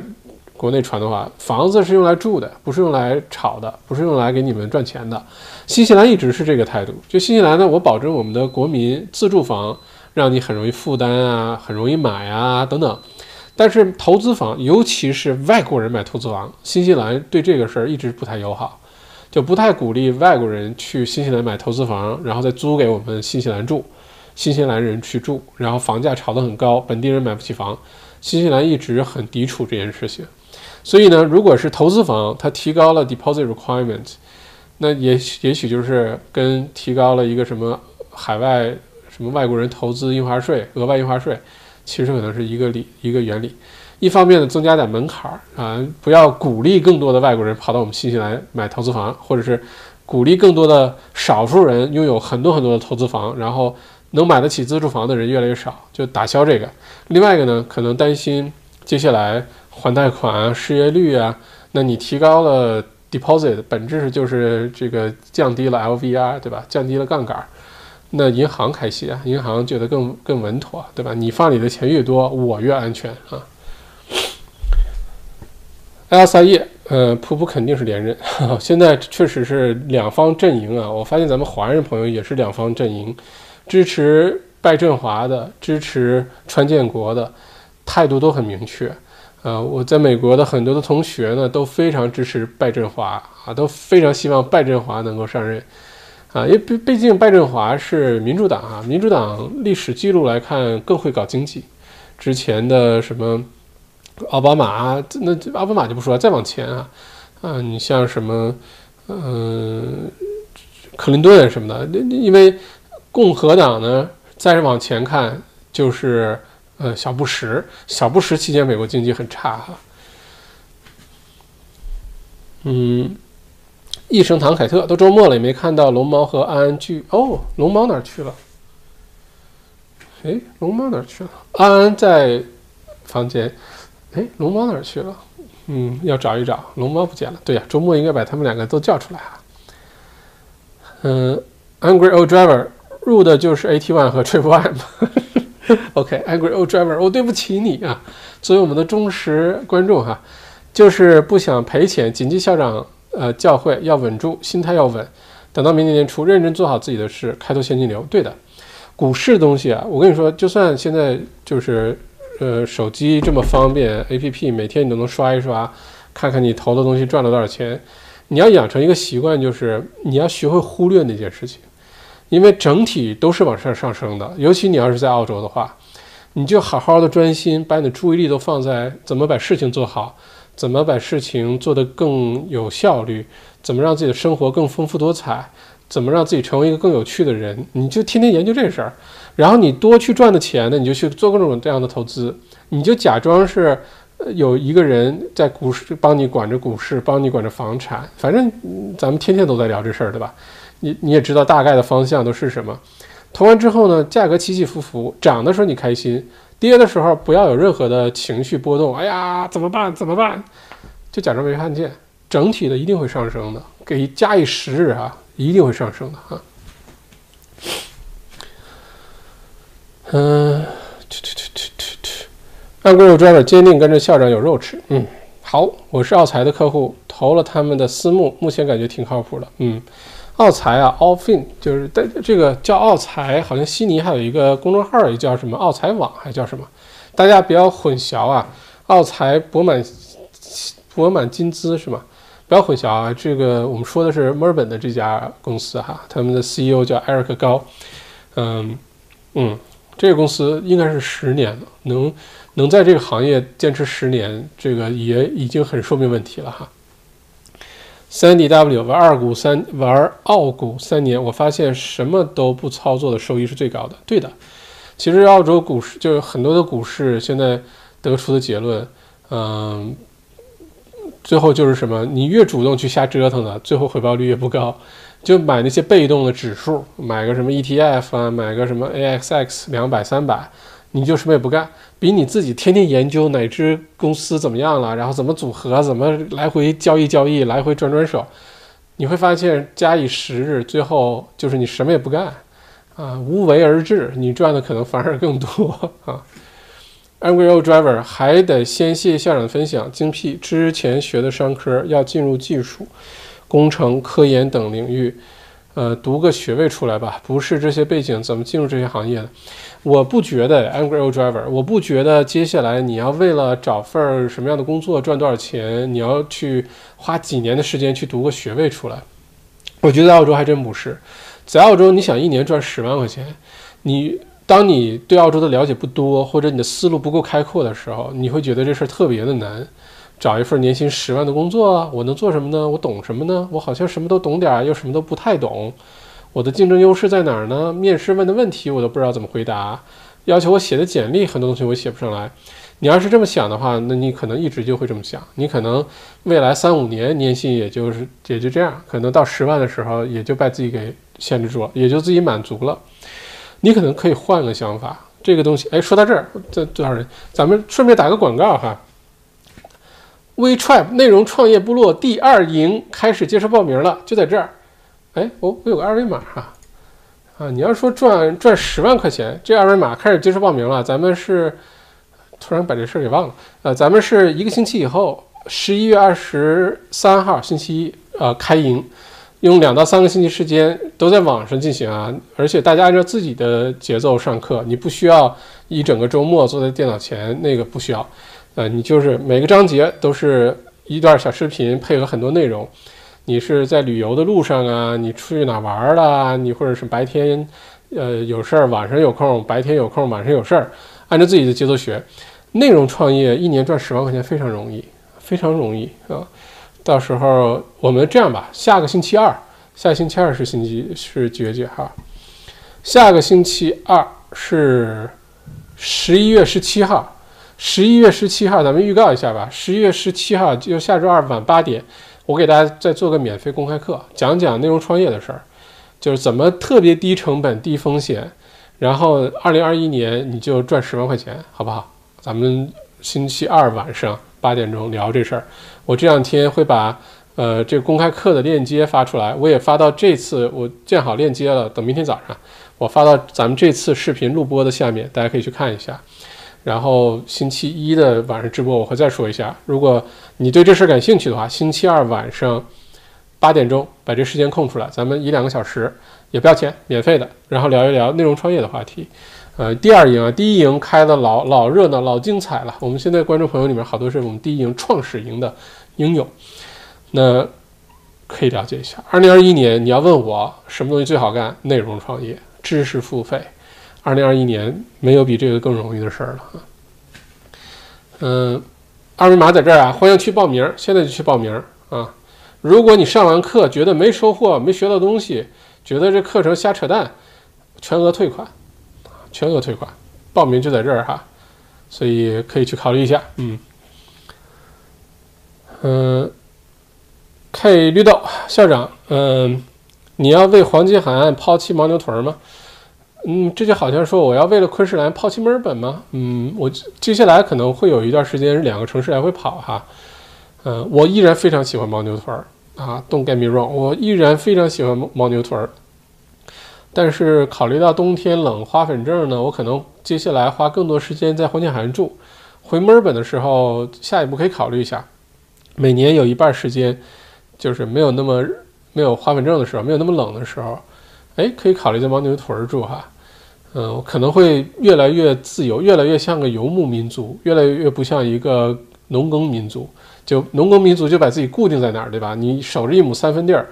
国内传的话，房子是用来住的，不是用来炒的，不是用来给你们赚钱的。新西兰一直是这个态度。就新西兰呢，我保证我们的国民自住房让你很容易负担啊，很容易买啊等等。但是投资房，尤其是外国人买投资房，新西兰对这个事儿一直不太友好，就不太鼓励外国人去新西兰买投资房，然后再租给我们新西兰住，新西兰人去住，然后房价炒得很高，本地人买不起房。新西兰一直很抵触这件事情。所以呢，如果是投资房，它提高了 deposit requirement，那也也许就是跟提高了一个什么海外什么外国人投资印花税、额外印花税，其实可能是一个理一个原理。一方面呢，增加点门槛儿啊，不要鼓励更多的外国人跑到我们新西兰买投资房，或者是鼓励更多的少数人拥有很多很多的投资房，然后能买得起自住房的人越来越少，就打消这个。另外一个呢，可能担心接下来还贷款啊、失业率啊，那你提高了 deposit，本质是就是这个降低了 LVR，对吧？降低了杠杆，那银行开心啊，银行觉得更更稳妥，对吧？你放里的钱越多，我越安全啊。L 三叶，呃，普普肯定是连任。现在确实是两方阵营啊。我发现咱们华人朋友也是两方阵营，支持拜振华的，支持川建国的，态度都很明确。呃，我在美国的很多的同学呢，都非常支持拜振华啊，都非常希望拜振华能够上任啊。因为毕毕竟拜振华是民主党啊，民主党历史记录来看更会搞经济。之前的什么？奥巴马，那奥巴马就不说了，再往前啊，啊，你像什么，嗯，克林顿什么的，那因为共和党呢，再往前看就是呃小布什，小布什期间美国经济很差哈，嗯，一声唐凯特都周末了也没看到龙猫和安安聚哦，龙猫哪去了？哎，龙猫哪去了？安安在房间。哎，龙猫哪儿去了？嗯，要找一找，龙猫不见了。对呀，周末应该把他们两个都叫出来啊。嗯，Angry Old Driver 入的就是 AT1 和 Triple。OK，Angry Old Driver，我对不起你啊，作为我们的忠实观众哈，就是不想赔钱。谨记校长呃教诲，要稳住，心态要稳，等到明年年初认真做好自己的事，开拓现金流。对的，股市东西啊，我跟你说，就算现在就是。呃，手机这么方便，A P P 每天你都能刷一刷，看看你投的东西赚了多少钱。你要养成一个习惯，就是你要学会忽略那件事情，因为整体都是往上上升的。尤其你要是在澳洲的话，你就好好的专心，把你的注意力都放在怎么把事情做好，怎么把事情做得更有效率，怎么让自己的生活更丰富多彩，怎么让自己成为一个更有趣的人，你就天天研究这事儿。然后你多去赚的钱呢，你就去做各种这样的投资，你就假装是有一个人在股市帮你管着股市，帮你管着房产，反正咱们天天都在聊这事儿，对吧？你你也知道大概的方向都是什么。投完之后呢，价格起起伏伏，涨的时候你开心，跌的时候不要有任何的情绪波动。哎呀，怎么办？怎么办？就假装没看见，整体的一定会上升的，给加以时日啊，一定会上升的哈。嗯，去去去去去，按规 driver 坚定跟着校长有肉吃。嗯，好，我是奥财的客户，投了他们的私募，目前感觉挺靠谱的。嗯，奥财啊，Allfin 就是在这个叫奥财，好像悉尼还有一个公众号也叫什么奥财网，还叫什么？大家不要混淆啊，奥财博满博满金资是吗？不要混淆啊，这个我们说的是墨尔本的这家公司哈，他们的 CEO 叫艾瑞克高。嗯嗯。这个公司应该是十年了，能能在这个行业坚持十年，这个也已经很说明问题了哈。三 D W 玩二股三玩澳股三年，我发现什么都不操作的收益是最高的。对的，其实澳洲股市就是很多的股市现在得出的结论，嗯，最后就是什么？你越主动去瞎折腾的，最后回报率越不高。就买那些被动的指数，买个什么 ETF 啊，买个什么 AXX 两百三百，你就什么也不干，比你自己天天研究哪只公司怎么样了，然后怎么组合，怎么来回交易交易，来回转转手，你会发现假以时日，最后就是你什么也不干，啊，无为而治，你赚的可能反而更多 啊。Angry Old Driver 还得先谢校长分享，精辟。之前学的商科要进入技术。工程、科研等领域，呃，读个学位出来吧。不是这些背景，怎么进入这些行业的？我不觉得，Angry Driver，我不觉得接下来你要为了找份什么样的工作赚多少钱，你要去花几年的时间去读个学位出来。我觉得澳洲还真不是，在澳洲，你想一年赚十万块钱，你当你对澳洲的了解不多，或者你的思路不够开阔的时候，你会觉得这事儿特别的难。找一份年薪十万的工作，我能做什么呢？我懂什么呢？我好像什么都懂点儿，又什么都不太懂。我的竞争优势在哪儿呢？面试问的问题我都不知道怎么回答，要求我写的简历很多东西我写不上来。你要是这么想的话，那你可能一直就会这么想。你可能未来三五年年薪也就是也就这样，可能到十万的时候也就把自己给限制住了，也就自己满足了。你可能可以换个想法，这个东西，哎，说到这儿，这多少人？咱们顺便打个广告哈。WeTrap 内容创业部落第二营开始接受报名了，就在这儿。哎，我我有个二维码哈，啊，你要说赚赚十万块钱，这二维码开始接受报名了。咱们是突然把这事儿给忘了，呃，咱们是一个星期以后，十一月二十三号星期一，呃，开营，用两到三个星期时间都在网上进行啊，而且大家按照自己的节奏上课，你不需要一整个周末坐在电脑前，那个不需要，呃，你就是每个章节都是一段小视频，配合很多内容。你是在旅游的路上啊？你出去哪玩了？你或者是白天，呃，有事儿，晚上有空，白天有空，晚上有事儿，按照自己的节奏学。内容创业一年赚十万块钱非常容易，非常容易啊！到时候我们这样吧，下个星期二，下星期二是星期是几月几号？下个星期二是十一月十七号。十一月十七号，咱们预告一下吧。十一月十七号就下周二晚八点。我给大家再做个免费公开课，讲讲内容创业的事儿，就是怎么特别低成本、低风险，然后二零二一年你就赚十万块钱，好不好？咱们星期二晚上八点钟聊这事儿。我这两天会把呃这个公开课的链接发出来，我也发到这次我建好链接了，等明天早上我发到咱们这次视频录播的下面，大家可以去看一下。然后星期一的晚上直播我会再说一下，如果你对这事感兴趣的话，星期二晚上八点钟把这时间空出来，咱们一两个小时也不要钱，免费的，然后聊一聊内容创业的话题。呃，第二营啊，第一营开的老老热闹，老精彩了。我们现在观众朋友里面好多是我们第一营创始营的营友，那可以了解一下。二零二一年你要问我什么东西最好干，内容创业，知识付费。二零二一年没有比这个更容易的事儿了啊！嗯，二维码在这儿啊，欢迎去报名，现在就去报名啊！如果你上完课觉得没收获、没学到东西，觉得这课程瞎扯淡，全额退款，全额退款，报名就在这儿哈，所以可以去考虑一下。嗯嗯，K 绿豆校长，嗯，你要为黄金海岸抛弃牦牛屯吗？嗯，这就好像说我要为了昆士兰抛弃墨尔本吗？嗯，我接下来可能会有一段时间两个城市来回跑哈。嗯，我依然非常喜欢牦牛屯儿啊，Don't get me wrong，我依然非常喜欢牦牛屯儿。但是考虑到冬天冷花粉症呢，我可能接下来花更多时间在黄金海岸住。回墨尔本的时候，下一步可以考虑一下，每年有一半时间就是没有那么没有花粉症的时候，没有那么冷的时候，哎，可以考虑在牦牛屯儿住哈。嗯，可能会越来越自由，越来越像个游牧民族，越来越不像一个农耕民族。就农耕民族就把自己固定在哪儿，对吧？你守着一亩三分地儿，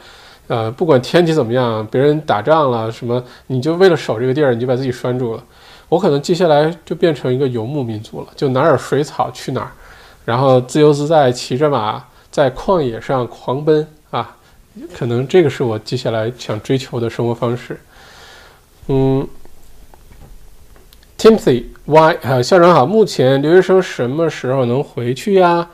呃，不管天气怎么样，别人打仗了什么，你就为了守这个地儿，你就把自己拴住了。我可能接下来就变成一个游牧民族了，就哪儿有水草去哪儿，然后自由自在骑着马在旷野上狂奔啊！可能这个是我接下来想追求的生活方式。嗯。Timothy Y，呃，校长好。目前留学生什么时候能回去呀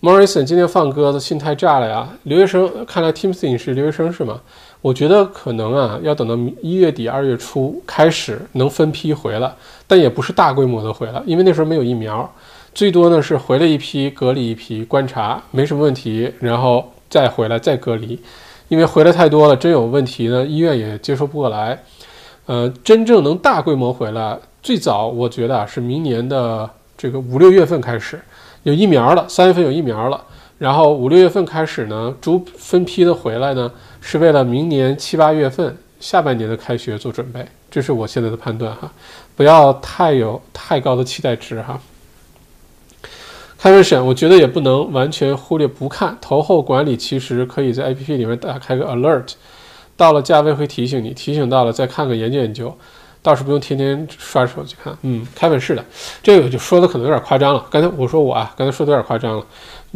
？Morrison 今天放鸽子，心态炸了呀。留学生，看来 Timothy 是留学生是吗？我觉得可能啊，要等到一月底、二月初开始能分批回来，但也不是大规模的回来，因为那时候没有疫苗，最多呢是回了一批，隔离一批，观察没什么问题，然后再回来再隔离，因为回来太多了，真有问题呢，医院也接受不过来。呃，真正能大规模回来，最早我觉得啊是明年的这个五六月份开始有疫苗了，三月份有疫苗了，然后五六月份开始呢，逐分批的回来呢，是为了明年七八月份下半年的开学做准备，这是我现在的判断哈，不要太有太高的期待值哈。开门审，我觉得也不能完全忽略不看投后管理，其实可以在 APP 里面打开个 Alert。到了价位会提醒你，提醒到了再看看研究研究。倒是不用天天刷手机看。嗯，开本是的，这个就说的可能有点夸张了。刚才我说我啊，刚才说的有点夸张了。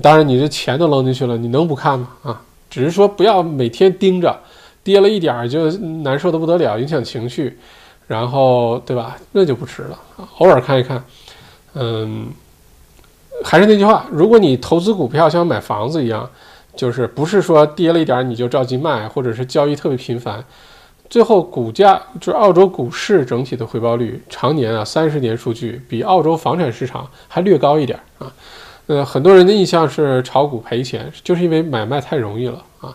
当然，你这钱都扔进去了，你能不看吗？啊，只是说不要每天盯着，跌了一点儿就难受的不得了，影响情绪，然后对吧？那就不值了。偶尔看一看，嗯，还是那句话，如果你投资股票像买房子一样。就是不是说跌了一点你就着急卖，或者是交易特别频繁，最后股价就是澳洲股市整体的回报率，常年啊三十年数据比澳洲房产市场还略高一点啊。呃，很多人的印象是炒股赔钱，就是因为买卖太容易了啊，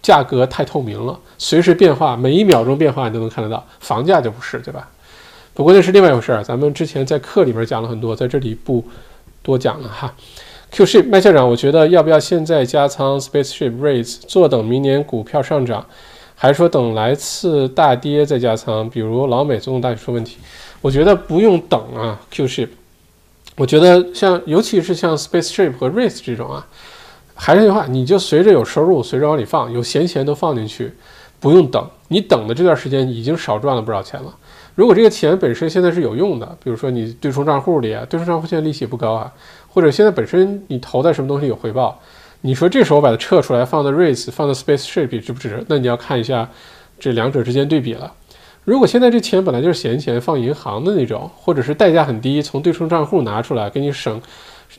价格太透明了，随时变化，每一秒钟变化你都能看得到。房价就不是，对吧？不过那是另外一回事儿，咱们之前在课里面讲了很多，在这里不多讲了哈。Qship 麦校长，我觉得要不要现在加仓 Spaceship Raise，坐等明年股票上涨，还是说等来次大跌再加仓？比如老美总统大选出问题，我觉得不用等啊。Qship，我觉得像尤其是像 Spaceship 和 Raise 这种啊，还是那句话，你就随着有收入，随着往里放，有闲钱都放进去，不用等。你等的这段时间已经少赚了不少钱了。如果这个钱本身现在是有用的，比如说你对冲账户里啊，对冲账户现在利息不高啊。或者现在本身你投在什么东西有回报，你说这时候把它撤出来放在 Raise 放在 Spaceship 值不值？那你要看一下这两者之间对比了。如果现在这钱本来就是闲钱放银行的那种，或者是代价很低，从对冲账户拿出来给你省，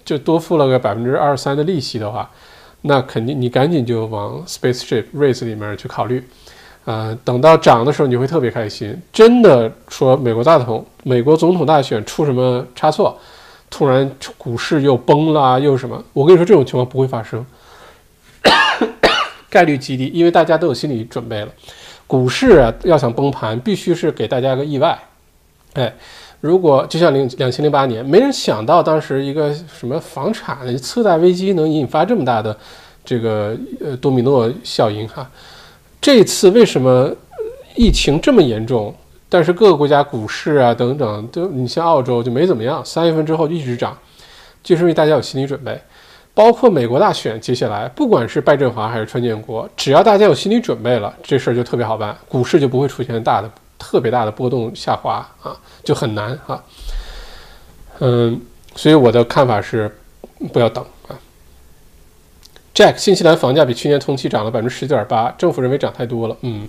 就多付了个百分之二三的利息的话，那肯定你赶紧就往 Spaceship Raise 里面去考虑。呃，等到涨的时候你会特别开心。真的说美国大统美国总统大选出什么差错？突然股市又崩了，又什么？我跟你说，这种情况不会发生，概率极低，因为大家都有心理准备了。股市啊，要想崩盘，必须是给大家个意外。哎，如果就像零两千零八年，没人想到当时一个什么房产次贷危机能引发这么大的这个呃多米诺效应哈。这次为什么疫情这么严重？但是各个国家股市啊等等都，你像澳洲就没怎么样，三月份之后就一直涨，就是因为大家有心理准备。包括美国大选，接下来不管是拜振华还是川建国，只要大家有心理准备了，这事儿就特别好办，股市就不会出现大的、特别大的波动下滑啊，就很难啊。嗯，所以我的看法是，不要等。Jack，新西兰房价比去年同期涨了百分之十九点八，政府认为涨太多了。嗯。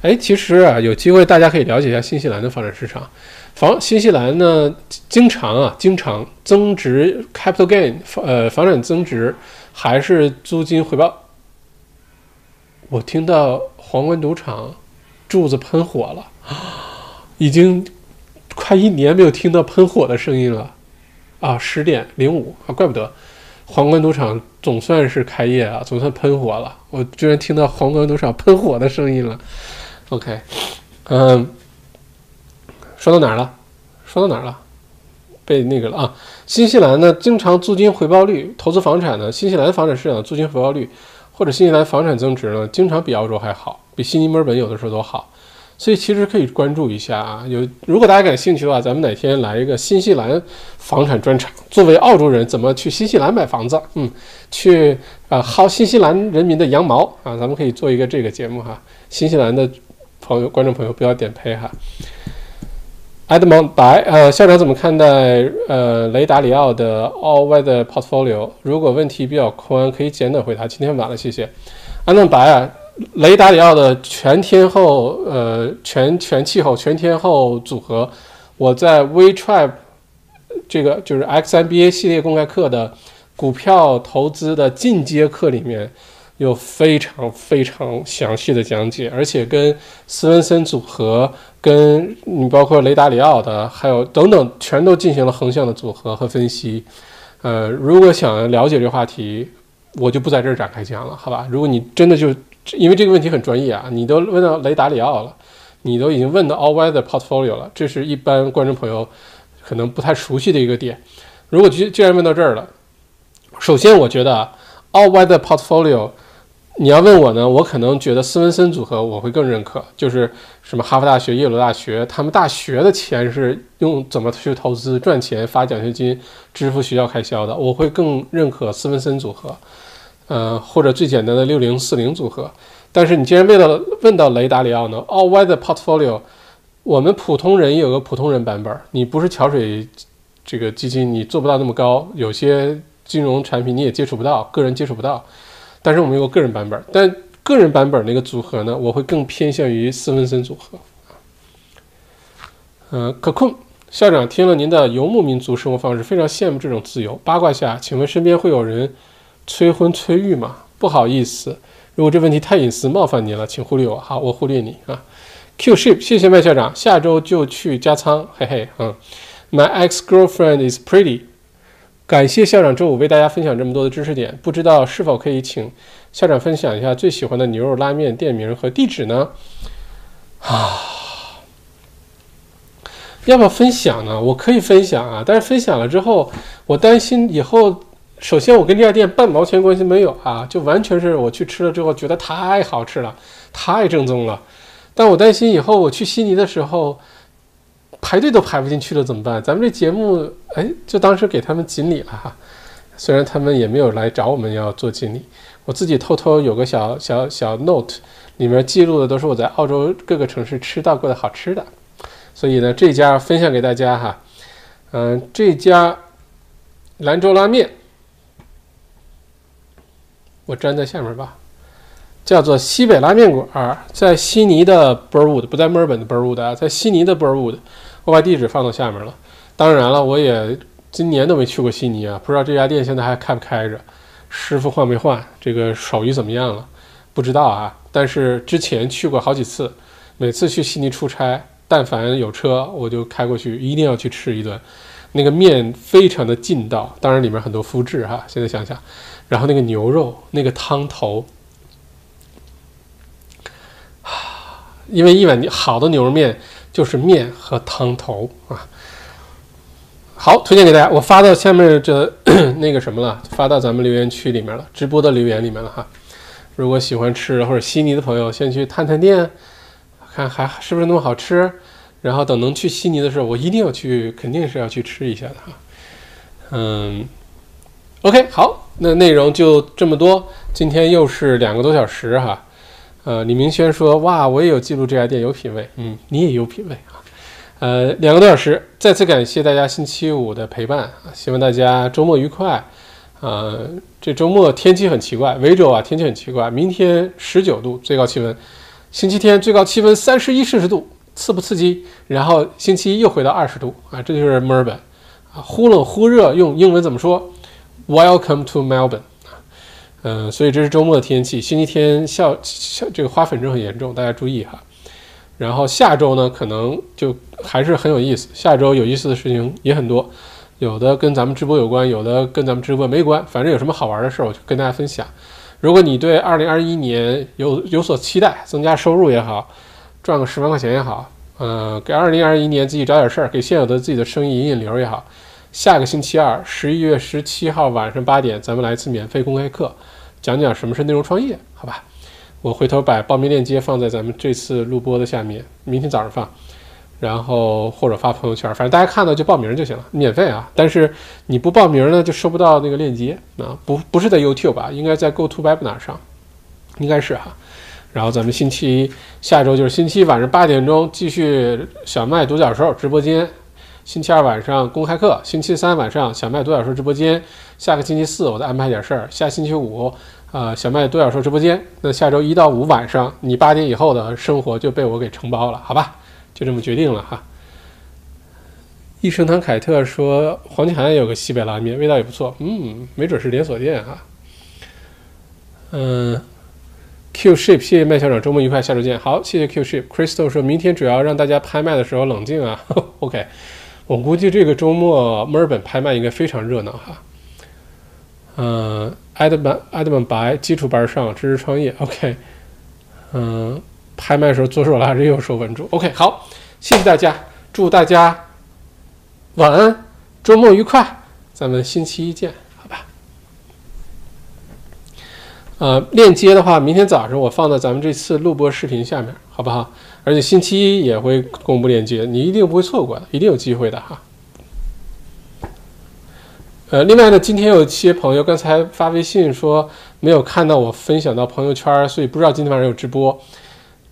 哎，其实啊，有机会大家可以了解一下新西兰的房产市场。房新西兰呢，经常啊，经常增值 capital gain，呃，房产增值还是租金回报。我听到皇冠赌场柱子喷火了，已经快一年没有听到喷火的声音了。啊，十点零五啊，怪不得皇冠赌场总算是开业啊，总算喷火了。我居然听到皇冠赌场喷火的声音了。OK，嗯，说到哪儿了？说到哪儿了？被那个了啊！新西兰呢，经常租金回报率，投资房产呢，新西兰房产市场租金回报率，或者新西兰房产增值呢，经常比澳洲还好，比悉尼、墨尔本有的时候都好。所以其实可以关注一下啊。有如果大家感兴趣的话，咱们哪天来一个新西兰房产专场。作为澳洲人，怎么去新西兰买房子？嗯，去啊薅新西兰人民的羊毛啊！咱们可以做一个这个节目哈，新西兰的。朋友，观众朋友不要点呸哈。Edmond 白，呃，校长怎么看待呃雷达里奥的 All Weather Portfolio？如果问题比较宽，可以简短回答。今天晚了，谢谢。Edmond 白啊，雷达里奥的全天候呃全全气候全天候组合，我在 WeTrap 这个就是 XMBA 系列公开课的股票投资的进阶课里面。有非常非常详细的讲解，而且跟斯文森组合，跟你包括雷达里奥的，还有等等，全都进行了横向的组合和分析。呃，如果想了解这话题，我就不在这儿展开讲了，好吧？如果你真的就因为这个问题很专业啊，你都问到雷达里奥了，你都已经问到 All Weather Portfolio 了，这是一般观众朋友可能不太熟悉的一个点。如果既既然问到这儿了，首先我觉得 All Weather Portfolio。你要问我呢，我可能觉得斯文森组合我会更认可，就是什么哈佛大学、耶鲁大学，他们大学的钱是用怎么去投资赚钱、发奖学金、支付学校开销的，我会更认可斯文森组合，呃，或者最简单的六零四零组合。但是你既然问到问到雷达里奥呢，All Weather Portfolio，我们普通人也有个普通人版本，你不是桥水这个基金，你做不到那么高，有些金融产品你也接触不到，个人接触不到。但是我们有个个人版本，但个人版本那个组合呢，我会更偏向于斯文森组合。嗯，可控校长听了您的游牧民族生活方式，非常羡慕这种自由。八卦下，请问身边会有人催婚催育吗？不好意思，如果这问题太隐私，冒犯您了，请忽略我。好，我忽略你啊。Q ship，谢谢麦校长，下周就去加仓，嘿嘿，嗯。My ex girlfriend is pretty。感谢校长周五为大家分享这么多的知识点，不知道是否可以请校长分享一下最喜欢的牛肉拉面店名和地址呢？啊，要不要分享呢？我可以分享啊，但是分享了之后，我担心以后，首先我跟这家店半毛钱关系没有啊，就完全是我去吃了之后觉得太好吃了，太正宗了。但我担心以后我去悉尼的时候，排队都排不进去了，怎么办？咱们这节目，哎，就当时给他们锦鲤了哈。虽然他们也没有来找我们要做锦鲤，我自己偷偷有个小小小 note，里面记录的都是我在澳洲各个城市吃到过的好吃的。所以呢，这家分享给大家哈。嗯，这家兰州拉面，我粘在下面吧。叫做西北拉面馆，在悉尼的 Burwood，不在墨尔本的 Burwood 啊，在悉尼的 Burwood，我把地址放到下面了。当然了，我也今年都没去过悉尼啊，不知道这家店现在还开不开着，师傅换没换，这个手艺怎么样了？不知道啊。但是之前去过好几次，每次去悉尼出差，但凡有车，我就开过去，一定要去吃一顿。那个面非常的劲道，当然里面很多麸质哈。现在想想，然后那个牛肉，那个汤头。因为一碗好的牛肉面就是面和汤头啊。好，推荐给大家，我发到下面这 那个什么了，发到咱们留言区里面了，直播的留言里面了哈。如果喜欢吃或者悉尼的朋友，先去探探店，看还是不是那么好吃。然后等能去悉尼的时候，我一定要去，肯定是要去吃一下的哈。嗯，OK，好，那内容就这么多，今天又是两个多小时哈。呃，李明轩说：“哇，我也有记录这家店，有品位。嗯，你也有品位啊。呃，两个多小时，再次感谢大家星期五的陪伴啊！希望大家周末愉快。呃，这周末天气很奇怪，维州啊天气很奇怪。明天十九度最高气温，星期天最高气温三十一摄氏度，刺不刺激？然后星期一又回到二十度啊，这就是墨尔本啊，忽冷忽热，用英文怎么说？Welcome to Melbourne。”嗯，所以这是周末的天气。星期天校校这个花粉症很严重，大家注意哈。然后下周呢，可能就还是很有意思。下周有意思的事情也很多，有的跟咱们直播有关，有的跟咱们直播没关。反正有什么好玩的事儿，我就跟大家分享。如果你对二零二一年有有所期待，增加收入也好，赚个十万块钱也好，呃，给二零二一年自己找点事儿，给现有的自己的生意引引流也好。下个星期二，十一月十七号晚上八点，咱们来一次免费公开课。讲讲什么是内容创业，好吧？我回头把报名链接放在咱们这次录播的下面，明天早上放，然后或者发朋友圈，反正大家看到就报名就行了，免费啊。但是你不报名呢，就收不到那个链接啊。不不是在 YouTube 吧？应该在 GoToWebinar 上，应该是哈。然后咱们星期下周就是星期晚上八点钟继续小麦独角兽直播间。星期二晚上公开课，星期三晚上小麦独角兽直播间，下个星期四我再安排点事儿，下星期五，呃，小麦独角兽直播间。那下周一到五晚上，你八点以后的生活就被我给承包了，好吧？就这么决定了哈。益生堂凯特说，黄金海岸有个西北拉面，味道也不错，嗯，没准是连锁店哈。嗯，Q Ship，谢谢麦校长，周末愉快，下周见。好，谢谢 Q Ship。Crystal 说明天主要让大家拍卖的时候冷静啊，OK。我估计这个周末墨尔本拍卖应该非常热闹哈。嗯，艾德曼艾德曼白基础班上知识创业，OK。嗯，拍卖时候左手拉着右手稳住，OK。好，谢谢大家，祝大家晚安，周末愉快，咱们星期一见，好吧？呃，链接的话，明天早上我放在咱们这次录播视频下面，好不好？而且星期一也会公布链接，你一定不会错过的，一定有机会的哈。呃，另外呢，今天有一些朋友刚才发微信说没有看到我分享到朋友圈，所以不知道今天晚上有直播。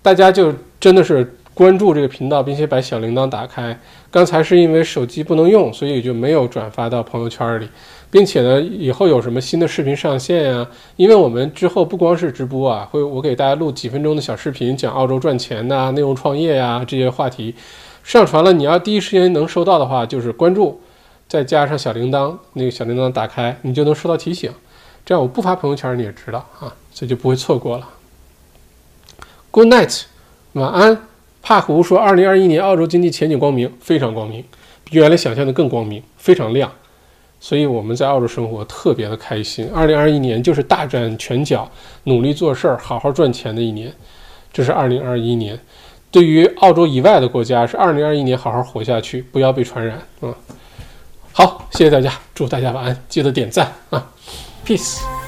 大家就真的是关注这个频道，并且把小铃铛打开。刚才是因为手机不能用，所以就没有转发到朋友圈里，并且呢，以后有什么新的视频上线呀？因为我们之后不光是直播啊，会我给大家录几分钟的小视频，讲澳洲赚钱呐、内容创业呀这些话题，上传了，你要第一时间能收到的话，就是关注，再加上小铃铛，那个小铃铛打开，你就能收到提醒。这样我不发朋友圈你也知道啊，所以就不会错过了。Good night，晚安。帕胡说，二零二一年澳洲经济前景光明，非常光明，比原来想象的更光明，非常亮。所以我们在澳洲生活特别的开心。二零二一年就是大展拳脚、努力做事儿、好好赚钱的一年。这是二零二一年。对于澳洲以外的国家，是二零二一年好好活下去，不要被传染。啊，好，谢谢大家，祝大家晚安，记得点赞啊，peace。